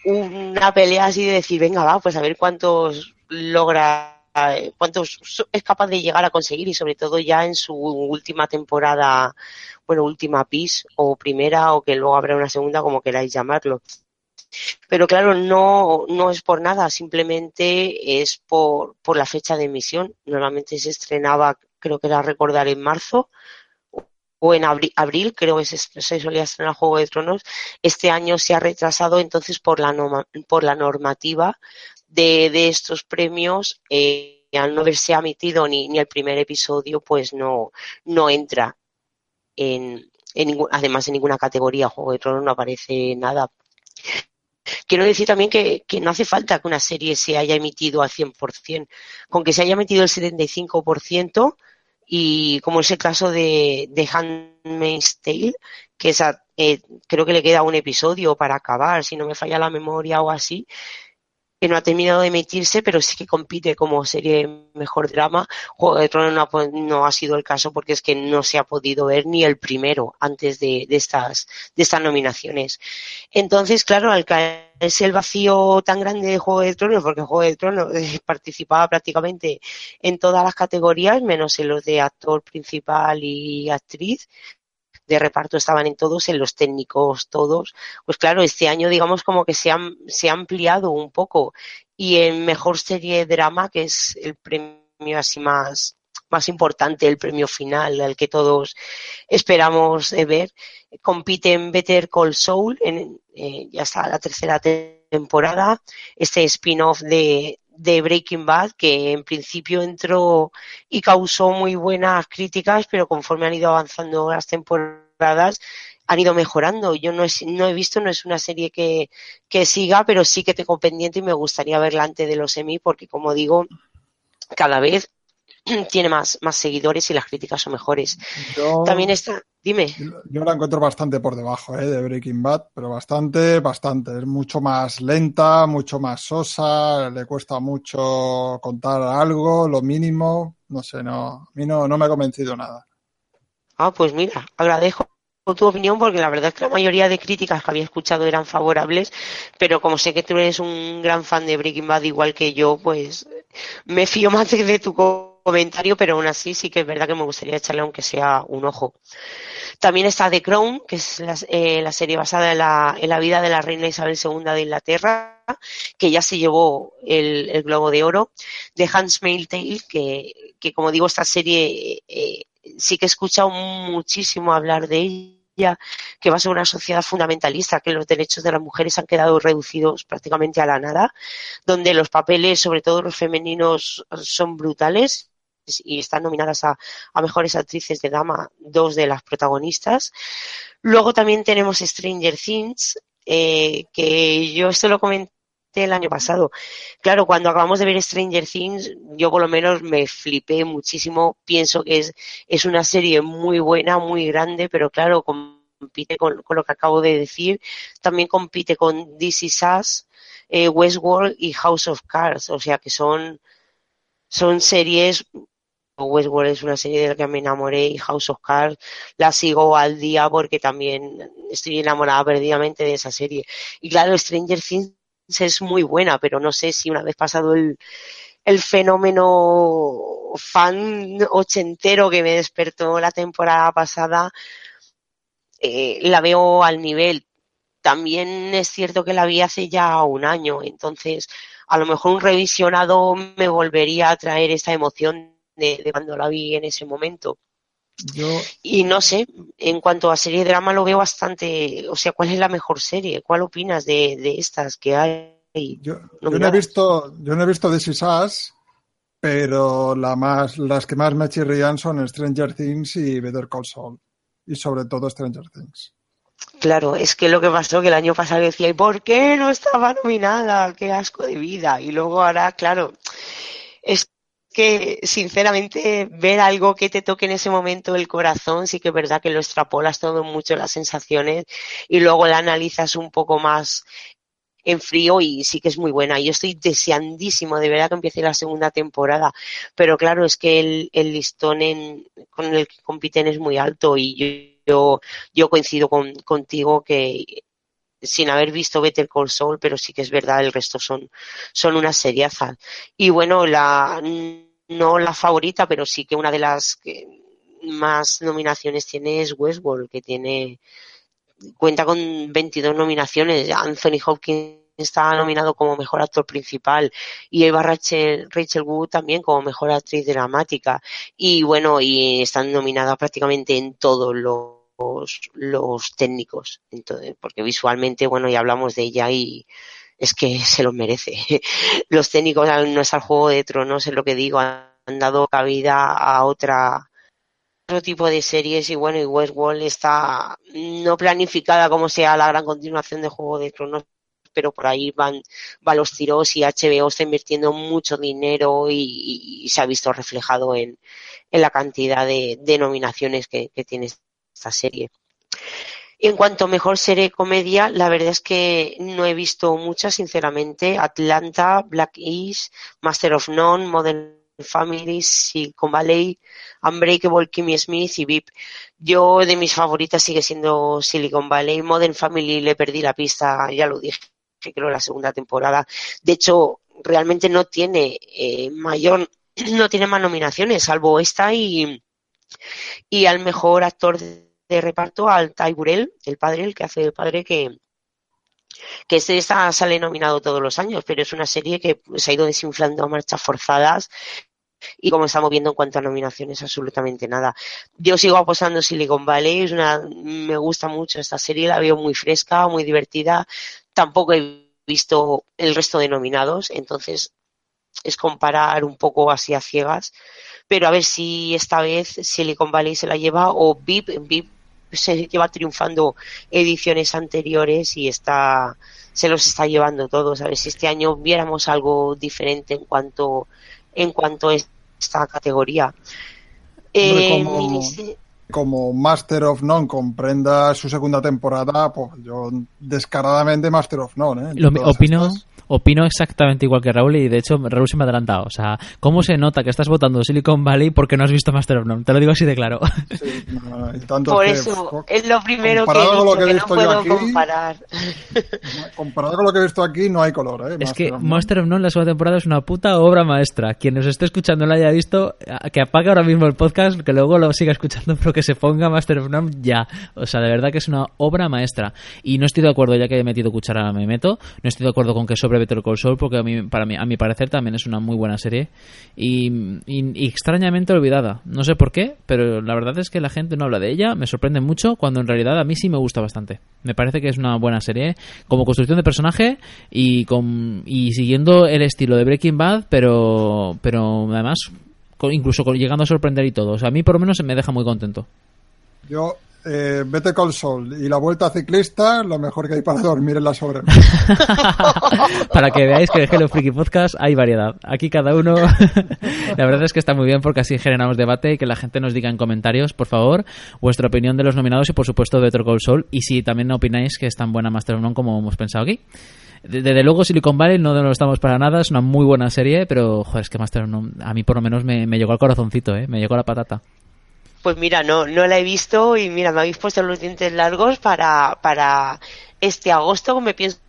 D: una pelea así de decir venga va pues a ver cuántos logra eh, cuántos es capaz de llegar a conseguir y sobre todo ya en su última temporada bueno última pis o primera o que luego habrá una segunda como queráis llamarlo pero claro, no, no es por nada, simplemente es por, por la fecha de emisión. Normalmente se estrenaba, creo que era recordar en marzo o en abri- abril, creo que se, solía estrenar Juego de Tronos. Este año se ha retrasado entonces por la, por la normativa de, de estos premios. eh, al no haberse emitido ni, ni el primer episodio, pues no, no entra en, en además en ninguna categoría. Juego de Tronos no aparece nada. Quiero decir también que, que no hace falta que una serie se haya emitido al 100%, con que se haya emitido el 75% y como es el caso de, de Handmaid's Tale, que esa, eh, creo que le queda un episodio para acabar, si no me falla la memoria o así, que no ha terminado de emitirse, pero sí que compite como serie mejor drama. Juego de Tronos no ha, no ha sido el caso porque es que no se ha podido ver ni el primero antes de, de estas, de estas nominaciones. Entonces, claro, al caerse el vacío tan grande de Juego de Tronos, porque Juego de Tronos participaba prácticamente en todas las categorías, menos en los de actor principal y actriz, de reparto estaban en todos, en los técnicos todos. Pues claro, este año digamos como que se, han, se ha ampliado un poco y en mejor serie drama, que es el premio así más, más importante, el premio final al que todos esperamos eh, ver, compiten Better Call Saul, en, eh, ya está la tercera te- temporada, este spin-off de, de Breaking Bad, que en principio entró y causó muy buenas críticas, pero conforme han ido avanzando las temporadas, han ido mejorando. Yo no, he visto, no es una serie que, que siga, pero sí que tengo pendiente y me gustaría verla antes de los Emmy, porque como digo, cada vez tiene más, más seguidores y las críticas son mejores.
E: Yo,
D: También está, dime.
E: yo la encuentro bastante por debajo ¿eh? de Breaking Bad, pero bastante, bastante. Es mucho más lenta, mucho más sosa, le cuesta mucho contar algo, lo mínimo. No sé, no, a mí no, no me ha convencido nada.
D: Ah, pues mira, agradezco tu opinión porque la verdad es que la mayoría de críticas que había escuchado eran favorables, pero como sé que tú eres un gran fan de Breaking Bad igual que yo, pues me fío más de, tu comentario, pero aún así sí que es verdad que me gustaría echarle aunque sea un ojo. También está The Crown, que es la, eh, serie basada en la, en la vida de la reina Isabel II de Inglaterra, que ya se llevó el, el Globo de Oro. The Handmaid's Tale, que, que como digo, esta serie eh, sí que he escuchado muchísimo hablar de ella, que va sobre una sociedad fundamentalista, que los derechos de las mujeres han quedado reducidos prácticamente a la nada, donde los papeles, sobre todo los femeninos, son brutales y están nominadas a, a mejores actrices de drama dos de las protagonistas. Luego también tenemos Stranger Things, eh, que yo esto lo comenté el año pasado. Claro, cuando acabamos de ver Stranger Things, yo por lo menos me flipé muchísimo. Pienso que es, es una serie muy buena, muy grande, pero claro, compite con, con lo que acabo de decir. También compite con This Is Us, eh, Westworld y House of Cards. O sea que son, son series Westworld es una serie de la que me enamoré y House of Cards la sigo al día porque también estoy enamorada perdidamente de esa serie. Y claro, Stranger Things es muy buena, pero no sé si una vez pasado el, fenómeno fan ochentero que me despertó la temporada pasada, eh, la veo al nivel. También es cierto que la vi hace ya un año, entonces a lo mejor un revisionado me volvería a traer esa emoción de, de cuando la vi en ese momento.
E: Yo,
D: Y no sé, en cuanto a serie de drama lo veo bastante, o sea, ¿cuál es la mejor serie? ¿Cuál opinas de, de estas que hay?
E: yo, yo no he visto, yo no he visto This Is Us, pero la más, las que más me chirrían son Stranger Things y Better Call Saul. Y sobre todo Stranger Things.
D: Claro, es que lo que pasó que el año pasado decía, ¿y por qué no estaba nominada? Qué asco de vida. Y luego ahora, claro, es que sinceramente ver algo que te toque en ese momento el corazón, sí que es verdad que lo extrapolas todo mucho las sensaciones y luego la analizas un poco más en frío y sí que es muy buena. Yo estoy deseandísimo de verdad que empiece la segunda temporada, pero claro, es que el, el listón en, con el que compiten es muy alto y yo, yo, coincido con, contigo que sin haber visto Better Call Saul, pero sí que es verdad, el resto son, son una seriaza. Y bueno, la, no la favorita, pero sí que una de las que más nominaciones tiene es Westworld, que tiene, cuenta con 22 nominaciones. Anthony Hopkins está nominado como mejor actor principal y Eva Rachel, Rachel Wood también como mejor actriz dramática. Y bueno, y están nominadas prácticamente en todos los los, técnicos, entonces, porque visualmente, bueno, ya hablamos de ella y es que se lo merece. Los técnicos no es al Juego de Tronos, es lo que digo, han dado cabida a otra otro tipo de series y bueno, y Westworld está no planificada como sea la gran continuación de Juego de Tronos, pero por ahí van, van los tiros y HBO está invirtiendo mucho dinero y, se ha visto reflejado en, en la cantidad de, de nominaciones que, que tiene esta serie. En cuanto a mejor serie comedia, la verdad es que no he visto muchas, sinceramente. Atlanta, Black East, Master of None, Modern Family, Silicon Valley, Unbreakable, Kimmy Smith y VIP. Yo de mis favoritas sigue siendo Silicon Valley. Modern Family le perdí la pista, ya lo dije, creo, la segunda temporada. De hecho, realmente no tiene eh, mayor, no tiene más nominaciones, salvo esta y, y al mejor actor de de reparto al Burrell, el padre, el que hace el padre que que este está, sale nominado todos los años, pero es una serie que se ha ido desinflando a marchas forzadas y como estamos viendo en cuanto a nominaciones absolutamente nada. Yo sigo apostando Silicon Valley, es una, me gusta mucho esta serie, la veo muy fresca, muy divertida. Tampoco he visto el resto de nominados, entonces es comparar un poco así a ciegas, pero a ver si esta vez Silicon Valley se la lleva o VIP, VIP se lleva triunfando ediciones anteriores y está se los está llevando todos. A ver si este año viéramos algo diferente en cuanto en cuanto a esta categoría.
E: Eh, como, como, Master of None comprenda su segunda temporada, pues yo descaradamente Master of None. ¿eh?
B: Lo, opino, estas opino exactamente igual que Raúl y de hecho Raúl se me ha adelantado. O sea, ¿cómo se nota que estás votando Silicon Valley porque no has visto Master of None? Te lo digo así de claro.
E: Sí, no, tanto
D: Por
E: que,
D: eso, es lo primero que he dicho,
E: con lo que, he
D: que
E: visto
D: no
E: yo
D: puedo
E: aquí,
D: comparar.
E: comparado con lo que he visto aquí, no hay color. ¿eh?
B: Es
E: Master
B: que
E: of.
B: Master of None, la segunda temporada, es una puta obra maestra. Quien nos esté escuchando no la haya visto, que apague ahora mismo el podcast, que luego lo siga escuchando, pero que se ponga Master of None ya. O sea, de verdad que es una obra maestra. Y no estoy de acuerdo, ya que he metido cuchara, me meto. No estoy de acuerdo con que sobre Better Call Saul, porque a mí, para mí, a mi parecer también es una muy buena serie. Y, y- extrañamente olvidada. No sé por qué, pero la verdad es que la gente no habla de ella. Me sorprende mucho, cuando en realidad a mí sí me gusta bastante. Me parece que es una buena serie. Como construcción de personaje y, con, y siguiendo el estilo de Breaking Bad, pero, pero además incluso llegando a sorprender y todo. O sea, a mí por lo menos me deja muy contento.
E: Yo, eh, vete con sol y la vuelta ciclista, lo mejor que hay para dormir en la sobremesa.
B: Para que veáis que en Hello Freaky Podcast hay variedad. Aquí cada uno. la verdad es que está muy bien porque así generamos debate y que la gente nos diga en comentarios, por favor, vuestra opinión de los nominados y por supuesto Better Call Saul. Y si también opináis que es tan buena Master of como hemos pensado aquí. De- Desde luego Silicon Valley no lo estamos para nada, es una muy buena serie, pero joder, es que Master of a mí por lo menos me, me llegó al corazoncito, ¿eh? me llegó a la patata.
D: Pues mira, no, no la he visto y mira, me habéis puesto los dientes largos para, para este agosto, me pienso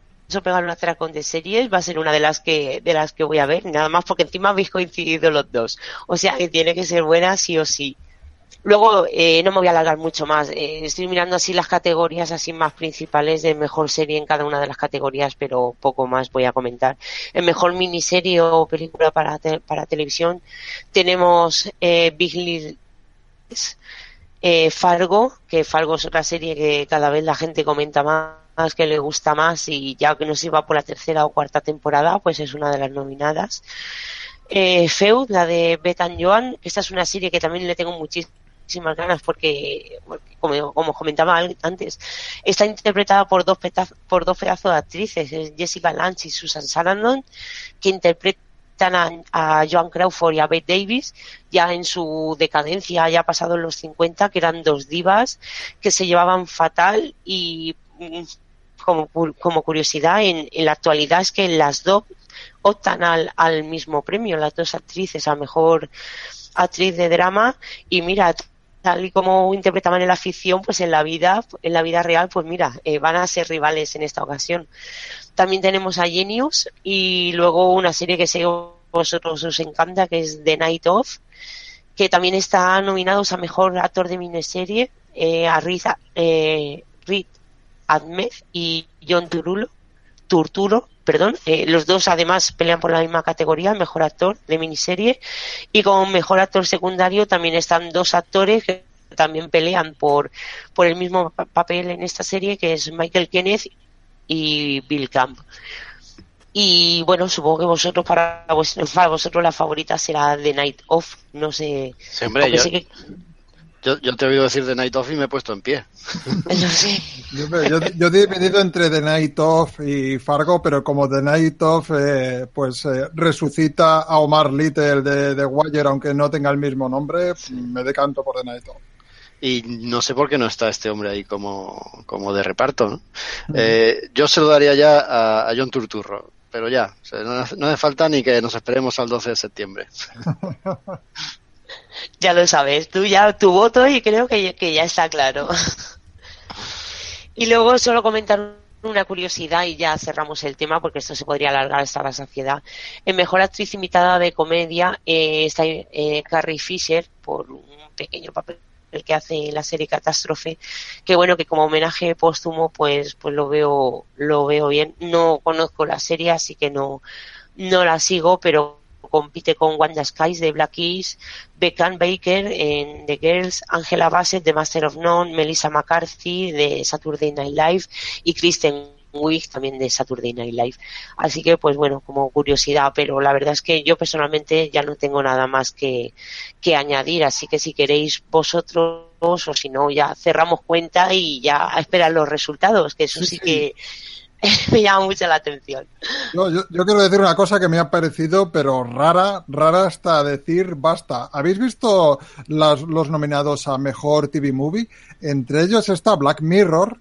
D: pegar un atracón de series, va a ser una de las que, de las que voy a ver, nada más porque encima habéis coincidido los dos. O sea que tiene que ser buena sí o sí. Luego, eh, no me voy a alargar mucho más. Eh, estoy mirando así las categorías así más principales de mejor serie en cada una de las categorías, pero poco más voy a comentar. En mejor miniserie o película para, para televisión tenemos eh, Big Little eh, Fargo, que Fargo es otra serie que cada vez la gente comenta más, que le gusta más y ya que no se va por la tercera o cuarta temporada, pues es una de las nominadas. Eh, Feud, la de Betan Joan, esta es una serie que también le tengo muchísimas ganas porque, como, comentaba antes, está interpretada por dos, por dos pedazos de actrices, es Jessica Lange y Susan Sarandon, que interpretan a, a Joan Crawford y a Bette Davis ya en su decadencia, ya pasados los 50, que eran dos divas que se llevaban fatal y mm, como, como curiosidad, en, en la actualidad es que las dos optan al, al mismo premio, las dos actrices, a mejor actriz de drama y mira, tal y como interpretaban en la ficción, pues en la vida, en la vida real, pues mira, eh, van a ser rivales en esta ocasión. También tenemos a Genius y luego una serie que sé vosotros os encanta, que es The Night Of, que también está nominados a mejor actor de miniserie, eh, a Riz, eh, Ahmed y John Turulo, Turturo, perdón. Eh, los dos además pelean por la misma categoría, mejor actor de miniserie. Y como mejor actor secundario también están dos actores que también pelean por, por el mismo pa- papel en esta serie, que es Michael Kenneth y Bill Camp. Y bueno, supongo que vosotros para, vos- para vosotros la favorita será The Night Off. No sé. Aunque
C: yo,
D: que-
C: yo, yo te he oído decir de Night Off y me he puesto en pie.
E: Yo, yo, yo he dividido entre The Night Of y Fargo, pero como The Night Of eh, pues eh, resucita a Omar Little de, de Wire, aunque no tenga el mismo nombre, me decanto por The Night Of.
C: Y no sé por qué no está este hombre ahí como, como de reparto, ¿no? Eh, yo se lo daría ya a, a John Turturro, pero ya, o sea, no, hace- no hace falta ni que nos esperemos al 12 de septiembre.
D: Ya lo sabes, tú ya tu voto y creo que, ya está claro. y luego solo comentar una curiosidad y ya cerramos el tema porque esto se podría alargar hasta la saciedad. En mejor actriz invitada de comedia eh, está eh, Carrie Fisher por un pequeño papel que hace la serie Catástrofe, que bueno que como homenaje póstumo pues pues lo veo lo veo bien. No conozco la serie así que no no la sigo, pero compite con Wanda Skies de Black Keys, Beckham Baker en The Girls, Angela Bassett de Master of None, Melissa McCarthy de Saturday Night Live y Kristen Wiig también de Saturday Night Live. Así que, pues bueno, como curiosidad, pero la verdad es que yo personalmente ya no tengo nada más que, que añadir, así que si queréis vosotros o si no, ya cerramos cuenta y ya a esperar los resultados, que eso sí, que me llama mucho la atención.
E: Yo, yo, quiero decir una cosa que me ha parecido, pero rara, rara hasta decir basta. ¿Habéis visto las- los nominados a Mejor TV Movie? Entre ellos está Black Mirror,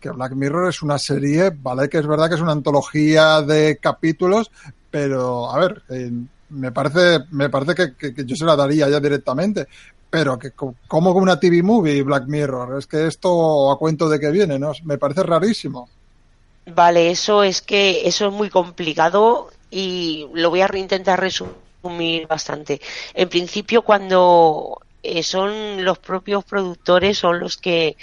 E: que Black Mirror es una serie, vale que es verdad que es una antología de capítulos, pero a ver, eh, me parece, me parece que, que- yo se la daría ya directamente. Pero que co- como una TV Movie Black Mirror, es que esto a cuento de que viene, ¿no? Me parece rarísimo.
D: Vale, eso es que eso es muy complicado y lo voy a intentar resumir bastante. En principio, cuando eh, son los propios productores son los que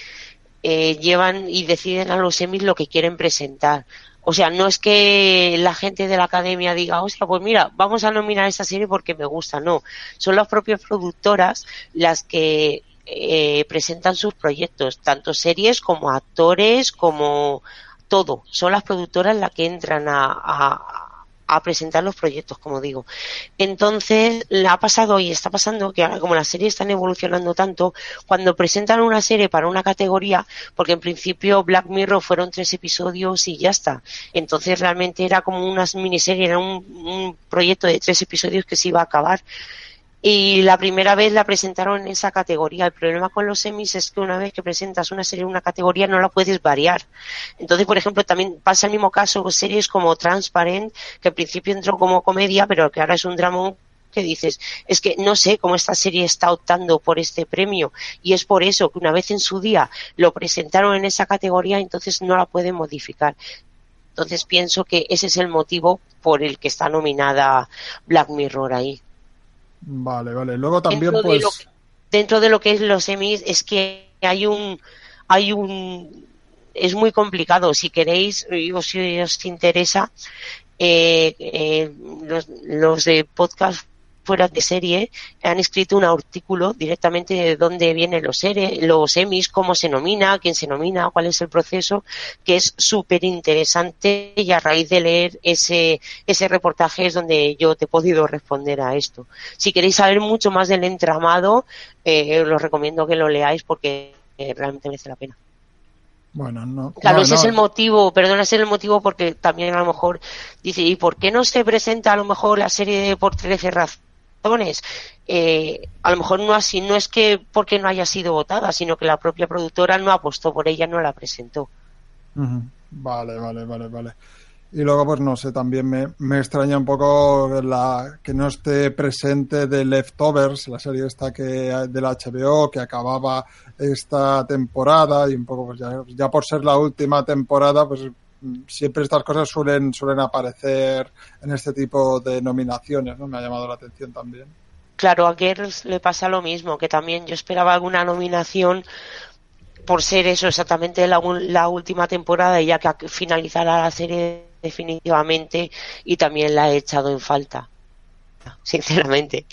D: eh, llevan y deciden a los Emmys lo que quieren presentar. O sea, no es que la gente de la academia diga, hostia, pues mira, vamos a nominar esta serie porque me gusta. No, son las propias productoras las que eh, presentan sus proyectos, tanto series como actores, como todo. Son las productoras las que entran a, presentar los proyectos, como digo. Entonces, ha pasado y está pasando que ahora como las series están evolucionando tanto, cuando presentan una serie para una categoría, porque en principio Black Mirror fueron tres episodios y ya está. Entonces realmente era como una miniserie, era un, un proyecto de tres episodios que se iba a acabar y la primera vez la presentaron en esa categoría. El problema con los semis es que una vez que presentas una serie en una categoría no la puedes variar. Entonces, por ejemplo, también pasa el mismo caso con series como Transparent, que al principio entró como comedia, pero que ahora es un drama que dices, es que no sé cómo esta serie está optando por este premio y es por eso que una vez en su día lo presentaron en esa categoría, entonces no la pueden modificar. Entonces pienso que ese es el motivo por el que está nominada Black Mirror ahí.
E: Vale, vale. Luego también,
D: dentro
E: pues.
D: De dentro de lo que es los semis, es que hay un. Hay un. Es muy complicado. Si queréis, o si os interesa, eh, eh, los, los de podcast fuera de serie han escrito un artículo directamente de dónde vienen los, los emis, cómo se nomina, quién se nomina, cuál es el proceso, que es súper interesante y a raíz de leer ese, ese reportaje es donde yo te he podido responder a esto. Si queréis saber mucho más del entramado, eh, os recomiendo que lo leáis porque eh, realmente merece la pena.
E: Bueno, no.
D: Claro,
E: no,
D: ese
E: no.
D: es el motivo, perdona, ese es el motivo porque también a lo mejor dice, ¿y por qué no se presenta a lo mejor la serie de por 13 razones? Eh, a lo mejor no así, no es que porque no haya sido votada, sino que la propia productora no apostó por ella, no la presentó.
E: Vale, vale, vale, vale. Y luego, pues no sé, también me, me extraña un poco la, que no esté presente de Leftovers, la serie esta que de la HBO que acababa esta temporada y un poco, pues ya, ya por ser la última temporada, pues siempre estas cosas suelen, suelen aparecer en este tipo de nominaciones, ¿no? Me ha llamado la atención también.
D: Claro, a Girls le pasa lo mismo, que también yo esperaba alguna nominación por ser eso exactamente la, la última temporada y ya que finalizara la serie definitivamente y también la he echado en falta, sinceramente.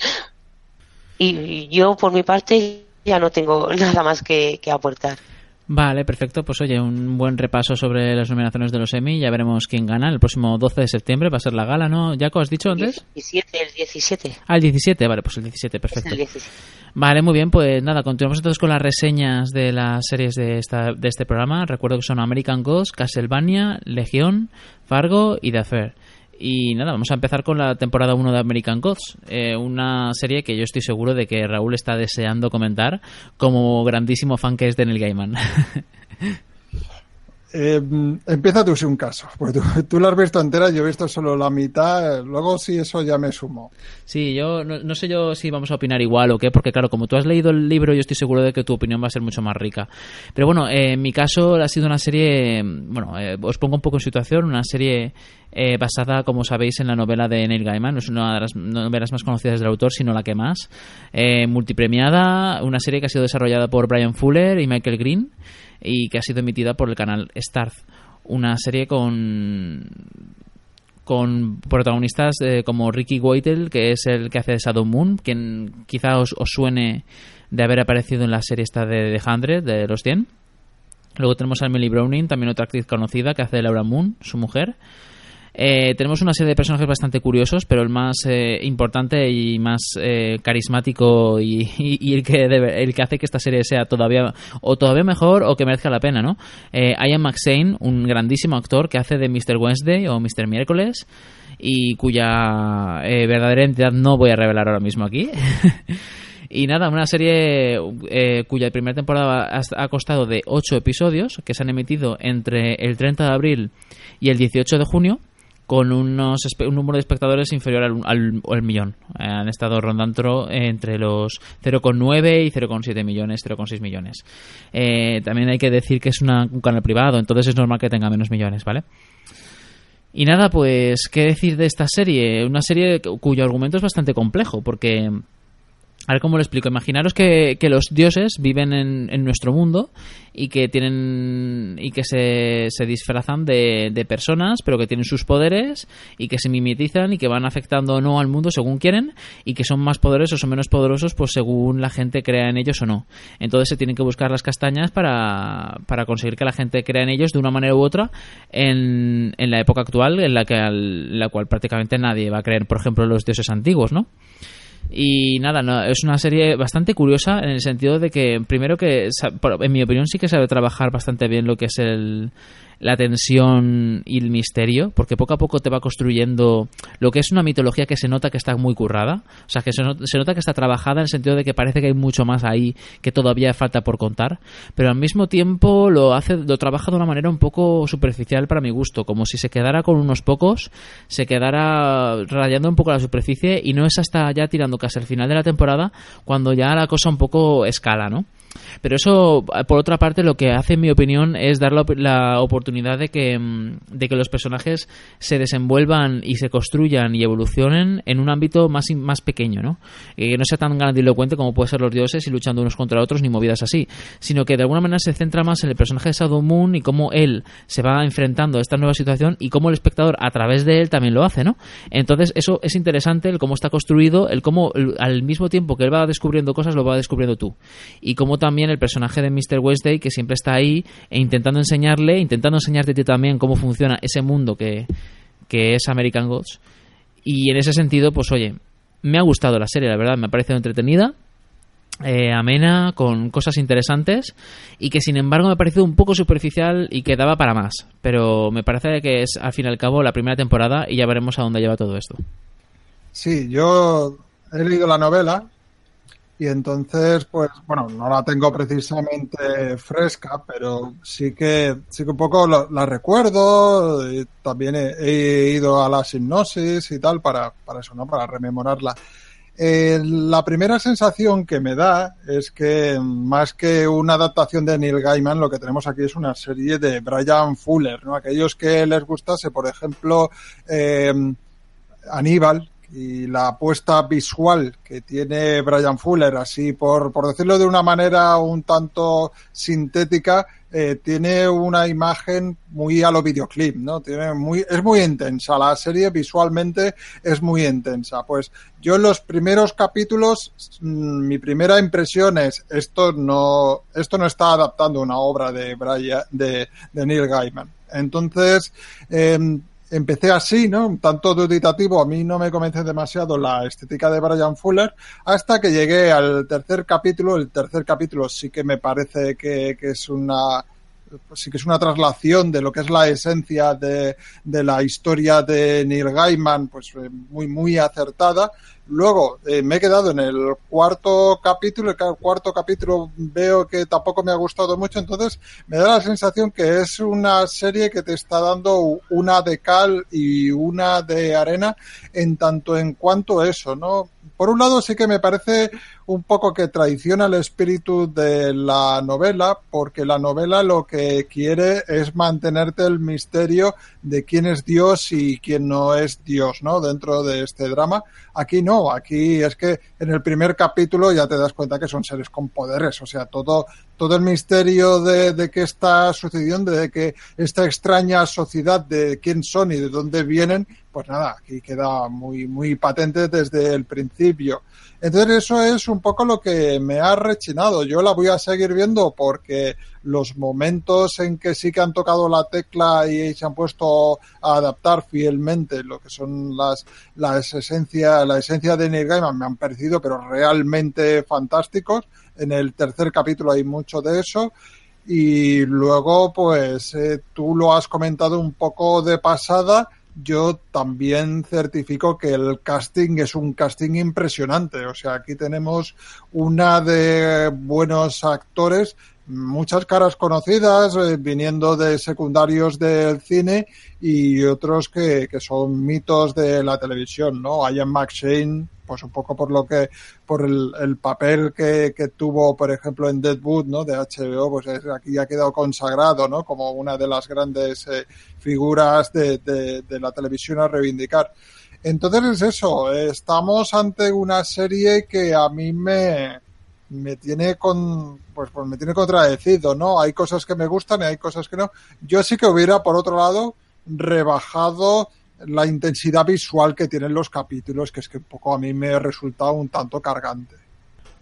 D: Y, y yo por mi parte ya no tengo nada más que, que aportar.
B: Vale, perfecto. Pues oye, un buen repaso sobre las nominaciones de los Emmy. Ya veremos quién gana. El próximo 12 de septiembre va a ser la gala, ¿no? ¿Jaco has dicho antes?
D: 17, el 17.
B: Ah, el 17. Vale, pues el 17,
D: Es
B: perfecto.
D: el 17.
B: Vale, muy bien, pues nada, continuamos entonces con las reseñas de las series de, esta, de este programa. Recuerdo que son American Ghost, Castlevania, Legión, Fargo y The Affair. Y nada, vamos a empezar con la temporada 1 de American Gods, eh, una serie que yo estoy seguro de que Raúl está deseando comentar como grandísimo fan que es de Neil Gaiman.
E: Eh, empieza tú si un caso, porque tú, tú la has visto entera, yo he visto solo la mitad, luego sí eso ya me sumo.
B: Sí, yo no, no sé yo si vamos a opinar igual o qué, porque claro, como tú has leído el libro, yo estoy seguro de que tu opinión va a ser mucho más rica. Pero bueno, eh, en mi caso ha sido una serie, bueno, eh, os pongo un poco en situación, una serie eh, basada, como sabéis, en la novela de Neil Gaiman, no es una de las novelas más conocidas del autor, sino la que más, eh, multipremiada, una serie que ha sido desarrollada por Brian Fuller y Michael Green y que ha sido emitida por el canal Starz. Una serie con con protagonistas eh, como Ricky Whittle, que es el que hace de Shadow Moon, quien quizá os, os suene de haber aparecido en la serie esta de The Hundred, de los 100. Luego tenemos a Emily Browning, también otra actriz conocida, que hace de Laura Moon, su mujer. Eh, tenemos una serie de personajes bastante curiosos, pero el más eh, importante y más eh, carismático y, el que el que hace que esta serie sea todavía o todavía mejor o que merezca la pena, ¿no? Eh, Ian McShane, un grandísimo actor que hace de Mr. Wednesday o Mr. Miércoles y cuya eh, verdadera identidad no voy a revelar ahora mismo aquí. Y nada, una serie eh, cuya primera temporada ha, ha costado de 8 episodios que se han emitido entre el 30 de abril y el 18 de junio con unos un número de espectadores inferior al, al- millón. Eh, han estado rondando entre los 0,9 y 0,7 millones, 0,6 millones. Eh, también hay que decir que es un canal privado, entonces es normal que tenga menos millones, ¿vale? Y nada, pues, ¿qué decir de esta serie? Una serie cu- cuyo argumento es bastante complejo, porque a ver cómo lo explico. Imaginaros que, que los dioses viven en, en, nuestro mundo y que tienen y que se, se disfrazan de, de, personas, pero que tienen sus poderes y que se mimetizan y que van afectando o no al mundo según quieren y que son más poderosos o menos poderosos pues según la gente crea en ellos o no. Entonces se tienen que buscar las castañas para, para conseguir que la gente crea en ellos de una manera u otra en, en la época actual en la que en la cual prácticamente nadie va a creer, por ejemplo, los dioses antiguos, ¿no? Y nada, no, es una serie bastante curiosa en el sentido de que, primero que, en mi opinión, sí que sabe trabajar bastante bien lo que es el, la tensión y el misterio, porque poco a poco te va construyendo lo que es una mitología que se nota que está muy currada, o sea, que se, nota que está trabajada en el sentido de que parece que hay mucho más ahí que todavía falta por contar, pero al mismo tiempo lo hace, lo trabaja de una manera un poco superficial para mi gusto, como si se quedara con unos pocos, se quedara rayando un poco la superficie y no es hasta ya tirando casi al final de la temporada cuando ya la cosa un poco escala, ¿no? Pero eso, por otra parte, lo que hace, en mi opinión, es dar la, la, oportunidad de que, mm, de que los personajes se desenvuelvan y se construyan y evolucionen en un ámbito más, más pequeño, ¿no? Que no sea tan grandilocuente como puede ser los dioses y luchando unos contra otros ni movidas así, sino que de alguna manera se centra más en el personaje de Shadow Moon y cómo él se va enfrentando a esta nueva situación y cómo el espectador a través de él también lo hace, ¿no? Entonces eso es interesante, el cómo está construido, el cómo al mismo tiempo que él va descubriendo cosas lo va descubriendo tú y cómo también el personaje de Mr. Wednesday que siempre está ahí e intentando enseñarle, intentando enseñarte ti también cómo funciona ese mundo que, que es American Gods. Y en ese sentido, pues oye, me ha gustado la serie, la verdad, me ha parecido entretenida. Eh, amena, con cosas interesantes y que sin embargo me ha parecido un poco superficial y que daba para más. Pero me parece que es al fin y al cabo la primera temporada y ya veremos a dónde lleva todo esto.
E: Sí, yo he leído la novela y entonces, pues, bueno, no la tengo precisamente fresca, pero sí que, sí que un poco la, la recuerdo. También he, ido a la hipnosis y tal para, para eso, ¿no? Para rememorarla. Eh, la primera sensación que me da es que más que una adaptación de Neil Gaiman, lo que tenemos aquí es una serie de Brian Fuller, ¿no? Aquellos que les gustase, por ejemplo, eh, Aníbal, y la apuesta visual que tiene Brian Fuller, así por, por decirlo de una manera un tanto sintética, eh, tiene una imagen muy a lo videoclip, ¿no? Tiene muy, es muy intensa, la serie visualmente es muy intensa. Pues yo en los primeros capítulos, mmm, mi primera impresión es esto no, esto no está adaptando una obra de Brian, de, Neil Gaiman. Entonces, eh, empecé así, ¿no? Un tanto duditativo, a mí no me convence demasiado la estética de Brian Fuller, hasta que llegué al tercer capítulo. El tercer capítulo sí que me parece que, que es una sí que es una traslación de lo que es la esencia de, de la historia de Neil Gaiman, pues muy, muy acertada. Luego eh, me he quedado en el cuarto capítulo, el cuarto capítulo veo que tampoco me ha gustado mucho, entonces me da la sensación que es una serie que te está dando una de cal y una de arena en tanto en cuanto eso, ¿no? Por un lado sí que me parece un poco que traiciona el espíritu de la novela, porque la novela lo que quiere es mantenerte el misterio de quién es Dios y quién no es Dios, ¿no? Dentro de este drama. Aquí no, aquí es que en el primer capítulo ya te das cuenta que son seres con poderes, o sea, todo, todo el misterio de, de qué está sucediendo, de que esta extraña sociedad de quién son y de dónde vienen, pues nada, aquí queda muy, muy patente desde el principio. Entonces eso es un poco lo que me ha rechinado. Yo la voy a seguir viendo porque los momentos en que sí que han tocado la tecla y se han puesto a adaptar fielmente lo que son las, las esencia, la esencia de Neil Gaiman me han parecido pero realmente fantásticos. En el tercer capítulo hay mucho de eso. Y luego, pues, eh, tú lo has comentado un poco de pasada, yo también certifico que el casting es un casting impresionante. O sea, aquí tenemos una de buenos actores, muchas caras conocidas, eh, viniendo de secundarios del cine y otros que, que son mitos de la televisión, ¿no? Ian McShane, pues un poco por lo que, por el, el papel que, que, tuvo, por ejemplo, en Deadwood, ¿no? De HBO, pues es, aquí ha quedado consagrado, ¿no? Como una de las grandes eh, figuras de, de, de, la televisión a reivindicar. Entonces es eso, estamos ante una serie que a mí me, me tiene con pues, pues me tiene contradecido, ¿no? Hay cosas que me gustan y hay cosas que no. Yo sí que hubiera, por otro lado, rebajado la intensidad visual que tienen los capítulos, que es que un poco a mí me resulta un tanto cargante.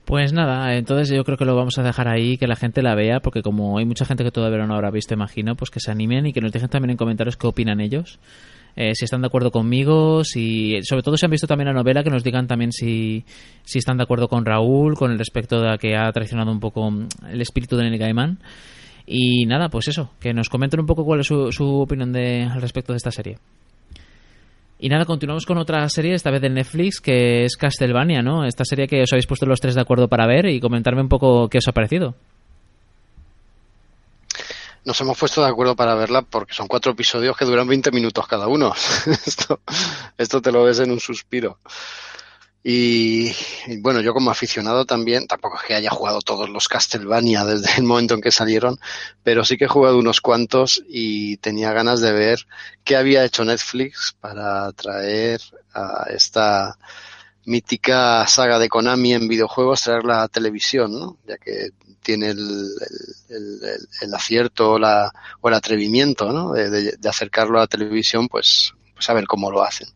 B: Pues nada, entonces yo creo que lo vamos a dejar ahí, que la gente la vea, porque como hay mucha gente que todavía no habrá visto, imagino, pues que se animen y que nos dejen también en comentarios qué opinan ellos. Eh, si están de acuerdo conmigo, si sobre todo si han visto también la novela, que nos digan también si, si están de acuerdo con Raúl, con el respecto de que ha traicionado un poco el espíritu de Neil Gaiman. Y nada, pues eso, que nos comenten un poco cuál es su, opinión al respecto de esta serie. Y nada, continuamos con otra serie, esta vez de Netflix, que es Castlevania, ¿no? Esta serie que os habéis puesto los tres de acuerdo para ver y comentarme un poco qué os ha parecido.
C: Nos hemos puesto de acuerdo para verla porque son cuatro episodios que duran 20 minutos cada uno. esto, esto te lo ves en un suspiro. Y, bueno, yo como aficionado también, tampoco es que haya jugado todos los Castlevania desde el momento en que salieron, pero sí que he jugado unos cuantos y tenía ganas de ver qué había hecho Netflix para traer a esta mítica saga de Konami en videojuegos, traerla a televisión, ¿no? Ya que tiene el, el, acierto o, la, o el atrevimiento, ¿no? De acercarlo a la televisión, pues, pues a ver cómo lo hacen.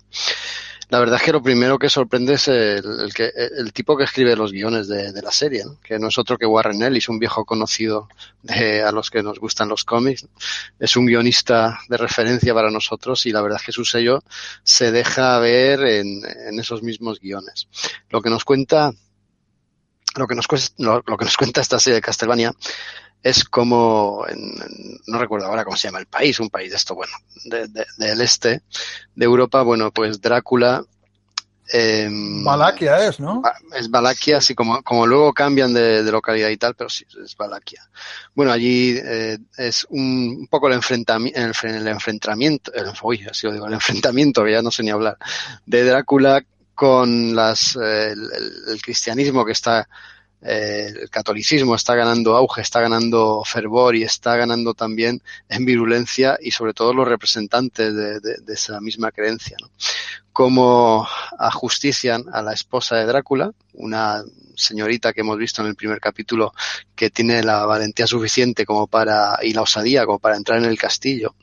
C: La verdad es que lo primero que sorprende es el, que, el tipo que escribe los guiones de, de la serie, ¿no? que no es otro que Warren Ellis, un viejo conocido de, a los que nos gustan los cómics. Es un guionista de referencia para nosotros y la verdad es que su sello se deja ver en, en esos mismos guiones. Lo que nos cuenta lo que nos, lo, lo que nos cuenta esta serie de Castlevania es como, en, no recuerdo ahora cómo se llama el país, un país de esto, bueno, de, de, del este de Europa, bueno, pues Drácula.
E: Eh, Valaquia es, ¿no?
C: Es Valaquia, así como, como luego cambian de, de, localidad y tal, pero sí, es Valaquia. Bueno, allí eh, es un, un, poco el enfrentamiento, el, el enfrentamiento, el, uy, así lo digo, el enfrentamiento, que ya no sé ni hablar, de Drácula con las, eh, el, el, cristianismo que está eh, el catolicismo está ganando auge, está ganando fervor y está ganando también en virulencia y sobre todo los representantes de, esa misma creencia. ¿no? Cómo ajustician a la esposa de Drácula, una señorita que hemos visto en el primer capítulo que tiene la valentía suficiente como para y la osadía como para entrar en el castillo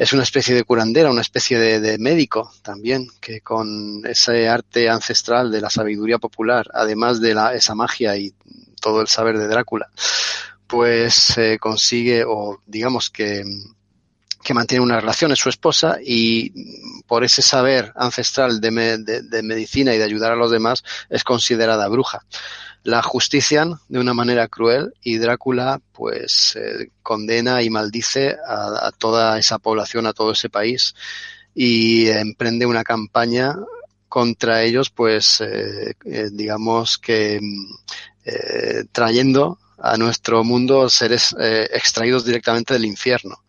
C: es una especie de curandera, una especie de, médico también, que con ese arte ancestral de la sabiduría popular, además de la, esa magia y todo el saber de Drácula, pues eh, consigue, o digamos que, que mantiene una relación, es su esposa, y por ese saber ancestral de, de, de medicina y de ayudar a los demás, es considerada bruja la justician de una manera cruel y Drácula pues eh, condena y maldice a, toda esa población, a todo ese país y emprende una campaña contra ellos pues eh, eh, digamos que eh, trayendo a nuestro mundo seres extraídos directamente del infierno.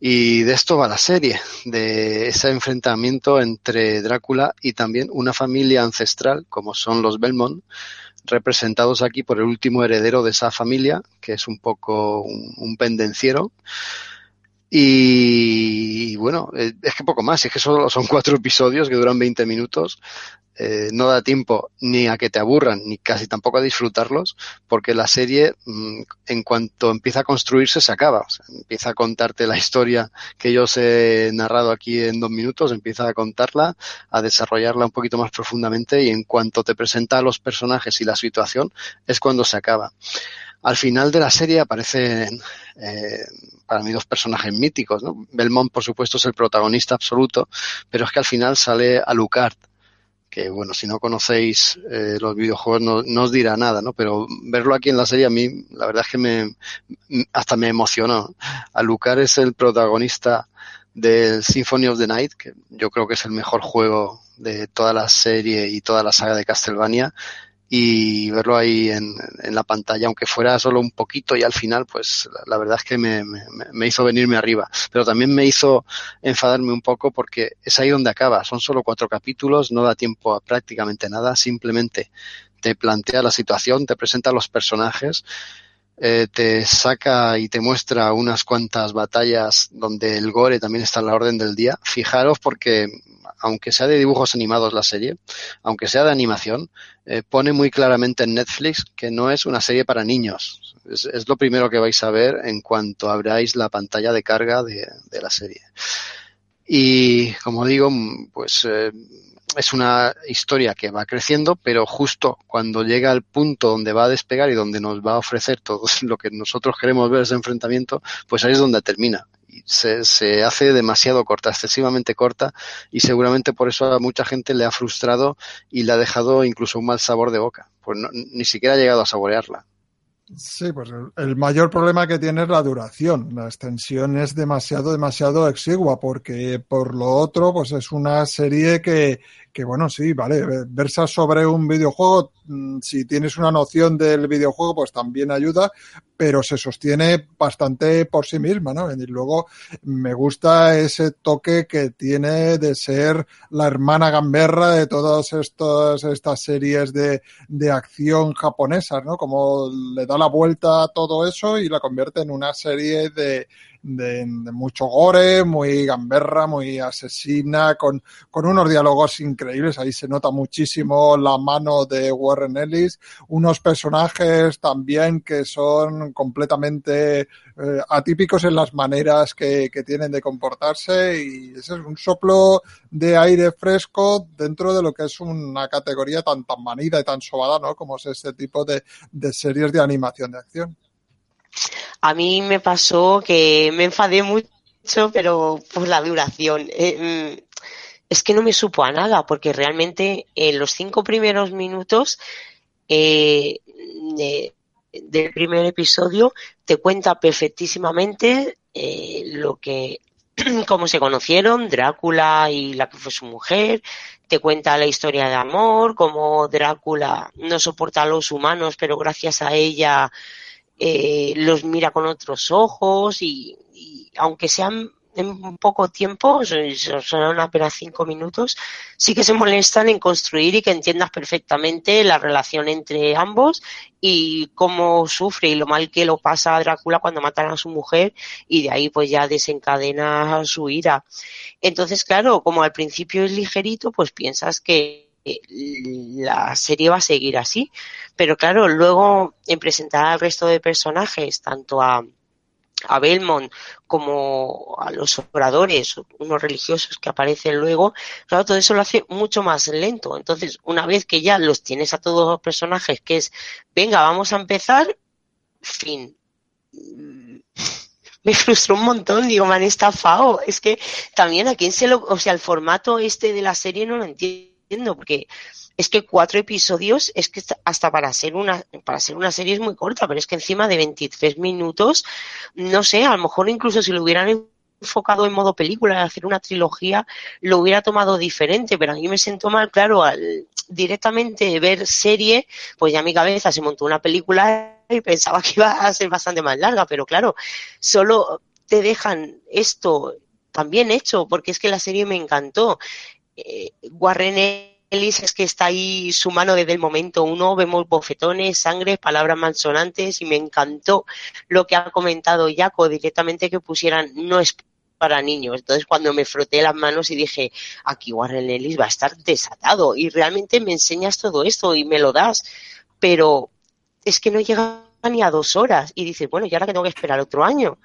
C: Y de esto va la serie, de ese enfrentamiento entre Drácula y también una familia ancestral, como son los Belmont, representados aquí por el último heredero de esa familia, que es un poco un, pendenciero. Y, bueno, eh, es que poco más, es que solo son cuatro episodios que duran 20 minutos. Eh, no da tiempo ni a que te aburran, ni casi tampoco a disfrutarlos, porque la serie, mmm, en cuanto empieza a construirse, se acaba. Empieza a contarte la historia que yo os he narrado aquí en dos minutos, empieza a contarla, a desarrollarla un poquito más profundamente y en cuanto te presenta a los personajes y la situación, es cuando se acaba. Al final de la serie aparecen eh, para mí dos personajes míticos, ¿no? Belmont, por supuesto, es el protagonista absoluto, pero es que al final sale Alucard, que bueno, si no conocéis eh, los videojuegos no, os dirá nada, ¿no? Pero verlo aquí en la serie a mí, la verdad es que me hasta me emocionó. Alucard es el protagonista del Symphony of the Night, que yo creo que es el mejor juego de toda la serie y toda la saga de Castlevania y verlo ahí en, en, la pantalla, aunque fuera solo un poquito y al final, pues la, verdad es que me, me, me, hizo venirme arriba. Pero también me hizo enfadarme un poco porque es ahí donde acaba. Son solo cuatro capítulos, no da tiempo a prácticamente nada, simplemente te plantea la situación, te presenta los personajes eh, te saca y te muestra unas cuantas batallas donde el gore también está en la orden del día. Fijaros porque aunque sea de dibujos animados la serie, aunque sea de animación, eh, pone muy claramente en Netflix que no es una serie para niños. Es, lo primero que vais a ver en cuanto abráis la pantalla de carga de, de la serie. Y como digo, pues eh, es una historia que va creciendo, pero justo cuando llega al punto donde va a despegar y donde nos va a ofrecer todo lo que nosotros queremos ver ese enfrentamiento, pues ahí es donde termina. Se, se, hace demasiado corta, excesivamente corta, y seguramente por eso a mucha gente le ha frustrado y le ha dejado incluso un mal sabor de boca. Pues no, ni siquiera ha llegado a saborearla.
E: Sí, pues el, el, mayor problema que tiene es la duración. La extensión es demasiado, demasiado exigua, porque por lo otro, pues es una serie que, que bueno, sí, vale, versa sobre un videojuego, si tienes una noción del videojuego, pues también ayuda, pero se sostiene bastante por sí misma, ¿no? Y luego me gusta ese toque que tiene de ser la hermana gamberra de todas estas, estas series de, de acción japonesas, ¿no? Como le da la vuelta a todo eso y la convierte en una serie de, de, de, mucho gore, muy gamberra, muy asesina, con, con unos diálogos increíbles. Ahí se nota muchísimo la mano de Warren Ellis. Unos personajes también que son completamente eh, atípicos en las maneras que, que, tienen de comportarse y ese es un soplo de aire fresco dentro de lo que es una categoría tan, tan manida y tan sobada, ¿no? Como es este tipo de, de series de animación de acción
D: a mí me pasó que me enfadé mucho, pero por la duración. Eh, es que no me supo a nada, porque realmente en los cinco primeros minutos eh, de, del primer episodio te cuenta perfectísimamente eh, lo que cómo se conocieron, Drácula y la que fue su mujer, te cuenta la historia de amor, cómo Drácula no soporta a los humanos, pero gracias a ella eh, los mira con otros ojos y, y aunque sean en poco tiempo, son apenas cinco minutos, sí que se molestan en construir y que entiendas perfectamente la relación entre ambos y cómo sufre y lo mal que lo pasa a Drácula cuando matan a su mujer y de ahí pues ya desencadena su ira. Entonces, claro, como al principio es ligerito, pues piensas que la serie va a seguir así. Pero claro, luego en presentar al resto de personajes, tanto a, a Belmont como a los oradores, unos religiosos que aparecen luego, claro, todo eso lo hace mucho más lento. Entonces, una vez que ya los tienes a todos los personajes, que es, venga, vamos a empezar, fin. Me frustró un montón, digo, me han estafado. Es que también a quién se lo, o sea, el formato este de la serie no lo entiendo, porque es que cuatro episodios es que hasta para ser una para ser una serie es muy corta, pero es que encima de 23 minutos, no sé, a lo mejor incluso si lo hubieran enfocado en modo película, hacer una trilogía, lo hubiera tomado diferente, pero a mí me siento mal, claro, al directamente ver serie, pues ya mi cabeza se montó una película y pensaba que iba a ser bastante más larga, pero claro, solo te dejan esto también hecho, porque es que la serie me encantó. Eh, Warren es que está ahí su mano desde el momento uno, vemos bofetones, sangre, palabras malsonantes y me encantó lo que ha comentado Jaco directamente que pusieran no es para niños. Entonces cuando me froté las manos y dije, aquí Warren Ellis va a estar desatado y realmente me enseñas todo esto y me lo das, pero es que no llega ni a dos horas y dices, bueno, ¿y ahora que tengo que esperar otro año?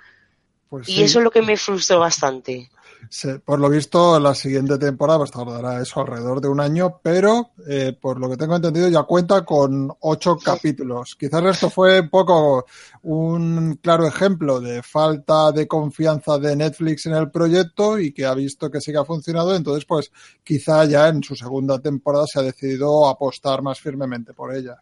D: Pues y sí. eso es lo que me frustró bastante.
E: Se, por lo visto, la siguiente temporada pues, tardará eso alrededor de un año, pero eh, por lo que tengo entendido ya cuenta con ocho capítulos. Quizás esto fue un poco un claro ejemplo de falta de confianza de Netflix en el proyecto y que ha visto que sí que ha funcionado, entonces pues quizá ya en su segunda temporada se ha decidido apostar más firmemente por ella.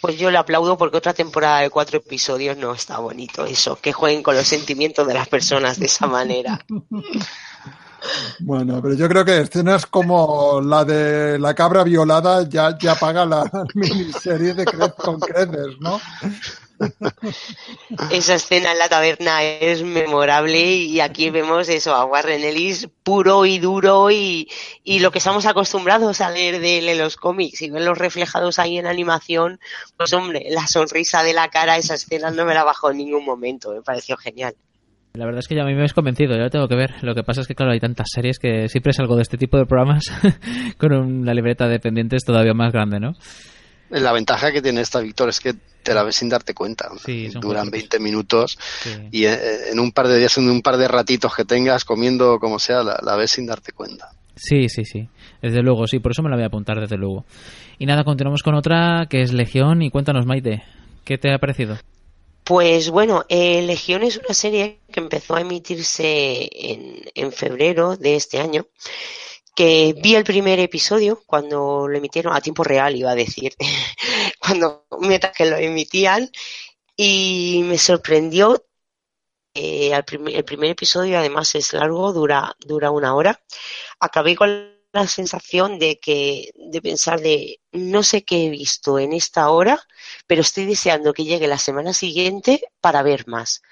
D: Pues yo le aplaudo porque otra temporada de cuatro episodios no está bonito eso, que jueguen con los sentimientos de las personas de esa manera.
E: Bueno, pero yo creo que escenas como la de la cabra violada ya, ya paga la miniserie de cre con creces, ¿no?
D: Esa escena en la taberna es memorable y aquí vemos eso, a Ellis puro y duro y, y lo que estamos acostumbrados a leer de él en los cómics y verlos reflejados ahí en animación, pues hombre, la sonrisa de la cara, esa escena no me la bajó en ningún momento, me pareció genial.
B: La verdad es que ya a mí me has convencido, ya lo tengo que ver. Lo que pasa es que, claro, hay tantas series que siempre salgo de este tipo de programas con una libreta de pendientes todavía más grande, ¿no?
C: La ventaja que tiene esta, Víctor, es que te la ves sin darte cuenta.
B: Sí,
C: Duran
B: cortos.
C: 20 minutos
B: Sí.
C: y eh, en un par de días, en un par de ratitos que tengas comiendo como sea, la, la ves sin darte cuenta.
B: Sí, sí, sí. Desde luego, sí, por eso me la voy a apuntar, desde luego. Y nada, continuamos con otra que es Legión y cuéntanos, Maite, ¿qué te ha parecido?
D: Pues bueno, eh, Legión es una serie que empezó a emitirse en, febrero de este año, que vi el primer episodio cuando lo emitieron a tiempo real, iba a decir, cuando mientras que lo emitían y me sorprendió. eh, el primer episodio además es largo, dura, dura una hora. Acabé con la sensación de que, de pensar de no sé qué he visto en esta hora, pero estoy deseando que llegue la semana siguiente para ver más.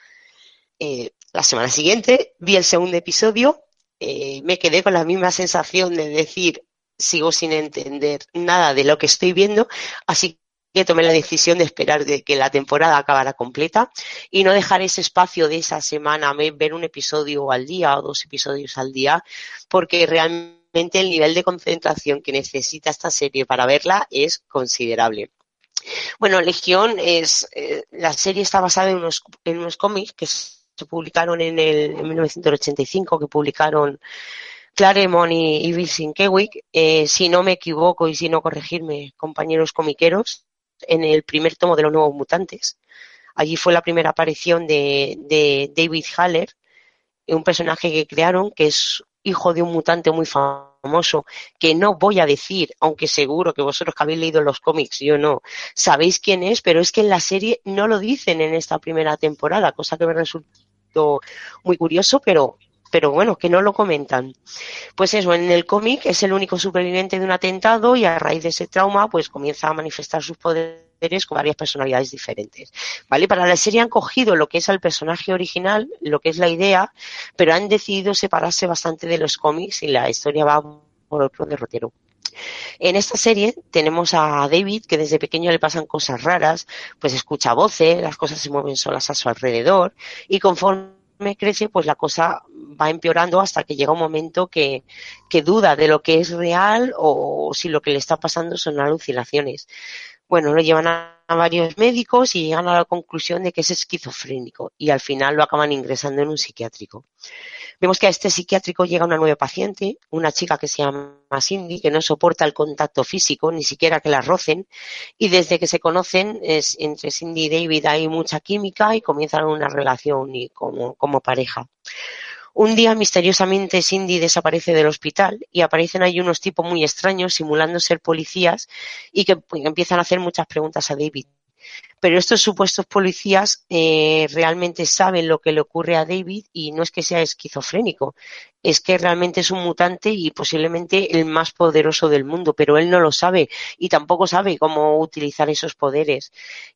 D: Eh, la semana siguiente vi el segundo episodio, eh, me quedé con la misma sensación de decir, sigo sin entender nada de lo que estoy viendo, así que tomé la decisión de esperar de que la temporada acabara completa y no dejar ese espacio de esa semana, ver un episodio al día o dos episodios al día, porque realmente el nivel de concentración que necesita esta serie para verla es considerable. Bueno, Legión es, eh, la serie está basada en unos, en unos cómics que se publicaron en, el, en 1985, que publicaron Claremont y, y Bill Sienkiewicz, eh, si no me equivoco y si no corregirme, compañeros comiqueros, en el primer tomo de los Nuevos Mutantes. Allí fue la primera aparición de, de David Haller, un personaje que crearon que es hijo de un mutante muy famoso, que no voy a decir, aunque seguro que vosotros que habéis leído los cómics, yo no, sabéis quién es, pero es que en la serie no lo dicen en esta primera temporada, cosa que me resultó muy curioso, pero, pero bueno, que no lo comentan. Pues eso, en el cómic es el único superviviente de un atentado y a raíz de ese trauma, pues comienza a manifestar sus poderes con varias personalidades diferentes. ¿Vale? Para la serie han cogido lo que es el personaje original, lo que es la idea, pero han decidido separarse bastante de los cómics y la historia va por otro derrotero. En esta serie tenemos a David, que desde pequeño le pasan cosas raras, pues escucha voces, las cosas se mueven solas a su alrededor, y conforme crece, pues la cosa va empeorando hasta que llega un momento que, que duda de lo que es real o si lo que le está pasando son alucinaciones. Bueno, lo llevan a, varios médicos y llegan a la conclusión de que es esquizofrénico y al final lo acaban ingresando en un psiquiátrico. Vemos que a este psiquiátrico llega una nueva paciente, una chica que se llama Cindy, que no soporta el contacto físico, ni siquiera que la rocen, y desde que se conocen, es, entre Cindy y David hay mucha química y comienzan una relación y como, como pareja. Un día, misteriosamente, Cindy desaparece del hospital y aparecen ahí unos tipos muy extraños simulando ser policías y que empiezan a hacer muchas preguntas a David. Pero estos supuestos policías eh, realmente saben lo que le ocurre a David y no es que sea esquizofrénico, es que realmente es un mutante y posiblemente el más poderoso del mundo, pero él no lo sabe y tampoco sabe cómo utilizar esos poderes.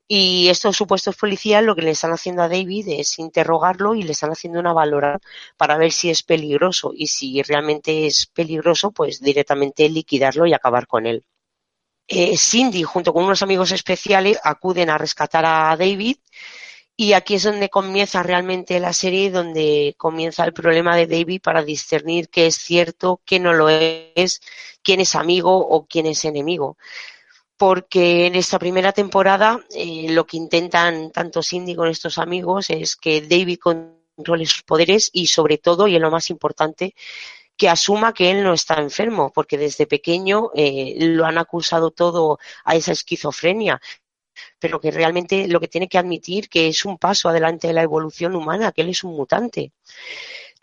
D: Y estos supuestos policías lo que le están haciendo a David es interrogarlo y le están haciendo una valoración para ver si es peligroso y si realmente es peligroso, pues directamente liquidarlo y acabar con él. Eh, Cindy, junto con unos amigos especiales, acuden a rescatar a David y aquí es donde comienza realmente la serie, donde comienza el problema de David para discernir qué es cierto, qué no lo es, quién es amigo o quién es enemigo. Porque en esta primera temporada eh, lo que intentan tanto Cindy con estos amigos es que David controle sus poderes y sobre todo, y es lo más importante, que asuma que él no está enfermo, porque desde pequeño eh, lo han acusado todo a esa esquizofrenia, pero que realmente lo que tiene que admitir que es un paso adelante de la evolución humana, que él es un mutante.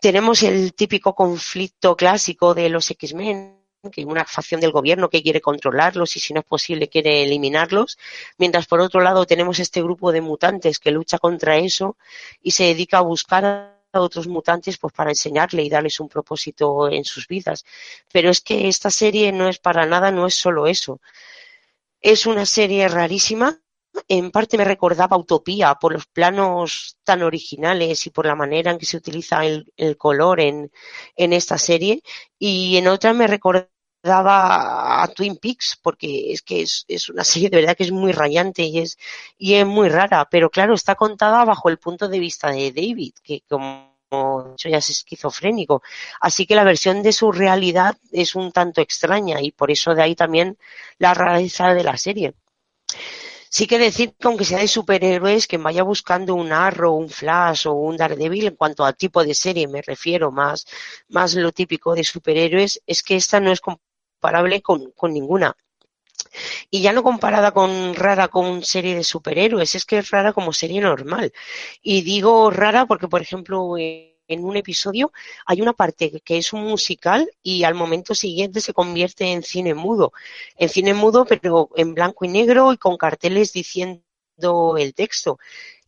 D: Tenemos el típico conflicto clásico de los X-Men, que una facción del gobierno que quiere controlarlos y si no es posible quiere eliminarlos, mientras por otro lado tenemos este grupo de mutantes que lucha contra eso y se dedica a buscar a otros mutantes pues para enseñarle y darles un propósito en sus vidas. Pero es que esta serie no es para nada, no es solo eso. Es una serie rarísima en parte me recordaba Utopía por los planos tan originales y por la manera en que se utiliza el, el color en, en esta serie. Y en otra me recordaba a Twin Peaks porque es que es, es, una serie de verdad que es muy rayante y es, y es muy rara. Pero claro, está contada bajo el punto de vista de David, que como como dicho ya es esquizofrénico. Así que la versión de su realidad es un tanto extraña y por eso de ahí también la rareza de la serie. Sí que decir que aunque sea de superhéroes, que vaya buscando un Arrow, un Flash o un Daredevil en cuanto al tipo de serie me refiero, más, más lo típico de superhéroes, es que esta no es con, con ninguna. Y ya no comparada con rara con serie de superhéroes, es que es rara como serie normal. Y digo rara porque, por ejemplo, en un episodio hay una parte que es un musical y al momento siguiente se convierte en cine mudo. En cine mudo, pero en blanco y negro y con carteles diciendo el texto.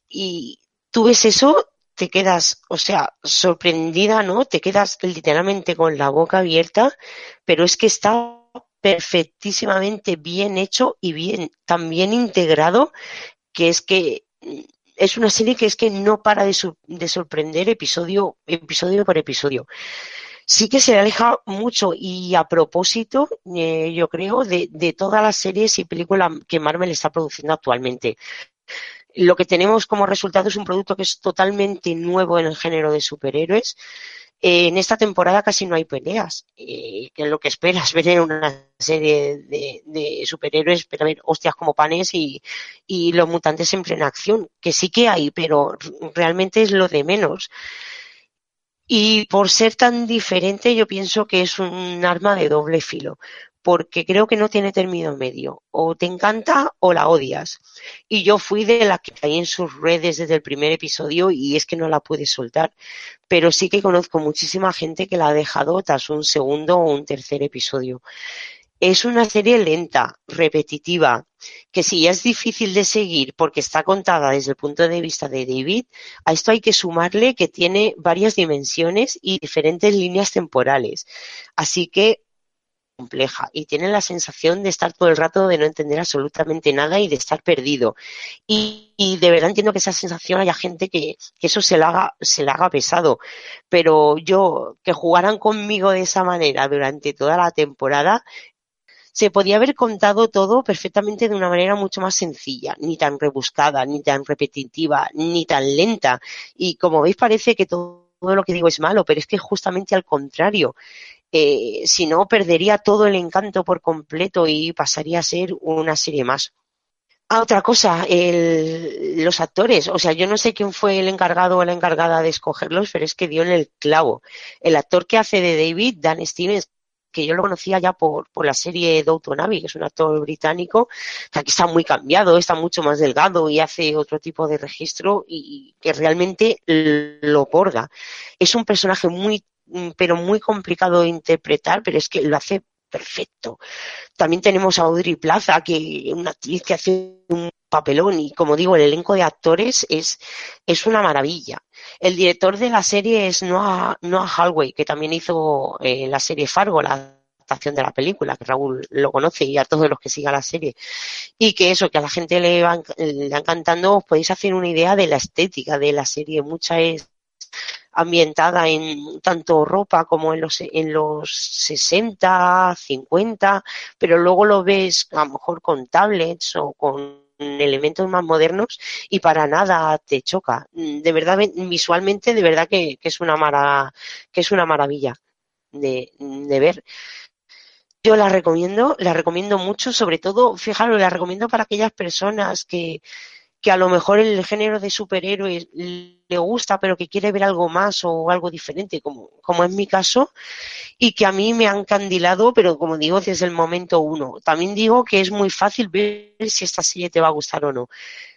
D: Y tú ves eso, te quedas, o sea, sorprendida, ¿no? Te quedas literalmente con la boca abierta, pero es que está perfectísimamente bien hecho y bien, tan bien integrado, que es que es una serie que es que no para de, sorprender episodio, episodio por episodio. Sí que se aleja mucho y a propósito, eh, yo creo, de todas las series y películas que Marvel está produciendo actualmente. Lo que tenemos como resultado es un producto que es totalmente nuevo en el género de superhéroes, eh, en esta temporada casi no hay peleas, eh, que es lo que esperas ver en una serie de, superhéroes, pero ver hostias como panes y, y, los mutantes en plena acción, que sí que hay, pero realmente es lo de menos. Y por ser tan diferente, yo pienso que es un arma de doble filo, porque creo que no tiene término medio. O te encanta o la odias. Y yo fui de la que caí en sus redes desde el primer episodio y es que no la pude soltar. Pero sí que conozco muchísima gente que la ha dejado tras un segundo o un tercer episodio. Es una serie lenta, repetitiva, que si ya es difícil de seguir porque está contada desde el punto de vista de David, a esto hay que sumarle que tiene varias dimensiones y diferentes líneas temporales. Así que compleja y tienen la sensación de estar todo el rato de no entender absolutamente nada y de estar perdido. Y, de verdad entiendo que esa sensación haya gente que, eso se la haga, se la haga pesado. Pero yo, que jugaran conmigo de esa manera durante toda la temporada, se podía haber contado todo perfectamente de una manera mucho más sencilla, ni tan rebuscada, ni tan repetitiva, ni tan lenta. Y como veis parece que todo lo que digo es malo, pero es que justamente al contrario eh, si no perdería todo el encanto por completo y pasaría a ser una serie más. Ah, otra cosa, el, los actores, o sea, yo no sé quién fue el encargado o la encargada de escogerlos, pero es que dio en el clavo. El actor que hace de David, Dan Stevens, que yo lo conocía ya por, por la serie Downton Abbey, que es un actor británico, que está muy cambiado, está mucho más delgado y hace otro tipo de registro y que realmente lo borda. Es un personaje muy pero muy complicado de interpretar, pero es que lo hace perfecto. También tenemos a Audrey Plaza, que una actriz que hace un papelón y como digo, el elenco de actores es, es una maravilla. El director de la serie es Noah, Noah Hallway, que también hizo eh, la serie Fargo, la adaptación de la película, que Raúl lo conoce y a todos los que sigan la serie. Y que eso, que a la gente le va, le encantando, os podéis hacer una idea de la estética de la serie. Mucha es ambientada en tanto ropa como en los, en los 60, 50, pero luego lo ves a lo mejor con tablets o con elementos más modernos y para nada te choca. De verdad, visualmente, de verdad que, es una mara, que es una maravilla de, de ver. Yo la recomiendo, la recomiendo mucho, sobre todo, fijaros, la recomiendo para aquellas personas que, que a lo mejor el género de superhéroes le gusta, pero que quiere ver algo más o algo diferente, como, como es mi caso, y que a mí me han candilado, pero como digo, desde el momento uno. También digo que es muy fácil ver si esta serie te va a gustar o no.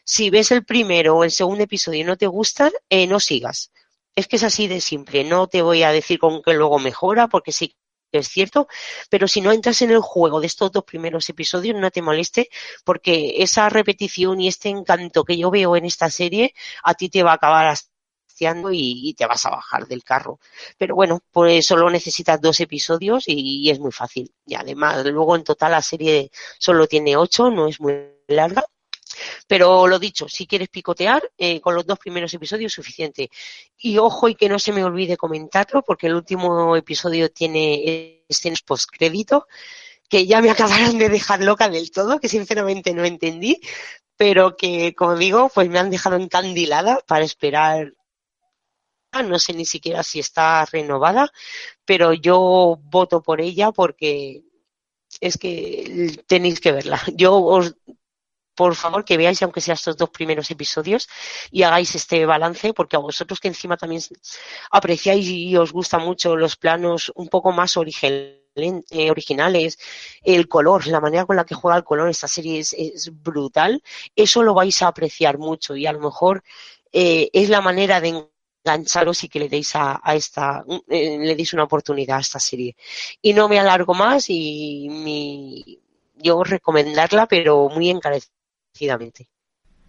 D: Si ves el primero o el segundo episodio y no te gustan, eh, no sigas. Es que es así de simple. No te voy a decir con que luego mejora, porque sí es cierto, pero si no entras en el juego de estos dos primeros episodios, no te moleste, porque esa repetición y este encanto que yo veo en esta serie, a ti te va a acabar y, y te vas a bajar del carro. Pero bueno, pues solo necesitas dos episodios y, y es muy fácil. Y además, luego en total la serie solo tiene ocho, no es muy larga. Pero lo dicho, si quieres picotear, eh, con los dos primeros episodios es suficiente. Y ojo y que no se me olvide comentarlo, porque el último episodio tiene escenas postcrédito que ya me acabaron de dejar loca del todo, que sinceramente no entendí, pero que, como digo, pues me han dejado encandilada para esperar. No sé ni siquiera si está renovada, pero yo voto por ella porque es que tenéis que verla. Yo os, por favor, que veáis, aunque sea estos dos primeros episodios, y hagáis este balance, porque a vosotros que encima también apreciáis y os gustan mucho los planos un poco más originales eh, originales, el color, la manera con la que juega el color esta serie es, brutal, eso lo vais a apreciar mucho y a lo mejor eh, es la manera de engancharos y que le deis a, esta, eh, le deis una oportunidad a esta serie. Y no me alargo más y mi, yo recomendarla, pero muy encarecidamente.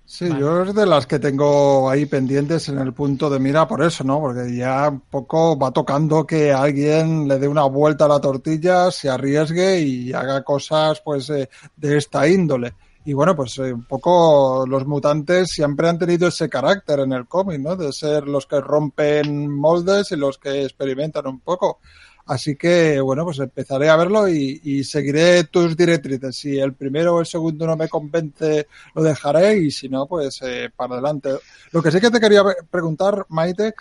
E: Sí, yo es de las que tengo ahí pendientes en el punto de mira por eso, ¿no? Porque ya un poco va tocando que alguien le dé una vuelta a la tortilla, se arriesgue y haga cosas pues eh, de esta índole. Y bueno, pues eh, un poco los mutantes siempre han tenido ese carácter en el cómic, ¿no? De ser los que rompen moldes y los que experimentan un poco. Así que, bueno, pues empezaré a verlo y, seguiré tus directrices. Si el primero o el segundo no me convence, lo dejaré y si no, pues eh, para adelante. Lo que sí que te quería preguntar, Maite,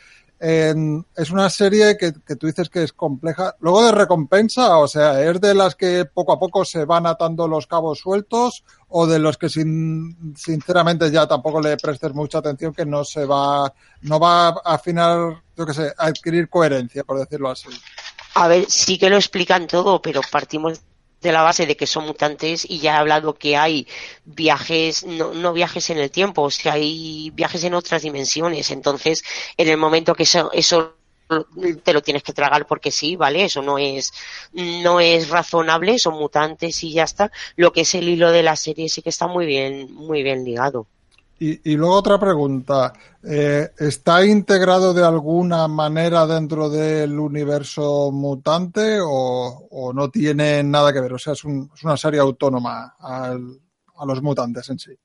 E: es una serie que, tú dices que es compleja. Luego de recompensa, o sea, ¿es de las que poco a poco se van atando los cabos sueltos o de los que sin, sinceramente ya tampoco le prestes mucha atención que no se va, no va a afinar, yo qué sé, a adquirir coherencia, por decirlo así?
D: A ver, sí que lo explican todo, pero partimos de la base de que son mutantes y ya he hablado que hay viajes, no, no viajes en el tiempo, o sea, hay viajes en otras dimensiones. Entonces, en el momento que eso, eso te lo tienes que tragar porque sí, ¿vale? Eso no es, no es razonable, son mutantes y ya está. Lo que es el hilo de la serie sí que está muy bien, muy bien ligado.
E: Y, luego otra pregunta. Eh, ¿Está integrado de alguna manera dentro del universo mutante o, no tiene nada que ver? O sea, es, una serie autónoma a los mutantes en sí.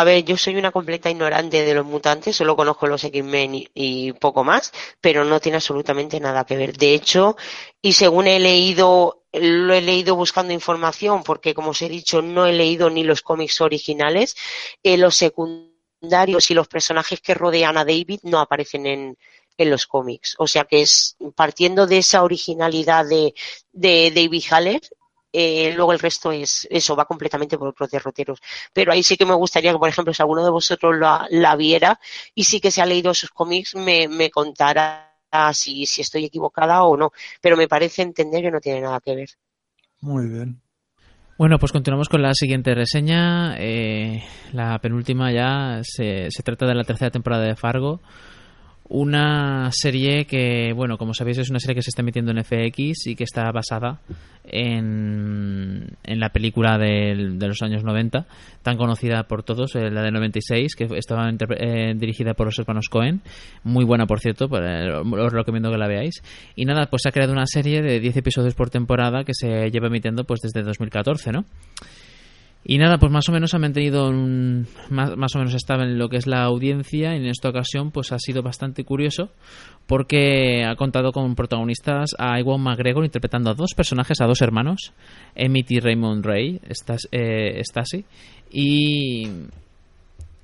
D: A ver, yo soy una completa ignorante de los mutantes, solo conozco los X-Men y, poco más, pero no tiene absolutamente nada que ver. De hecho, y según he leído, lo he leído buscando información, porque como os he dicho, no he leído ni los cómics originales, eh, los secundarios y los personajes que rodean a David no aparecen en, en los cómics. O sea que es partiendo de esa originalidad de, de David Haller, eh, luego el resto es eso, va completamente por otros derroteros. Pero ahí sí que me gustaría que, por ejemplo, si alguno de vosotros la, la viera y sí que se ha leído esos cómics, me, me contara si, si estoy equivocada o no. Pero me parece entender que no tiene nada que ver.
E: Muy bien.
B: Bueno, pues continuamos con la siguiente reseña. Eh, la penúltima ya se, se, trata de la tercera temporada de Fargo. Una serie que, bueno, como sabéis, es una serie que se está emitiendo en FX y que está basada en, en la película de, los años 90, tan conocida por todos, eh, la de 96, que estaba eh, dirigida por los hermanos Cohen. Muy buena, por cierto, eh, os recomiendo que la veáis. Y nada, pues se ha creado una serie de 10 episodios por temporada que se lleva emitiendo pues desde 2014, ¿no? Y nada, pues más o menos ha mantenido más, más, o menos estable en lo que es la audiencia y en esta ocasión pues ha sido bastante curioso porque ha contado con protagonistas a Iwan McGregor interpretando a dos personajes, a dos hermanos, Emmett y Raymond Ray, eh, Stasi, y,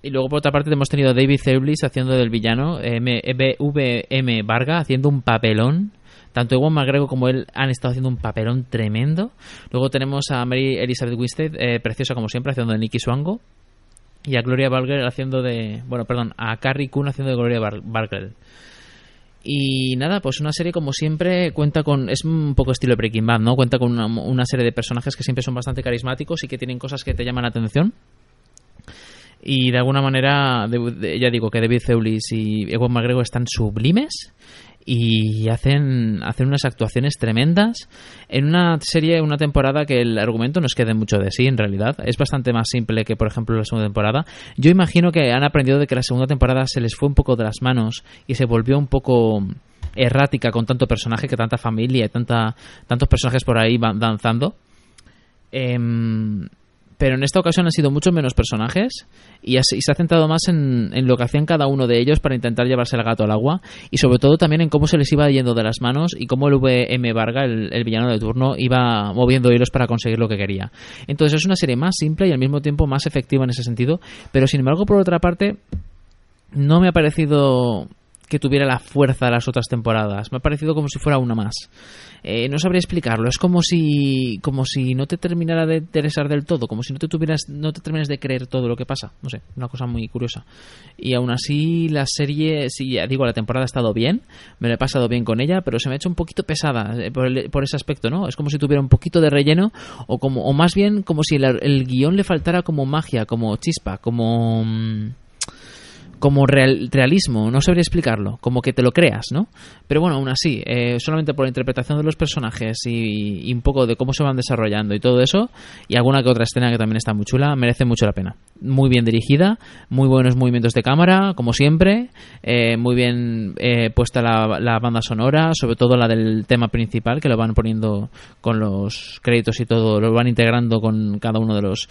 B: y luego por otra parte hemos tenido a David Thewlis haciendo del villano, M, M Varga haciendo un papelón tanto Ewan McGregor como él han estado haciendo un papelón tremendo. Luego tenemos a Mary Elizabeth Winstead, eh, preciosa como siempre, haciendo de Nicky Swango. Y a Gloria Barger haciendo de. Bueno, perdón, a Carrie Coon haciendo de Gloria Barger. Y nada, pues una serie como siempre cuenta con. Es un poco estilo Breaking Bad, ¿no? Cuenta con una, serie de personajes que siempre son bastante carismáticos y que tienen cosas que te llaman la atención. Y de alguna manera, ya digo que David Zeulis y Ewan McGregor están sublimes y hacen, hacen unas actuaciones tremendas en una serie, una temporada que el argumento no es que dé mucho de sí en realidad, es bastante más simple que por ejemplo la segunda temporada. Yo imagino que han aprendido de que la segunda temporada se les fue un poco de las manos y se volvió un poco errática con tanto personaje, que tanta familia y tanta, tantos personajes por ahí van danzando. Em, pero en esta ocasión han sido muchos menos personajes y, se ha centrado más en, lo que hacían cada uno de ellos para intentar llevarse el gato al agua y sobre todo también en cómo se les iba yendo de las manos y cómo el VM Varga, el, villano de turno, iba moviendo hilos para conseguir lo que quería. Entonces es una serie más simple y al mismo tiempo más efectiva en ese sentido, pero sin embargo por otra parte no me ha parecido que tuviera la fuerza de las otras temporadas. Me ha parecido como si fuera una más. Eh, no sabría explicarlo. Es como si, como si no te terminara de interesar del todo, como si no te tuvieras, no te termines de creer todo lo que pasa. No sé, una cosa muy curiosa. Y aún así la serie, sí, ya digo, la temporada ha estado bien, me lo he pasado bien con ella, pero se me ha hecho un poquito pesada eh, por, ese aspecto, ¿no? Es como si tuviera un poquito de relleno o como, o más bien como si el, el guion le faltara como magia, como chispa, como mm, como realismo, no sabría explicarlo, como que te lo creas, ¿no? Pero bueno, aún así, eh, solamente por la interpretación de los personajes y, un poco de cómo se van desarrollando y todo eso, y alguna que otra escena que también está muy chula, merece mucho la pena. Muy bien dirigida, muy buenos movimientos de cámara, como siempre, eh, muy bien eh, puesta la, banda sonora, sobre todo la del tema principal, que lo van poniendo con los créditos y todo, lo van integrando con cada uno de los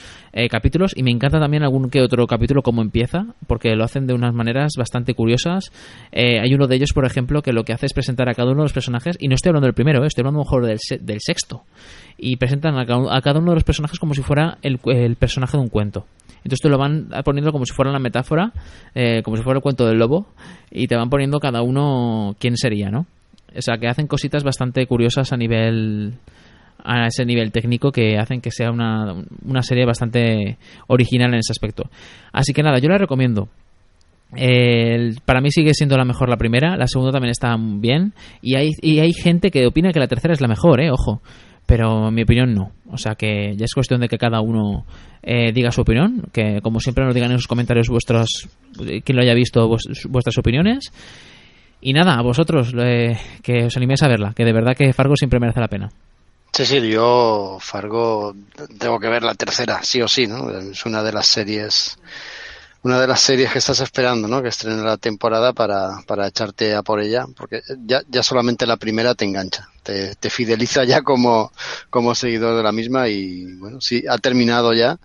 B: capítulos, y me encanta también algún que otro capítulo como empieza, porque lo hacen de unas maneras bastante curiosas. Eh, hay uno de ellos, por ejemplo, que lo que hace es presentar a cada uno de los personajes, y no estoy hablando del primero, eh, estoy hablando mejor del, del sexto, y presentan a cada, uno de los personajes como si fuera el, personaje de un cuento. Entonces te lo van poniendo como si fuera una metáfora, eh, como si fuera el cuento del lobo, y te van poniendo cada uno quién sería, ¿no? O sea, que hacen cositas bastante curiosas a nivel a ese nivel técnico que hacen que sea una, una serie bastante original en ese aspecto. Así que nada, yo la recomiendo para mí sigue siendo la mejor la primera, la segunda también está bien y hay, y hay gente que opina que la tercera es la mejor, eh, ojo, pero en mi opinión no. O sea que ya es cuestión de que cada uno eh, diga su opinión, que como siempre nos digan en sus comentarios vuestros, quien lo haya visto, vuestras opiniones. Y nada, a vosotros eh, que os animéis a verla, que de verdad que Fargo siempre merece la pena.
C: Sí, sí, yo Fargo tengo que ver la tercera, sí o sí, ¿no? Es una de las series una de las series que estás esperando, ¿no? Que estrene la temporada para, para echarte a por ella, porque ya, ya solamente la primera te engancha, te, te fideliza ya como, como seguidor de la misma y bueno, si ha terminado ya,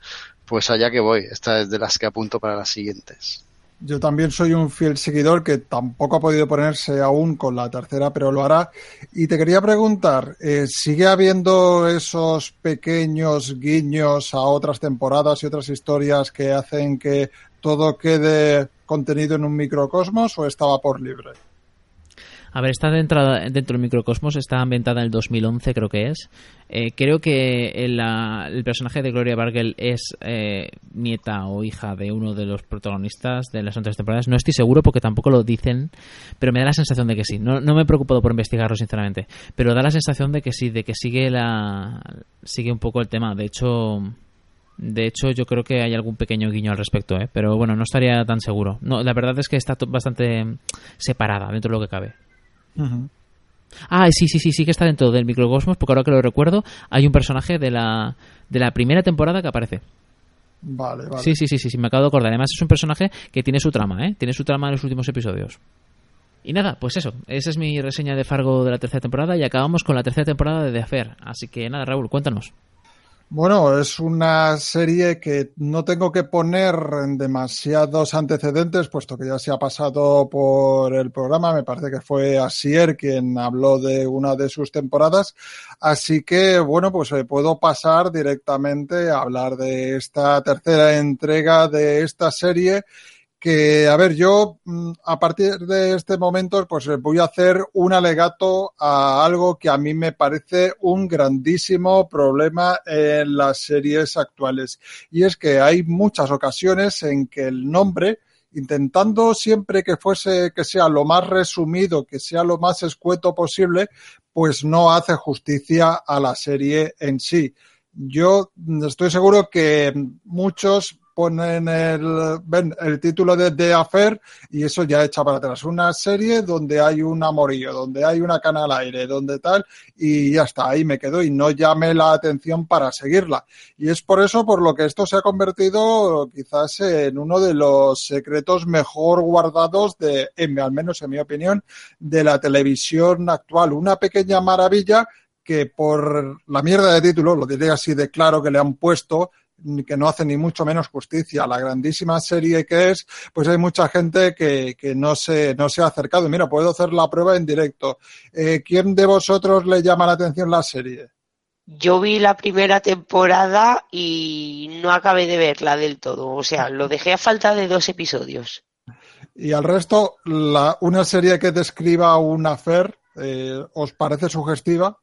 C: pues allá que voy. Esta es de las que apunto para las siguientes.
E: Yo también soy un fiel seguidor que tampoco ha podido ponerse aún con la tercera, pero lo hará. Y te quería preguntar, eh, ¿sigue habiendo esos pequeños guiños a otras temporadas y otras historias que hacen que todo quede contenido en un microcosmos o estaba por libre?
B: A ver, está dentro, dentro del microcosmos, está ambientada en el 2011 creo que es. Eh, creo que el, personaje de Gloria Bargel es eh, nieta o hija de uno de los protagonistas de las otras temporadas. No estoy seguro porque tampoco lo dicen, pero me da la sensación de que sí. No, no me he preocupado por investigarlo, sinceramente. Pero da la sensación de que sí, de que sigue, la, sigue un poco el tema. De hecho... De hecho, yo creo que hay algún pequeño guiño al respecto, ¿eh? pero bueno, no estaría tan seguro. La verdad es que está bastante separada dentro de lo que cabe. Ah, sí, sí, sí, sí que está dentro del microcosmos, porque ahora que lo recuerdo, hay un personaje de la, de la primera temporada que aparece.
E: Vale, vale.
B: Sí, sí, sí, sí, sí, me acabo de acordar. Además es un personaje que tiene su trama, ¿eh? Tiene su trama en los últimos episodios. Y nada, pues eso, esa es mi reseña de Fargo de la tercera temporada y acabamos con la tercera temporada de The Affair. Así que nada, Raúl, cuéntanos.
E: Bueno, es una serie que no tengo que poner en demasiados antecedentes, puesto que ya se ha pasado por el programa. Me parece que fue Asier quien habló de una de sus temporadas. Así que, bueno, pues eh, puedo pasar directamente a hablar de esta tercera entrega de esta serie que, a ver, yo mm, a partir de este momento, pues eh, voy a hacer un alegato a algo que a mí me parece un grandísimo problema en las series actuales. Y es que hay muchas ocasiones en que el nombre, intentando siempre que fuese, que sea lo más resumido, que sea lo más escueto posible, pues no hace justicia a la serie en sí. Yo estoy seguro que muchos ponen el, el título de The Affair y eso ya echa para atrás. Una serie donde hay un amorillo, donde hay una cana al aire, donde tal, y ya está, ahí me quedo y no llame la atención para seguirla. Y es por eso por lo que esto se ha convertido quizás en uno de los secretos mejor guardados de, al menos en mi opinión, de la televisión actual. Una pequeña maravilla que por la mierda de título, lo diré así de claro que le han puesto, que no hace ni mucho menos justicia a la grandísima serie que es, pues hay mucha gente que, que no, se, no se ha acercado. Mira, puedo hacer la prueba en directo. Eh, ¿Quién de vosotros le llama la atención la serie?
D: Yo vi la primera temporada y no acabé de verla del todo. O sea, lo dejé a falta de dos episodios.
E: Y al resto, la, una serie que describa un affair, eh, ¿os parece sugestiva?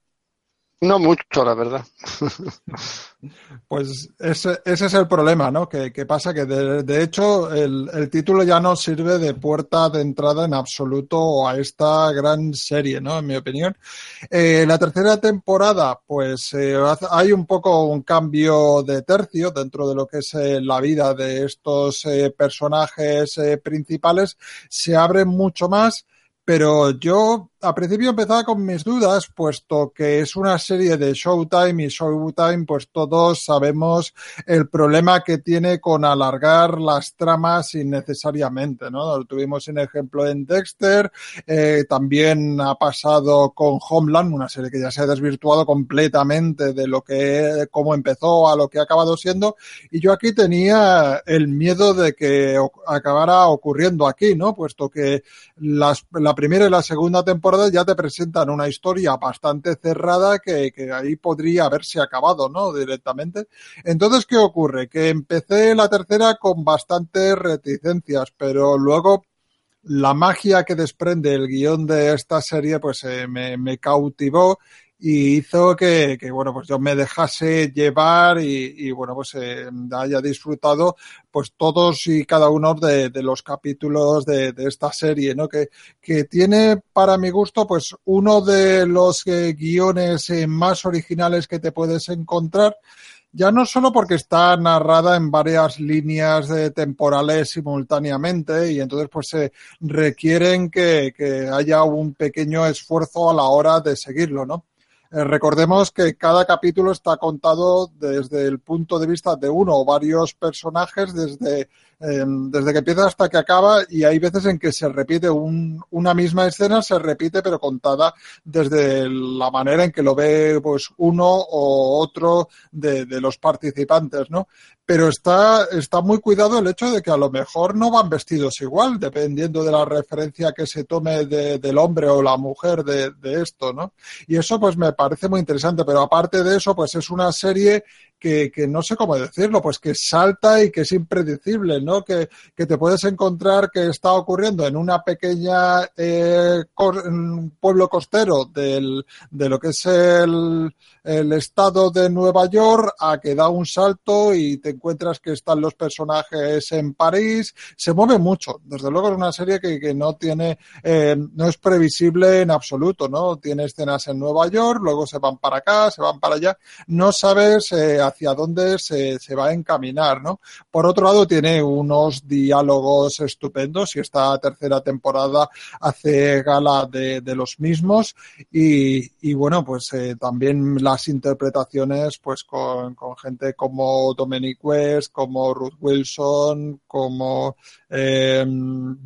C: No mucho, la verdad.
E: Pues ese, ese es el problema, ¿no? Que, que pasa que de, de hecho el, el, título ya no sirve de puerta de entrada en absoluto a esta gran serie, ¿no? En mi opinión. Eh, la tercera temporada, pues eh, hay un poco un cambio de tercio dentro de lo que es eh, la vida de estos eh, personajes principales. Se abre mucho más pero yo a principio empezaba con mis dudas, puesto que es una serie de Showtime y Showtime, pues todos sabemos el problema que tiene con alargar las tramas innecesariamente, ¿no? Tuvimos un ejemplo en Dexter, eh, también ha pasado con Homeland, una serie que ya se ha desvirtuado completamente de lo que, cómo empezó a lo que ha acabado siendo, y yo aquí tenía el miedo de que acabara ocurriendo aquí, ¿no? Puesto que las, la primera y la segunda temporada ya te presentan una historia bastante cerrada que, ahí podría haberse acabado, ¿no? Directamente. Entonces, ¿qué ocurre? Que empecé la tercera con bastantes reticencias, pero luego la magia que desprende el guion de esta serie, pues eh, me cautivó y hizo que, que, bueno, pues yo me dejase llevar y, y bueno, pues eh, haya disfrutado pues todos y cada uno de, de los capítulos de, de, esta serie, ¿no? Que, que tiene para mi gusto pues uno de los eh, guiones eh, más originales que te puedes encontrar ya no solo porque está narrada en varias líneas de temporales simultáneamente y entonces pues se requieren que, que haya un pequeño esfuerzo a la hora de seguirlo, ¿no? Eh, recordemos que cada capítulo está contado desde el punto de vista de uno o varios personajes, desde, eh, desde que empieza hasta que acaba, y hay veces en que se repite un, una misma escena, se repite, pero contada desde la manera en que lo ve pues uno o otro de, los participantes, ¿no? Pero está, está muy cuidado el hecho de que a lo mejor no van vestidos igual, dependiendo de la referencia que se tome de, del hombre o la mujer de, de esto, ¿no? Y eso pues me parece muy interesante, pero aparte de eso, pues es una serie que, que, no sé cómo decirlo, pues que salta y que es impredecible, ¿no? Que, que te puedes encontrar que está ocurriendo en una pequeña eh, pueblo costero del, de lo que es el, el estado de Nueva York a que da un salto y te encuentras que están los personajes en París. Se mueve mucho. Desde luego es una serie que, que no tiene, eh, no es previsible en absoluto, ¿no? Tiene escenas en Nueva York, luego se van para acá, se van para allá. No sabes eh, hacia dónde se, se, va a encaminar, ¿no? Por otro lado, tiene unos diálogos estupendos y esta tercera temporada hace gala de, de los mismos y, y, bueno, pues eh, también las interpretaciones pues con, con gente como Dominic West, como Ruth Wilson, como eh,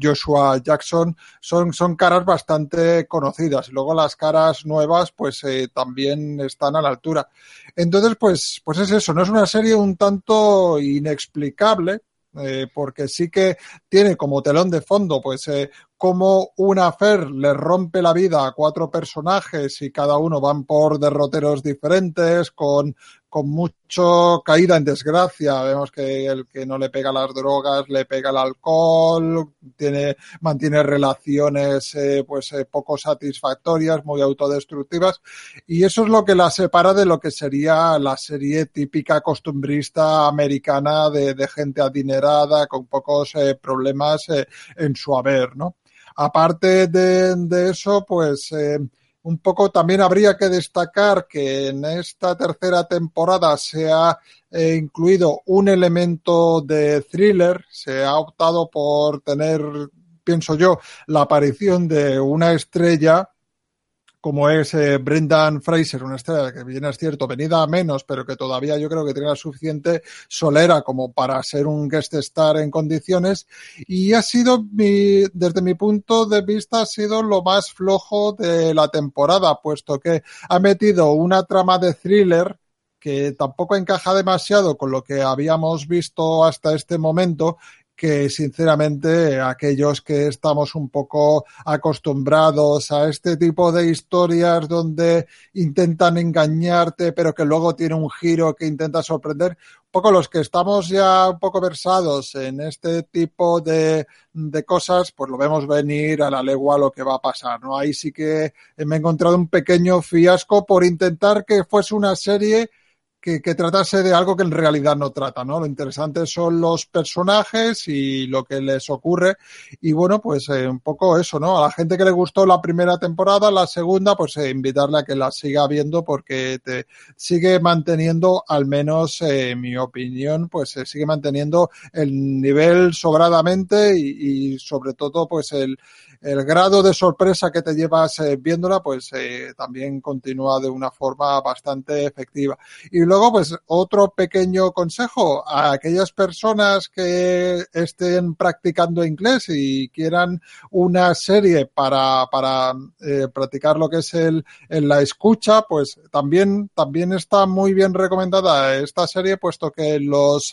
E: Joshua Jackson, son, son caras bastante conocidas luego las caras nuevas pues eh, también están a la altura. Entonces, pues, pues es eso, no es una serie un tanto inexplicable, eh, porque sí que tiene como telón de fondo, pues, eh, como una Fer le rompe la vida a cuatro personajes y cada uno van por derroteros diferentes, con, con mucho caída en desgracia. Vemos que el que no le pega las drogas le pega el alcohol, tiene, mantiene relaciones eh, pues eh, poco satisfactorias, muy autodestructivas, y eso es lo que la separa de lo que sería la serie típica costumbrista americana de, de gente adinerada con pocos eh, problemas eh, en su haber, ¿no? Aparte de, de eso, pues eh, un poco también habría que destacar que en esta tercera temporada se ha eh, incluido un elemento de thriller, se ha optado por tener, pienso yo, la aparición de una estrella como es eh, Brendan Fraser, una estrella que bien es cierto, venida a menos, pero que todavía yo creo que tiene la suficiente solera como para ser un guest star en condiciones. Y ha sido, mi, desde mi punto de vista, ha sido lo más flojo de la temporada, puesto que ha metido una trama de thriller que tampoco encaja demasiado con lo que habíamos visto hasta este momento que sinceramente aquellos que estamos un poco acostumbrados a este tipo de historias donde intentan engañarte pero que luego tiene un giro que intenta sorprender, un poco los que estamos ya un poco versados en este tipo de, de cosas, pues lo vemos venir a la legua lo que va a pasar, ¿no? Ahí sí que me he encontrado un pequeño fiasco por intentar que fuese una serie que, que, tratase de algo que en realidad no trata, ¿no? Lo interesante son los personajes y lo que les ocurre. Y bueno, pues eh, un poco eso, ¿no? A la gente que le gustó la primera temporada, la segunda, pues eh, invitarle a que la siga viendo porque te sigue manteniendo, al menos eh, en mi opinión, pues se sigue manteniendo el nivel sobradamente y, y sobre todo, pues el, el grado de sorpresa que te llevas eh, viéndola, pues eh, también continúa de una forma bastante efectiva. Y luego, pues otro pequeño consejo a aquellas personas que estén practicando inglés y quieran una serie para, para eh, practicar lo que es el, la escucha, pues también, también está muy bien recomendada esta serie, puesto que los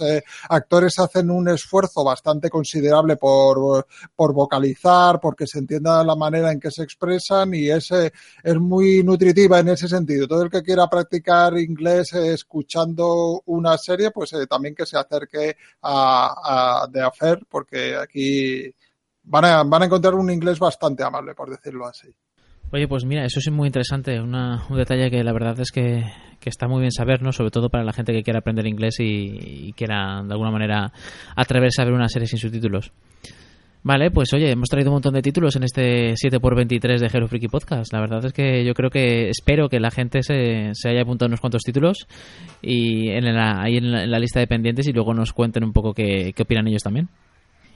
E: actores hacen un esfuerzo bastante considerable por, por vocalizar, porque se entienda la manera en que se expresan y es, es muy nutritiva en ese sentido. Todo el que quiera practicar inglés eh, escuchando una serie, pues eh, también que se acerque a, a The Affair, porque aquí van a, van a encontrar un inglés bastante amable, por decirlo así.
B: Oye, pues mira, eso es muy interesante, una, un detalle que la verdad es que, que, está muy bien saber, ¿no? Sobre todo para la gente que quiera aprender inglés y, y quiera de alguna manera atreverse a ver una serie sin subtítulos. Vale, pues oye, hemos traído un montón de títulos en este 7x23 de Hero Freaky Podcast. La verdad es que yo creo que espero que la gente se, se haya apuntado unos cuantos títulos y en la, ahí en la, lista de pendientes y luego nos cuenten un poco qué, qué opinan ellos también.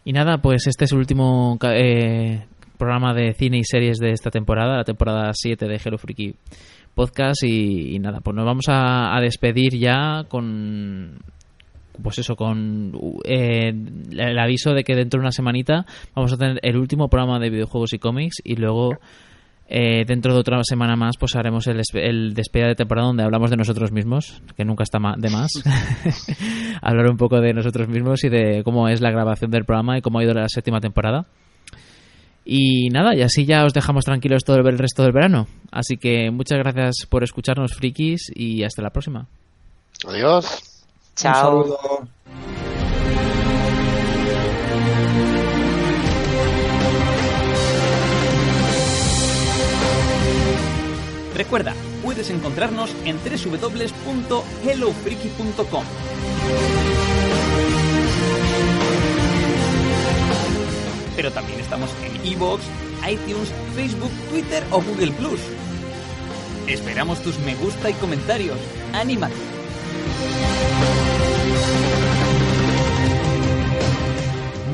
B: Y nada, pues este es el último eh, programa de cine y series de esta temporada, la temporada 7 de Hero Freaky Podcast. Y, nada, pues nos vamos a despedir ya con pues eso, con eh, el aviso de que dentro de una semanita vamos a tener el último programa de videojuegos y cómics y luego eh, dentro de otra semana más pues haremos el, despedida de temporada donde hablamos de nosotros mismos, que nunca está de más. Hablar un poco de nosotros mismos y de cómo es la grabación del programa y cómo ha ido la séptima temporada. Y nada, y así ya os dejamos tranquilos todo el resto del verano. Así que muchas gracias por escucharnos, frikis, y hasta la próxima.
C: Adiós.
D: Chao.
E: Un saludo.
N: Recuerda, puedes encontrarnos en www.hellofreaky.com. Pero también estamos en iVoox, iTunes, Facebook, Twitter o Google Plus. Esperamos tus me gusta y comentarios. ¡Anímate!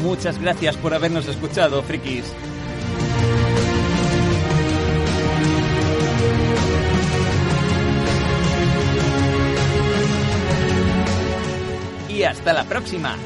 N: Muchas gracias por habernos escuchado, frikis. Y hasta la próxima.